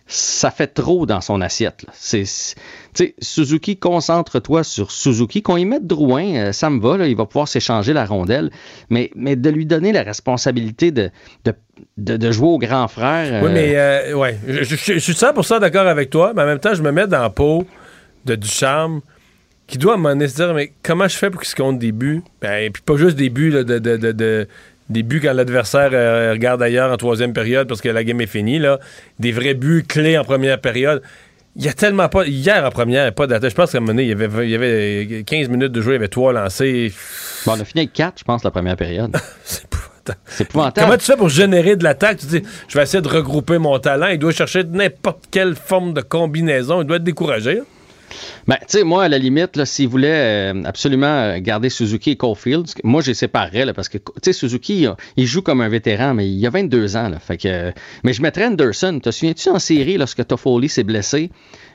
ça fait trop dans son assiette. C'est, c'est- tu sais, Suzuki, concentre-toi sur Suzuki. Qu'on y mette Drouin, euh, ça me va, là, il va pouvoir s'échanger la rondelle. Mais, mais de lui donner la responsabilité de, de, de- de jouer au grand frère. Oui, euh, mais euh, ouais, je, je- je- je suis 100% d'accord avec toi, mais en même temps, je me mets dans la peau de Ducharme qui doit à un moment donné se dire mais comment je fais pour qu'il se compte des buts? Ben, Puis pas juste des buts là, de, de- de- de- des buts quand l'adversaire euh, regarde ailleurs en troisième période parce que la game est finie, là. des vrais buts clés en première période. Il y a tellement pas. Hier en première, pas d'attaque. Je pense qu'à un moment donné, il y avait, il y avait 15 minutes de jeu, il y avait trois lancés. Bon, on a fini avec 4, je pense, la première période. c'est épouvantable. Comment tu fais pour générer de l'attaque? Tu dis, je vais essayer de regrouper mon talent. Il doit chercher n'importe quelle forme de combinaison. Il doit être découragé. Ben, tu sais, moi, à la limite, là, s'il voulait euh, absolument euh, garder Suzuki et Caulfield, moi, je les séparerais, là, parce que, tu sais, Suzuki, il joue comme un vétéran, mais il a 22 ans, là, fait que, euh, mais je mettrais Anderson. Te souviens-tu en série, lorsque Toffoli s'est blessé,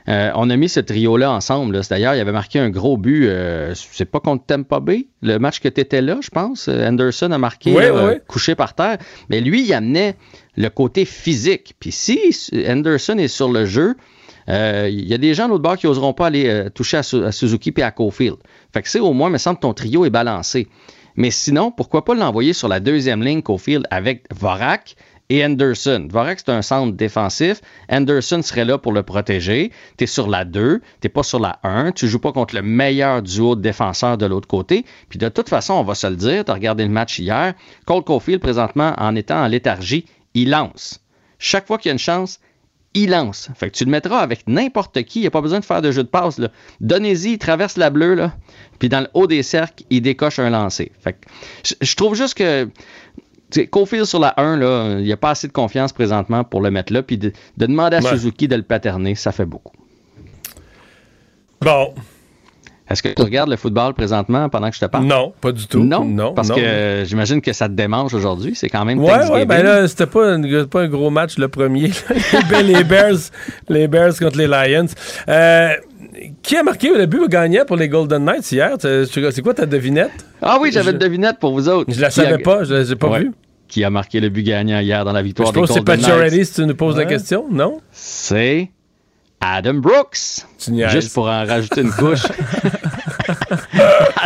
euh, on a mis ce trio-là ensemble, D'ailleurs, il avait marqué un gros but, euh, c'est pas contre Tampa Bay, le match que tu étais là, je pense. Anderson a marqué, là, couché par terre, mais lui, il amenait le côté physique. Puis si Anderson est sur le jeu, euh, il y a des gens de l'autre bord qui n'oseront pas aller euh, toucher à, Su- à Suzuki et à Caulfield. Fait que c'est au moins, il me semble, ton trio est balancé. Mais sinon, pourquoi pas l'envoyer sur la deuxième ligne Caulfield avec Vorak et Anderson? Vorak, c'est un centre défensif. Anderson serait là pour le protéger. Tu es sur la 2, tu pas sur la 1. Tu joues pas contre le meilleur duo de défenseurs de l'autre côté. Puis de toute façon, on va se le dire, tu as regardé le match hier. Cole Caulfield, présentement, en étant en léthargie, il lance. Chaque fois qu'il y a une chance, il lance. Fait que tu le mettras avec n'importe qui. Il n'y a pas besoin de faire de jeu de passe. Donnez-y, il traverse la bleue, là. Puis dans le haut des cercles, il décoche un lancer. Fait que je- je trouve juste que. Caulfield sur la 1, là, il n'y a pas assez de confiance présentement pour le mettre là. Puis de, de demander à Ouais. Suzuki de le paterner, ça fait beaucoup. Bon. Est-ce que tu regardes le football présentement pendant que je te parle? Non, pas du tout. Non, non parce non. que euh, j'imagine que ça te démange aujourd'hui. C'est quand même Ouais, ouais, ben là, c'était pas, un- pas un gros match le premier. les Bears, les Bears contre les Lions. Euh, qui a marqué le but gagnant pour les Golden Knights hier? C'est c'est quoi ta devinette? Ah oui, j'avais Je- une devinette pour vous autres. Je la a- savais pas, je l'ai pas Ouais. vue. Qui a marqué le but gagnant hier dans la victoire Je des pense que c'est Golden Pacioretty Knights? si tu nous poses la question, non? C'est Adam Brooks. Juste pour en rajouter une couche.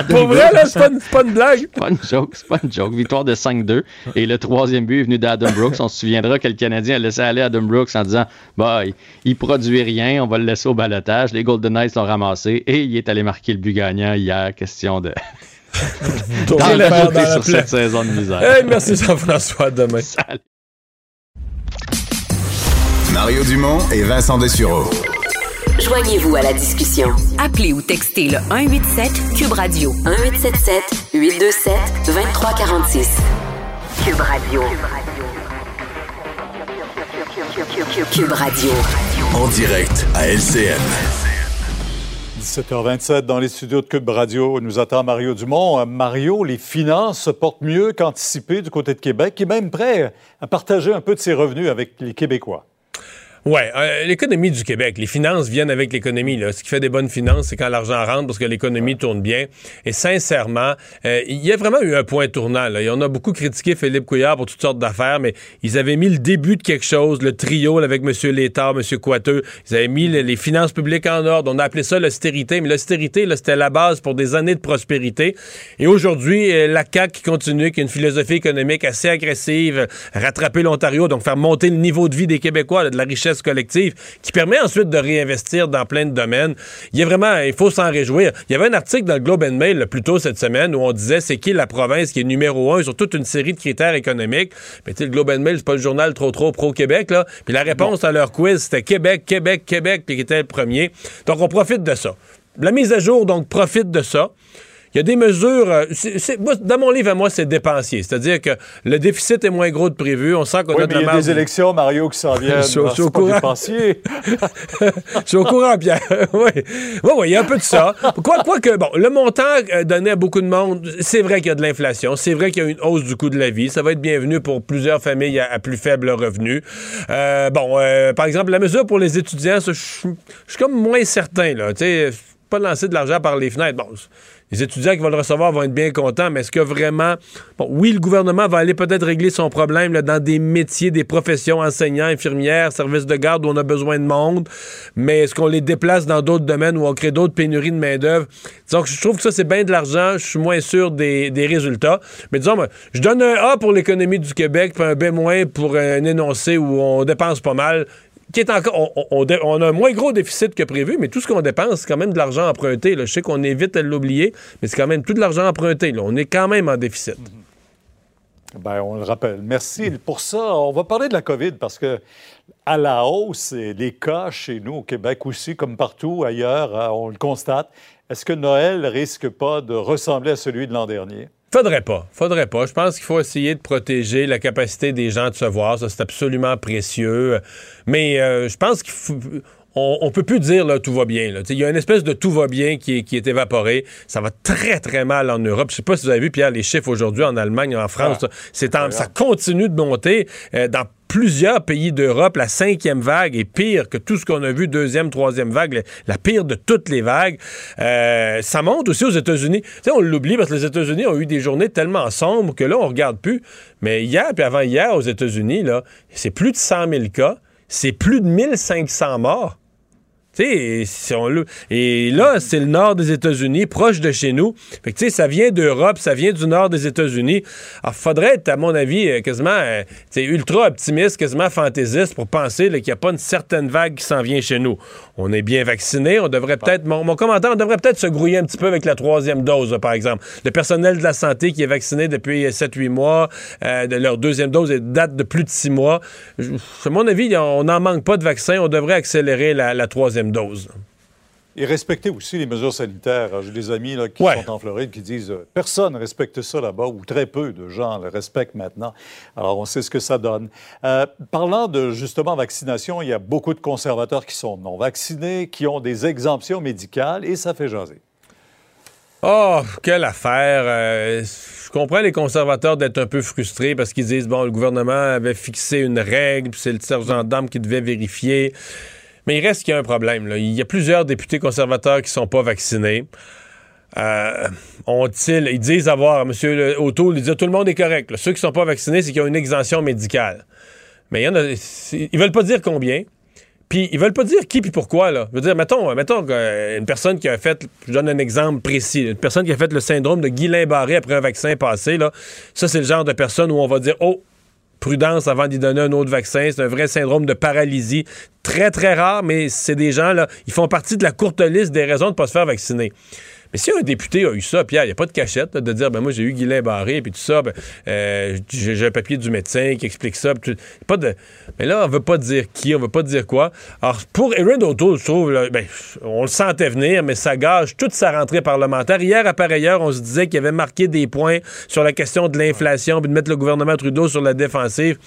Pour vrai, là, c'est pas, une- c'est pas une blague. C'est pas une joke, c'est pas une joke. Victoire de 5-2. Et le troisième but est venu d'Adam Brooks. On se souviendra que le Canadien a laissé aller Adam Brooks en disant Bah, il, il produit rien, on va le laisser au balotage. Les Golden Knights l'ont ramassé et il est allé marquer le but gagnant hier. Question de. Le fer dans la sur cette saison de misère. Hey, merci Jean-François, à demain. Mario Dumont et Vincent Dessureau. Joignez-vous à la discussion. Appelez ou textez le 187 Cube Radio 1877 827 2346. Cube Radio. Cube Radio. En direct à LCN. 17h27 dans les studios de Cube Radio. Nous attend Mario Dumont. Euh, Mario, les finances se portent mieux qu'anticipé du côté de Québec, qui est même prêt à partager un peu de ses revenus avec les Québécois. Ouais, euh, l'économie du Québec, les finances viennent avec l'économie. Ce qui fait des bonnes finances, c'est quand l'argent rentre parce que l'économie tourne bien. Et sincèrement, euh, il y a vraiment eu un point tournant. On a beaucoup critiqué Philippe Couillard pour toutes sortes d'affaires, mais ils avaient mis le début de quelque chose, le trio avec M. Létard, M. Coiteux. Ils avaient mis les, finances publiques en ordre. On a appelé ça l'austérité, mais l'austérité, c'était la base pour des années de prospérité. Et aujourd'hui, euh, la CAQ qui continue, qui a une philosophie économique assez agressive, rattraper l'Ontario, donc faire monter le niveau de vie des Québécois, de la richesse collective, qui permet ensuite de réinvestir dans plein de domaines. Il y a vraiment, il faut s'en réjouir. Il y avait un article dans le Globe and Mail plus tôt cette semaine où on disait c'est qui la province qui est numéro un sur toute une série de critères économiques. Mais tu sais, le Globe and Mail, c'est pas le journal trop trop pro-Québec, là. Puis la réponse à leur quiz, c'était Québec, Québec, Québec, puis qui était le premier. Donc on profite de ça. La mise à jour, donc, profite de ça. Il y a des mesures. euh, moi, dans mon livre à moi, c'est dépensier. C'est-à-dire que le déficit est moins gros de prévu. On sent qu'on Oui, a de mais il la y a des élections, Mario, qui s'en viennent. Je suis au- pas courant. Je suis au courant, Pierre. oui. Oui, oui, il y a un peu de ça. Quoi, quoi que, bon, le montant euh, donné à beaucoup de monde, c'est vrai qu'il y a de l'inflation. C'est vrai qu'il y a une hausse du coût de la vie. Ça va être bienvenu pour plusieurs familles à, à plus faible revenu. Euh, bon, euh, par exemple, la mesure pour les étudiants, je suis comme moins certain, là. Tu sais, pas lancer de l'argent par les fenêtres. Bon, les étudiants qui vont le recevoir vont être bien contents, mais est-ce que vraiment. Bon, oui, le gouvernement va aller peut-être régler son problème dans des métiers, des professions, enseignants, infirmières, services de garde où on a besoin de monde, mais est-ce qu'on les déplace dans d'autres domaines où on crée d'autres pénuries de main-d'œuvre? Donc, je trouve que ça, c'est bien de l'argent. Je suis moins sûr des, des résultats. Mais disons, je donne un A pour l'économie du Québec, puis un B- moins pour un énoncé où on dépense pas mal On, a un moins gros déficit que prévu, mais tout ce qu'on dépense, c'est quand même de l'argent emprunté. Je sais qu'on évite de l'oublier, mais c'est quand même tout de l'argent emprunté. On est quand même en déficit. Ben, on le rappelle. Merci pour ça. On va parler de la COVID parce que à la hausse, les cas chez nous au Québec aussi, comme partout ailleurs, hein, on le constate. Est-ce que Noël risque pas de ressembler à celui de l'an dernier? Faudrait pas. Faudrait pas. Je pense qu'il faut essayer de protéger la capacité des gens de se voir. Ça, c'est absolument précieux. Mais euh, je pense qu'il faut. On, on peut plus dire là tout va bien. Il y a une espèce de tout va bien qui est, qui est évaporé. Ça va très très mal en Europe. Je sais pas si vous avez vu Pierre les chiffres aujourd'hui en Allemagne, en France. Ah, c'est en- ça continue de monter Euh, dans plusieurs pays d'Europe. La cinquième vague est pire que tout ce qu'on a vu deuxième, troisième vague, la, la pire de toutes les vagues. Euh, ça monte aussi aux États-Unis. Tu sais, on l'oublie parce que les États-Unis ont eu des journées tellement sombres que là, on regarde plus. Mais hier puis avant hier aux États-Unis, là, c'est plus de 100 000 cas, c'est plus de 1500 morts. Et là, c'est le nord des États-Unis, proche de chez nous. Fait que, ça vient d'Europe, ça vient du nord des États-Unis. Alors, faudrait être, à mon avis, euh, quasiment, euh, ultra optimiste, quasiment fantaisiste pour penser qu'il n'y a pas une certaine vague qui s'en vient chez nous. On est bien vaccinés, on devrait peut-être, mon, mon commentaire, on devrait peut-être se grouiller un petit peu avec la troisième dose, là, par exemple. Le personnel de la santé qui est vacciné depuis 7-8 mois, euh, de leur deuxième dose date de plus de 6 mois. Je- À mon avis, on n'en manque pas de vaccins, on devrait accélérer la, la troisième dose. Et respecter aussi les mesures sanitaires. J'ai des amis là, qui Ouais. sont en Floride qui disent euh, personne ne respecte ça là-bas ou très peu de gens le respectent maintenant. Alors on sait ce que ça donne. Euh, parlant de justement vaccination, il y a beaucoup de conservateurs qui sont non vaccinés, qui ont des exemptions médicales et ça fait jaser. Oh, quelle affaire. Euh, je comprends les conservateurs d'être un peu frustrés parce qu'ils disent, bon, le gouvernement avait fixé une règle, puis c'est le sergent d'armes qui devait vérifier. Mais il reste qu'il y a un problème. Il y a plusieurs députés conservateurs qui sont pas vaccinés. Euh, ont-ils, ils disent avoir, M. O'Toole, il dit tout le monde est correct. Ceux qui sont pas vaccinés, c'est qu'ils ont une exemption médicale. Mais il y en a, ils veulent pas dire combien. Puis ils veulent pas dire qui puis pourquoi, là. Je veux dire, mettons, mettons une personne qui a fait, je donne un exemple précis, une personne qui a fait le syndrome de Guillain-Barré après un vaccin passé, là. Ça, c'est le genre de personne où on va dire, oh, prudence avant d'y donner un autre vaccin. C'est un vrai syndrome de paralysie. Très, très rare, mais c'est des gens, là, ils font partie de la courte liste des raisons de ne pas se faire vacciner. Mais si un député a eu ça, Pierre, il n'y a pas de cachette de dire ben moi j'ai eu Guylain Barré puis tout ça, ben, euh, j'ai un papier du médecin qui explique ça. pas de... Mais là, on veut pas dire qui, on veut pas dire quoi. Alors pour Erin O'Toole, je trouve, ben, on le sentait venir, mais ça gage toute sa rentrée parlementaire. Hier, à pareille heure, on se disait qu'il avait marqué des points sur la question de l'inflation puis de mettre le gouvernement Trudeau sur la défensive.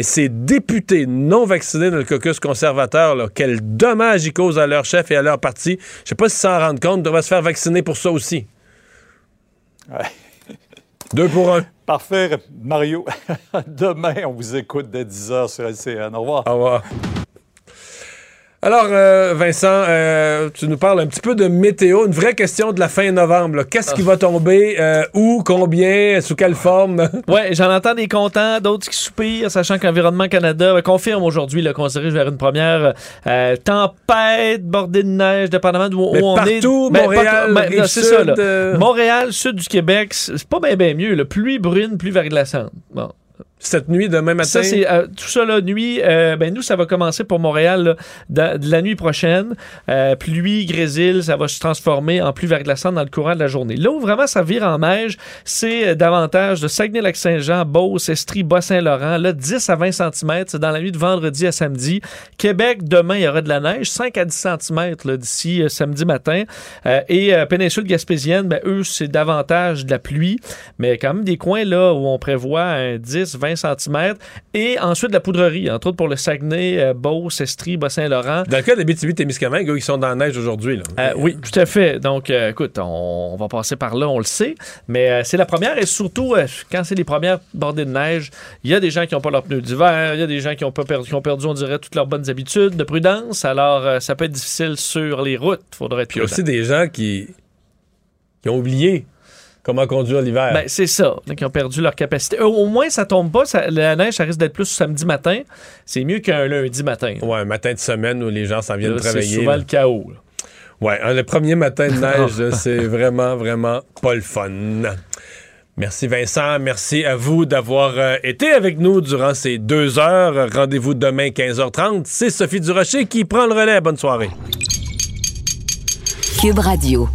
Mais ces députés non vaccinés dans le caucus conservateur, là, quel dommage ils causent à leur chef et à leur parti. Je sais pas si s'en rendent compte, ils devraient se faire vacciner pour ça aussi. Deux pour un. Parfait, Mario. Demain, on vous écoute dès 10h sur LCN. Au revoir. Au revoir. Alors, euh, Vincent, euh, tu nous parles un petit peu de météo, une vraie question de la fin novembre. Qu'est-ce qui va tomber, euh, où, combien, sous quelle forme? ouais, j'en entends des contents, d'autres qui soupirent, sachant qu'Environnement Canada confirme aujourd'hui qu'on se dirige vers une première tempête bordée de neige, dépendamment d'où on est. Partout, Montréal, ben, c'est ça, là. Montréal, sud du Québec, c'est pas bien mieux. Là. Pluie brune, pluie verglaçante. Bon, cette nuit, demain matin? Ça, c'est, euh, tout ça, la nuit, euh, ben nous, ça va commencer pour Montréal de, la nuit prochaine. Euh, pluie, grésil, ça va se transformer en pluie verglaçante dans le courant de la journée. Là où vraiment ça vire en neige, c'est davantage de Saguenay-Lac-Saint-Jean, Beauce, Estrie, Bas-Saint-Laurent. Là, 10 à 20 cm, c'est dans la nuit de vendredi à samedi. Québec, demain, il y aura de la neige, 5 à 10 cm d'ici samedi matin. et péninsule gaspésienne, ben, eux, c'est davantage de la pluie, mais quand même des coins là où on prévoit un 10, 20 cm. Et ensuite, la poudrerie, entre autres pour le Saguenay, euh, Beauce, Estrie, Bas-Saint-Laurent. Dans le cas des BTV Témiscamingue, ils sont dans la neige aujourd'hui. Euh, oui, tout à fait. Donc, euh, écoute, on, va passer par là, on le sait. Mais c'est la première et surtout, quand c'est les premières bordées de neige, il y a des gens qui n'ont pas leurs pneus d'hiver, il y a des gens qui ont, pas perdu, qui ont perdu, on dirait, toutes leurs bonnes habitudes de prudence. Alors, ça peut être difficile sur les routes. Faudrait Puis il y a aussi des gens qui, qui ont oublié comment conduire l'hiver. Ben, c'est ça. qui ont perdu leur capacité. Au moins, ça tombe pas. la neige, ça risque d'être plus samedi matin. C'est mieux qu'un lundi matin. Ouais, un matin de semaine où les gens s'en viennent travailler. C'est souvent le chaos. Ouais, le premier matin de neige, c'est vraiment, vraiment pas le fun. Merci Vincent, merci à vous d'avoir euh, été avec nous durant ces deux heures. Rendez-vous demain 15h30. C'est Sophie Durocher qui prend le relais. Bonne soirée. Cube Radio.